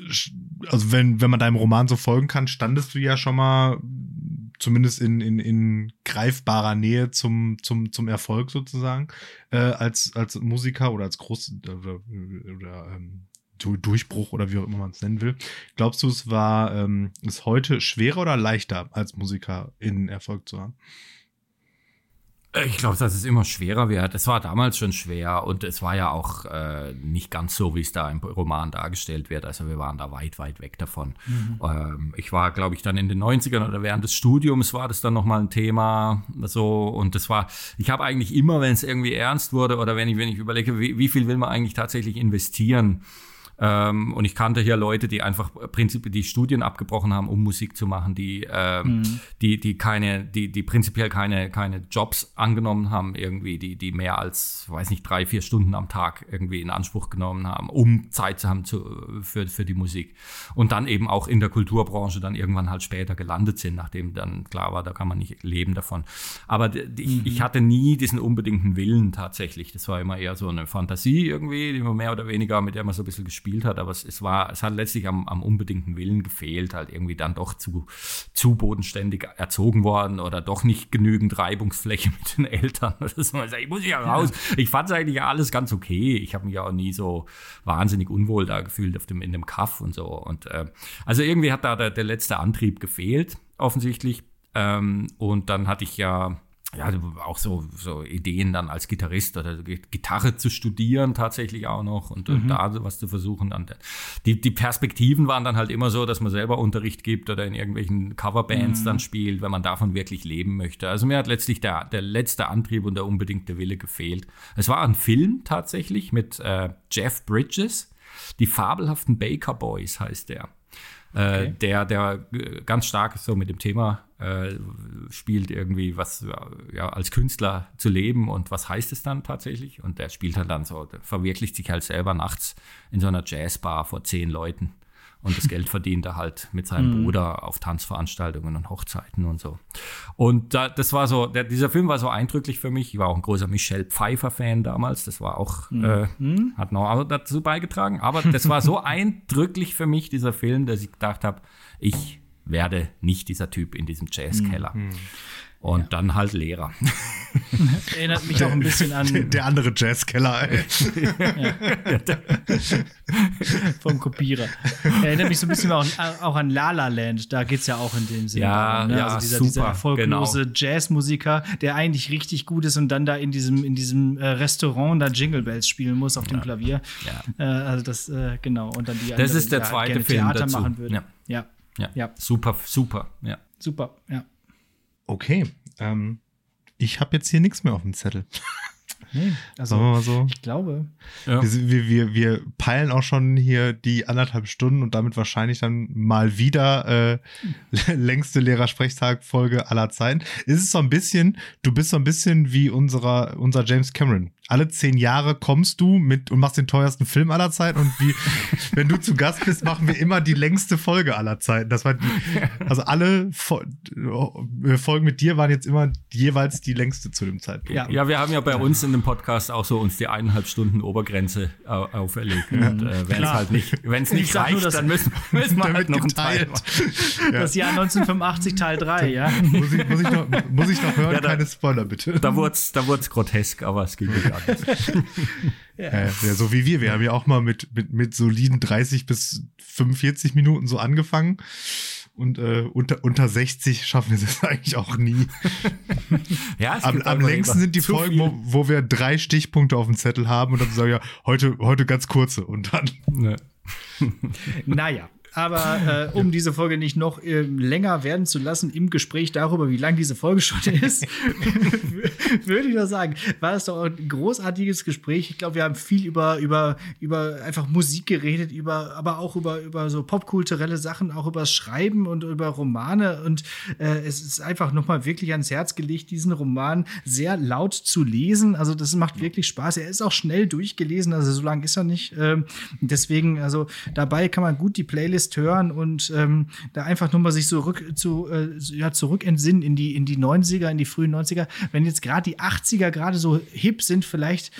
A: also wenn, wenn man deinem Roman so folgen kann, standest du ja schon mal zumindest in, in, in greifbarer Nähe zum, zum, zum Erfolg sozusagen, äh, als, als Musiker oder als Groß oder, oder ähm, Durchbruch oder wie auch immer man es nennen will. Glaubst du, es war ähm, ist heute schwerer oder leichter als Musiker in Erfolg zu haben?
C: Ich glaube, dass es immer schwerer wird. Es war damals schon schwer und es war ja auch äh, nicht ganz so, wie es da im Roman dargestellt wird. Also wir waren da weit, weit weg davon. Mhm. Ähm, ich war, glaube ich, dann in den 90ern oder während des Studiums war das dann nochmal ein Thema. So, und das war, ich habe eigentlich immer, wenn es irgendwie ernst wurde oder wenn ich, wenn ich überlege, wie, wie viel will man eigentlich tatsächlich investieren, ähm, und ich kannte hier Leute, die einfach prinzipiell die Studien abgebrochen haben, um Musik zu machen, die, ähm, mhm. die, die keine, die, die prinzipiell keine, keine Jobs angenommen haben, irgendwie, die, die mehr als, weiß nicht, drei, vier Stunden am Tag irgendwie in Anspruch genommen haben, um Zeit zu haben zu, für, für die Musik. Und dann eben auch in der Kulturbranche dann irgendwann halt später gelandet sind, nachdem dann klar war, da kann man nicht leben davon. Aber die, mhm. ich hatte nie diesen unbedingten Willen tatsächlich. Das war immer eher so eine Fantasie irgendwie, die man mehr oder weniger, mit der man so ein bisschen gespielt gespielt hat, aber es, es war, es hat letztlich am, am unbedingten Willen gefehlt, halt irgendwie dann doch zu, zu bodenständig erzogen worden oder doch nicht genügend Reibungsfläche [LAUGHS] mit den Eltern oder so. Also ich muss ja raus. Ich fand es eigentlich alles ganz okay. Ich habe mich auch nie so wahnsinnig unwohl da gefühlt auf dem, in dem Kaff und so. Und äh, also irgendwie hat da der, der letzte Antrieb gefehlt, offensichtlich. Ähm, und dann hatte ich ja ja, auch so, so Ideen dann als Gitarrist oder Gitarre zu studieren tatsächlich auch noch und, mhm. da was zu versuchen. Dann. Die, die Perspektiven waren dann halt immer so, dass man selber Unterricht gibt oder in irgendwelchen Coverbands mhm. dann spielt, wenn man davon wirklich leben möchte. Also mir hat letztlich der, der letzte Antrieb und der unbedingte Wille gefehlt. Es war ein Film tatsächlich mit äh, Jeff Bridges, die fabelhaften Baker Boys heißt der. Äh, okay. der, der ganz stark so mit dem Thema äh, spielt, irgendwie was ja, als Künstler zu leben und was heißt es dann tatsächlich? Und der spielt halt dann so, verwirklicht sich halt selber nachts in so einer Jazzbar vor zehn Leuten und das Geld verdient er halt mit seinem mhm. Bruder auf Tanzveranstaltungen und Hochzeiten und so. Und da, das war so, der, dieser Film war so eindrücklich für mich. Ich war auch ein großer Michelle Pfeiffer-Fan damals. Das war auch, mhm. äh, mhm. hat noch dazu beigetragen. Aber das war so [LAUGHS] eindrücklich für mich, dieser Film, dass ich gedacht habe, ich werde nicht dieser Typ in diesem Jazzkeller. Mhm. Und ja. dann halt Lehrer. [LAUGHS]
B: Erinnert mich auch ein bisschen an.
A: Der, der andere Jazzkeller, ey. ja.
B: Vom Kopierer. Erinnert mich so ein bisschen auch, auch an La La Land. Da geht es ja auch in dem Sinne.
C: Ja, ne? ja also
B: dieser,
C: super,
B: dieser erfolglose genau. Jazzmusiker, der eigentlich richtig gut ist und dann da in diesem, in diesem äh, Restaurant da Jingle Bells spielen muss auf dem ja. Klavier. Ja. Äh, also das, äh, genau. Und dann die
C: Das anderen, ist der zweite Film
B: Theater
C: dazu.
B: machen würde.
C: Ja. Ja. ja. ja. Super, super. Ja.
B: Super, ja.
A: Okay, ähm, ich habe jetzt hier nichts mehr auf dem Zettel. [LAUGHS]
B: Nee, also
A: Sagen wir mal so.
B: ich glaube.
A: Ja. Wir, wir, wir peilen auch schon hier die anderthalb Stunden und damit wahrscheinlich dann mal wieder äh, [LAUGHS] längste Lehrersprechtag-Folge aller Zeiten. Ist es so ein bisschen, du bist so ein bisschen wie unserer, unser James Cameron alle zehn Jahre kommst du mit und machst den teuersten Film aller Zeiten und wie, [LAUGHS] wenn du zu Gast bist, machen wir immer die längste Folge aller Zeiten. Das war die, also alle äh, Folgen mit dir waren jetzt immer jeweils die längste zu dem Zeitpunkt.
C: Ja, ja wir haben ja bei uns in dem Podcast auch so uns die eineinhalb Stunden Obergrenze auferlegt. Ja. Und äh, wenn es halt nicht, wenn es nicht reicht, dann müssen, [LAUGHS] müssen wir halt noch einen Teil
B: ja. Das Jahr 1985 Teil 3, ja.
A: Muss ich, muss ich, noch, muss ich noch hören? Ja, da, Keine Spoiler, bitte.
C: Da wurde es da grotesk, aber es ging nicht an [LAUGHS]
A: ja. Ja, so wie wir. Wir haben ja auch mal mit, mit, mit soliden 30 bis 45 Minuten so angefangen. Und äh, unter, unter 60 schaffen wir das [LAUGHS] eigentlich auch nie. ja, am, am längsten sind die Folgen, wo, wo, wir drei Stichpunkte auf dem Zettel haben und dann sagen, ja, heute, heute ganz kurze und dann. Ne. [LAUGHS]
B: naja, aber äh, um diese Folge nicht noch äh, länger werden zu lassen im Gespräch darüber, wie lang diese Folge schon [LAUGHS] ist, [LAUGHS] würde ich doch sagen, war es doch ein großartiges Gespräch. Ich glaube, wir haben viel über, über, über einfach Musik geredet, über, aber auch über, über so popkulturelle Sachen, auch über Schreiben und über Romane. Und äh, es ist einfach nochmal wirklich ans Herz gelegt, diesen Roman sehr laut zu lesen. Also, das macht wirklich Spaß. Er ist auch schnell durchgelesen, also so lang ist er nicht. Ähm, deswegen, also dabei kann man gut die Playlist Playlist hören und ähm, da einfach nur mal sich so rück, zu, äh, ja, zurück entsinnen in die, in die 90er, in die frühen 90er. Wenn jetzt gerade die 80er gerade so hip sind, vielleicht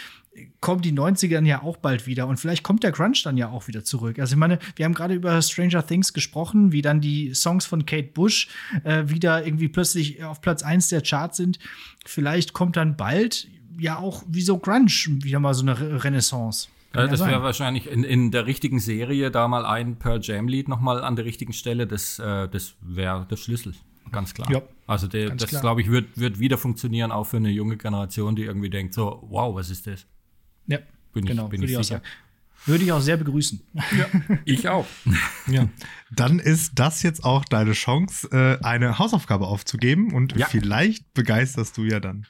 B: kommen die 90er dann ja auch bald wieder und vielleicht kommt der Crunch dann ja auch wieder zurück. Also ich meine, wir haben gerade über Stranger Things gesprochen, wie dann die Songs von Kate Bush äh, wieder irgendwie plötzlich auf Platz 1 der Charts sind. Vielleicht kommt dann bald ja auch wie so Grunge wieder mal so eine Renaissance.
C: Ja, das wäre wahrscheinlich in, in der richtigen Serie da mal ein Pearl Jam Lied nochmal an der richtigen Stelle. Das, äh, das wäre der Schlüssel, ganz klar. Ja, also der, das, glaube ich, wird, wird wieder funktionieren, auch für eine junge Generation, die irgendwie denkt, so, wow, was ist das?
B: Ja, bin genau, ich, bin ich sicher. Würde ich auch sehr begrüßen.
C: Ja, ich auch. [LAUGHS]
A: Ja. Dann ist das jetzt auch deine Chance, äh, eine Hausaufgabe aufzugeben und ja. vielleicht begeisterst du ja dann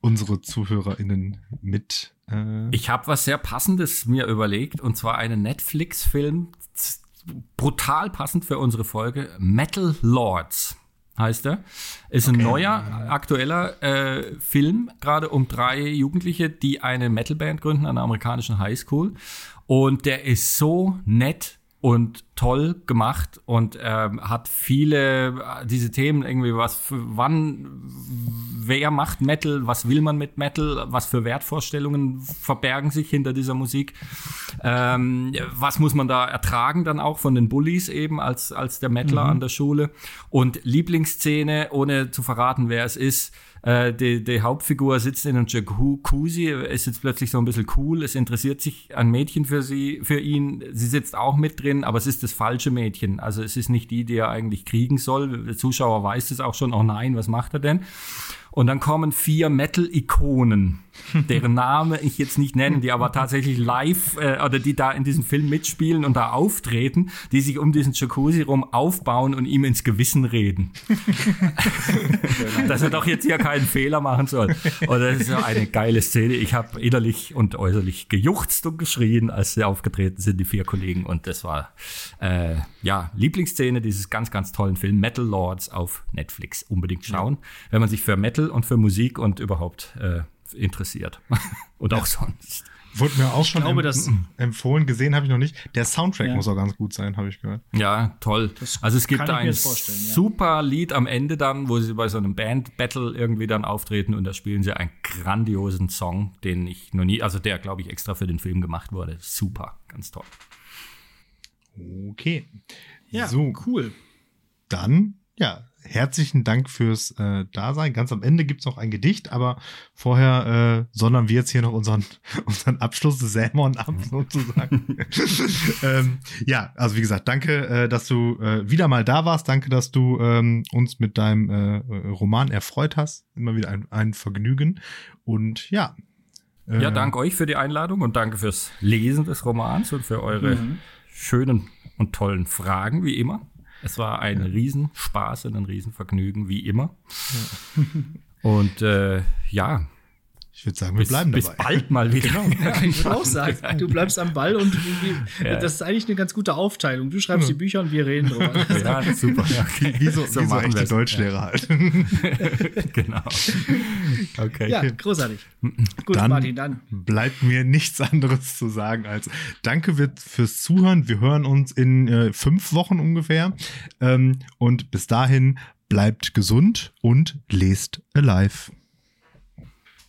A: unsere ZuhörerInnen mit.
C: Äh ich habe was sehr Passendes mir überlegt und zwar einen Netflix-Film, brutal passend für unsere Folge, Metal Lords heißt er. Ist okay. ein neuer, aktueller äh, Film, gerade um drei Jugendliche, die eine Metalband gründen an einer amerikanischen Highschool. Und der ist so nett und toll gemacht und ähm, hat viele äh, diese Themen irgendwie was für, wann wer macht Metal was will man mit Metal was für Wertvorstellungen verbergen sich hinter dieser Musik ähm, was muss man da ertragen dann auch von den Bullies eben als als der Metaler mhm. an der Schule und Lieblingsszene ohne zu verraten wer es ist äh, die, die Hauptfigur sitzt in einem Jacuzzi, ist jetzt plötzlich so ein bisschen cool, es interessiert sich ein Mädchen für sie, für ihn, sie sitzt auch mit drin, aber es ist das falsche Mädchen. Also es ist nicht die, die er eigentlich kriegen soll. Der Zuschauer weiß es auch schon, oh nein, was macht er denn? Und dann kommen vier Metal-Ikonen, deren Name ich jetzt nicht nenne, die aber tatsächlich live äh, oder die da in diesem Film mitspielen und da auftreten, die sich um diesen Jacuzzi rum aufbauen und ihm ins Gewissen reden. [LAUGHS] Dass er doch jetzt hier keinen Fehler machen soll. Und das ist ja eine geile Szene. Ich habe innerlich und äußerlich gejuchzt und geschrien, als sie aufgetreten sind, die vier Kollegen. Und das war äh, ja Lieblingsszene dieses ganz, ganz tollen Film Metal Lords auf Netflix. Unbedingt schauen, ja. wenn man sich für Metal und für Musik und überhaupt äh, interessiert. [LAUGHS] und auch sonst.
A: Wurde mir auch schon glaube, em empfohlen, gesehen habe ich noch nicht. Der Soundtrack ja. muss auch ganz gut sein, habe ich gehört.
C: Ja, toll. Das also es gibt ein super Lied am Ende dann, wo sie bei so einem Band-Battle irgendwie dann auftreten und da spielen sie einen grandiosen Song, den ich noch nie, also der, glaube ich, extra für den Film gemacht wurde. Super, ganz toll.
A: Okay.
B: Ja, so. cool.
A: Dann, ja, herzlichen Dank fürs äh, Dasein. Ganz am Ende gibt's noch ein Gedicht, aber vorher äh, sondern wir jetzt hier noch unseren, [LAUGHS] unseren Abschluss des Sämon ab, [LAUGHS] sozusagen. [LAUGHS] ähm, ja, also wie gesagt, danke, äh, dass du äh, wieder mal da warst. Danke, dass du ähm, uns mit deinem äh, Roman erfreut hast. Immer wieder ein, ein Vergnügen. Und ja.
C: Äh, ja, danke euch für die Einladung und danke fürs Lesen des Romans und für eure mhm. schönen und tollen Fragen, wie immer. Es war ein. Riesenspaß und ein Riesenvergnügen, wie immer. Ja. Und äh, ja,
A: ich würde sagen, wir bis, bleiben
C: dabei. Bis bald mal [LAUGHS] wieder. Genau.
B: Ja, ich würde auch sagen, du bleibst am Ball und ja. das ist eigentlich eine ganz gute Aufteilung. Du schreibst ja. die Bücher und wir reden drüber.
A: Ja, super. [LAUGHS] Wie so, so wie so echte Deutschlehrer halt. [LAUGHS]
C: genau.
B: Okay. Ja, großartig.
A: Gut, dann Martin, dann. Bleibt mir nichts anderes zu sagen als Danke fürs Zuhören. Wir hören uns in äh, fünf Wochen ungefähr. Ähm, und bis dahin bleibt gesund und lest alive.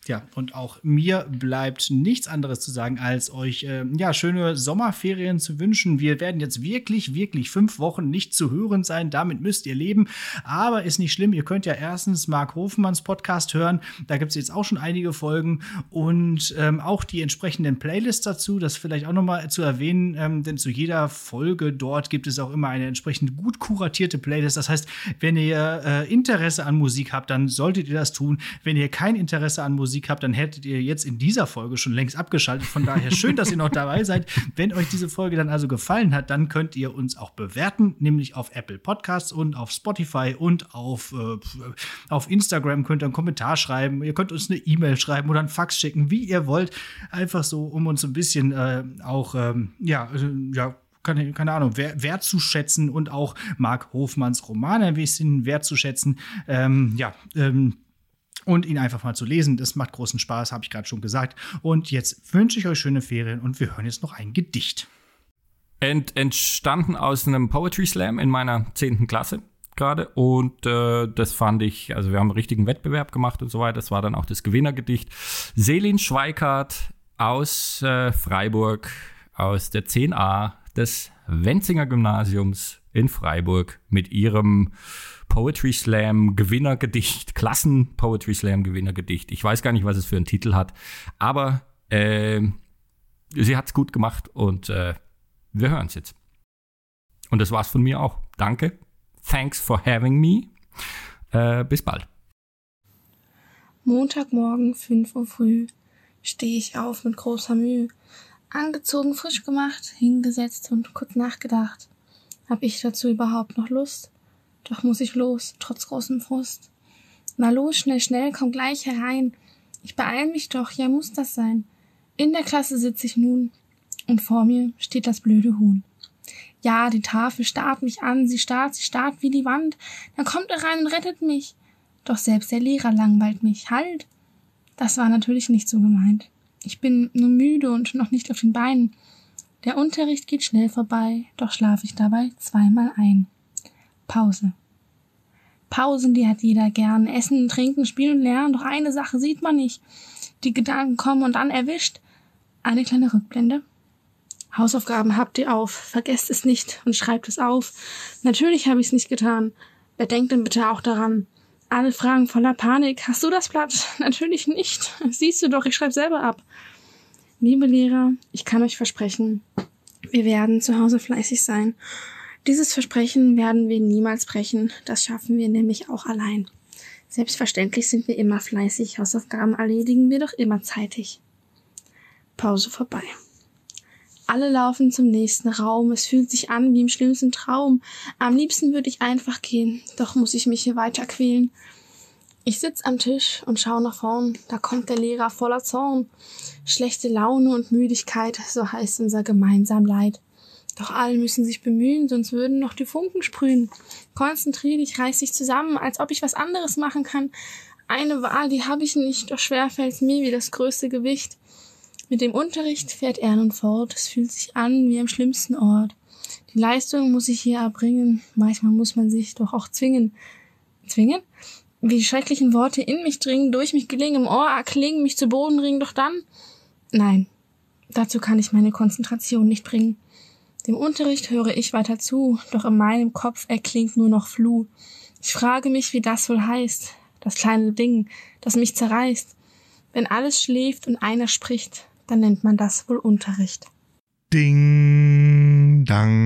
B: Ja, und auch mir bleibt nichts anderes zu sagen, als euch äh, ja schöne Sommerferien zu wünschen. Wir werden jetzt wirklich, wirklich fünf Wochen nicht zu hören sein. Damit müsst ihr leben. Aber ist nicht schlimm. Ihr könnt ja erstens Marc Hofmanns Podcast hören. Da gibt es jetzt auch schon einige Folgen und ähm, auch die entsprechenden Playlists dazu. Das vielleicht auch nochmal zu erwähnen, ähm, denn zu jeder Folge dort gibt es auch immer eine entsprechend gut kuratierte Playlist. Das heißt, wenn ihr äh, Interesse an Musik habt, dann solltet ihr das tun. Wenn ihr kein Interesse an Musik Musik habt, dann hättet ihr jetzt in dieser Folge schon längst abgeschaltet. Von daher schön, dass ihr noch dabei seid. Wenn euch diese Folge dann also gefallen hat, dann könnt ihr uns auch bewerten, nämlich auf Apple Podcasts und auf Spotify und auf, äh, auf Instagram könnt ihr einen Kommentar schreiben. Ihr könnt uns eine E-Mail schreiben oder einen Fax schicken, wie ihr wollt. Einfach so, um uns ein bisschen äh, auch, ähm, ja, äh, ja, keine, keine Ahnung, wertzuschätzen und auch Marc Hofmanns Romane ein bisschen wertzuschätzen. Ähm, ja, ähm, und ihn einfach mal zu lesen. Das macht großen Spaß, habe ich gerade schon gesagt. Und jetzt wünsche ich euch schöne Ferien und wir hören jetzt noch ein Gedicht.
C: Ent, entstanden aus einem Poetry Slam in meiner 10. Klasse gerade und äh, das fand ich, also wir haben einen richtigen Wettbewerb gemacht und so weiter. Das war dann auch das Gewinnergedicht. Selin Schweikart aus äh, Freiburg, aus der 10a des Wenzinger Gymnasiums in Freiburg mit ihrem Poetry Slam Gewinnergedicht, Klassen Poetry Slam Gewinnergedicht. Ich weiß gar nicht, was es für einen Titel hat, aber äh, sie hat es gut gemacht und äh, wir hören es jetzt. Und das war's von mir auch. Danke. Thanks for having me. Äh, bis bald.
D: Montagmorgen, 5 Uhr früh, stehe ich auf mit großer Mühe. Angezogen, frisch gemacht, hingesetzt und kurz nachgedacht. Hab ich dazu überhaupt noch Lust? Doch muss ich los, trotz großem Frust. Na los, schnell, schnell, komm gleich herein. Ich beeil mich doch, ja muss das sein. In der Klasse sitz ich nun, und vor mir steht das blöde Huhn. Ja, die Tafel starrt mich an, sie starrt, sie starrt wie die Wand. Dann kommt er rein und rettet mich. Doch selbst der Lehrer langweilt mich. Halt! Das war natürlich nicht so gemeint. Ich bin nur müde und noch nicht auf den Beinen. Der Unterricht geht schnell vorbei, doch schlafe ich dabei zweimal ein. Pause. Pausen, die hat jeder gern. Essen, trinken, spielen, lernen, doch eine Sache sieht man nicht. Die Gedanken kommen und dann erwischt. Eine kleine Rückblende. Hausaufgaben habt ihr auf, vergesst es nicht und schreibt es auf. Natürlich habe ich es nicht getan. Wer denkt denn bitte auch daran? Alle fragen voller Panik, hast du das Blatt? [LAUGHS] Natürlich nicht. Siehst du doch, ich schreibe selber ab. Liebe Lehrer, ich kann euch versprechen, wir werden zu Hause fleißig sein. Dieses Versprechen werden wir niemals brechen, das schaffen wir nämlich auch allein. Selbstverständlich sind wir immer fleißig, Hausaufgaben erledigen wir doch immer zeitig. Pause vorbei. Alle laufen zum nächsten Raum. Es fühlt sich an wie im schlimmsten Traum. Am liebsten würde ich einfach gehen, doch muss ich mich hier weiter quälen. Ich sitz am Tisch und schau nach vorn. Da kommt der Lehrer voller Zorn. Schlechte Laune und Müdigkeit, so heißt unser gemeinsam Leid. Doch alle müssen sich bemühen, sonst würden noch die Funken sprühen. Konzentrier dich, reiß dich zusammen, als ob ich was anderes machen kann. Eine Wahl, die habe ich nicht, doch schwer fällt's mir wie das größte Gewicht. Mit dem Unterricht fährt er nun fort, es fühlt sich an wie am schlimmsten Ort. Die Leistung muss ich hier erbringen, manchmal muss man sich doch auch zwingen. Zwingen? Wie die schrecklichen Worte in mich dringen, durch mich gelingen, im Ohr erklingen, mich zu Boden ringen, doch dann? Nein, dazu kann ich meine Konzentration nicht bringen. Dem Unterricht höre ich weiter zu, doch in meinem Kopf erklingt nur noch Fluh. Ich frage mich, wie das wohl heißt, das kleine Ding, das mich zerreißt. Wenn alles schläft und einer spricht, dann nennt man das wohl Unterricht.
A: Ding, dang.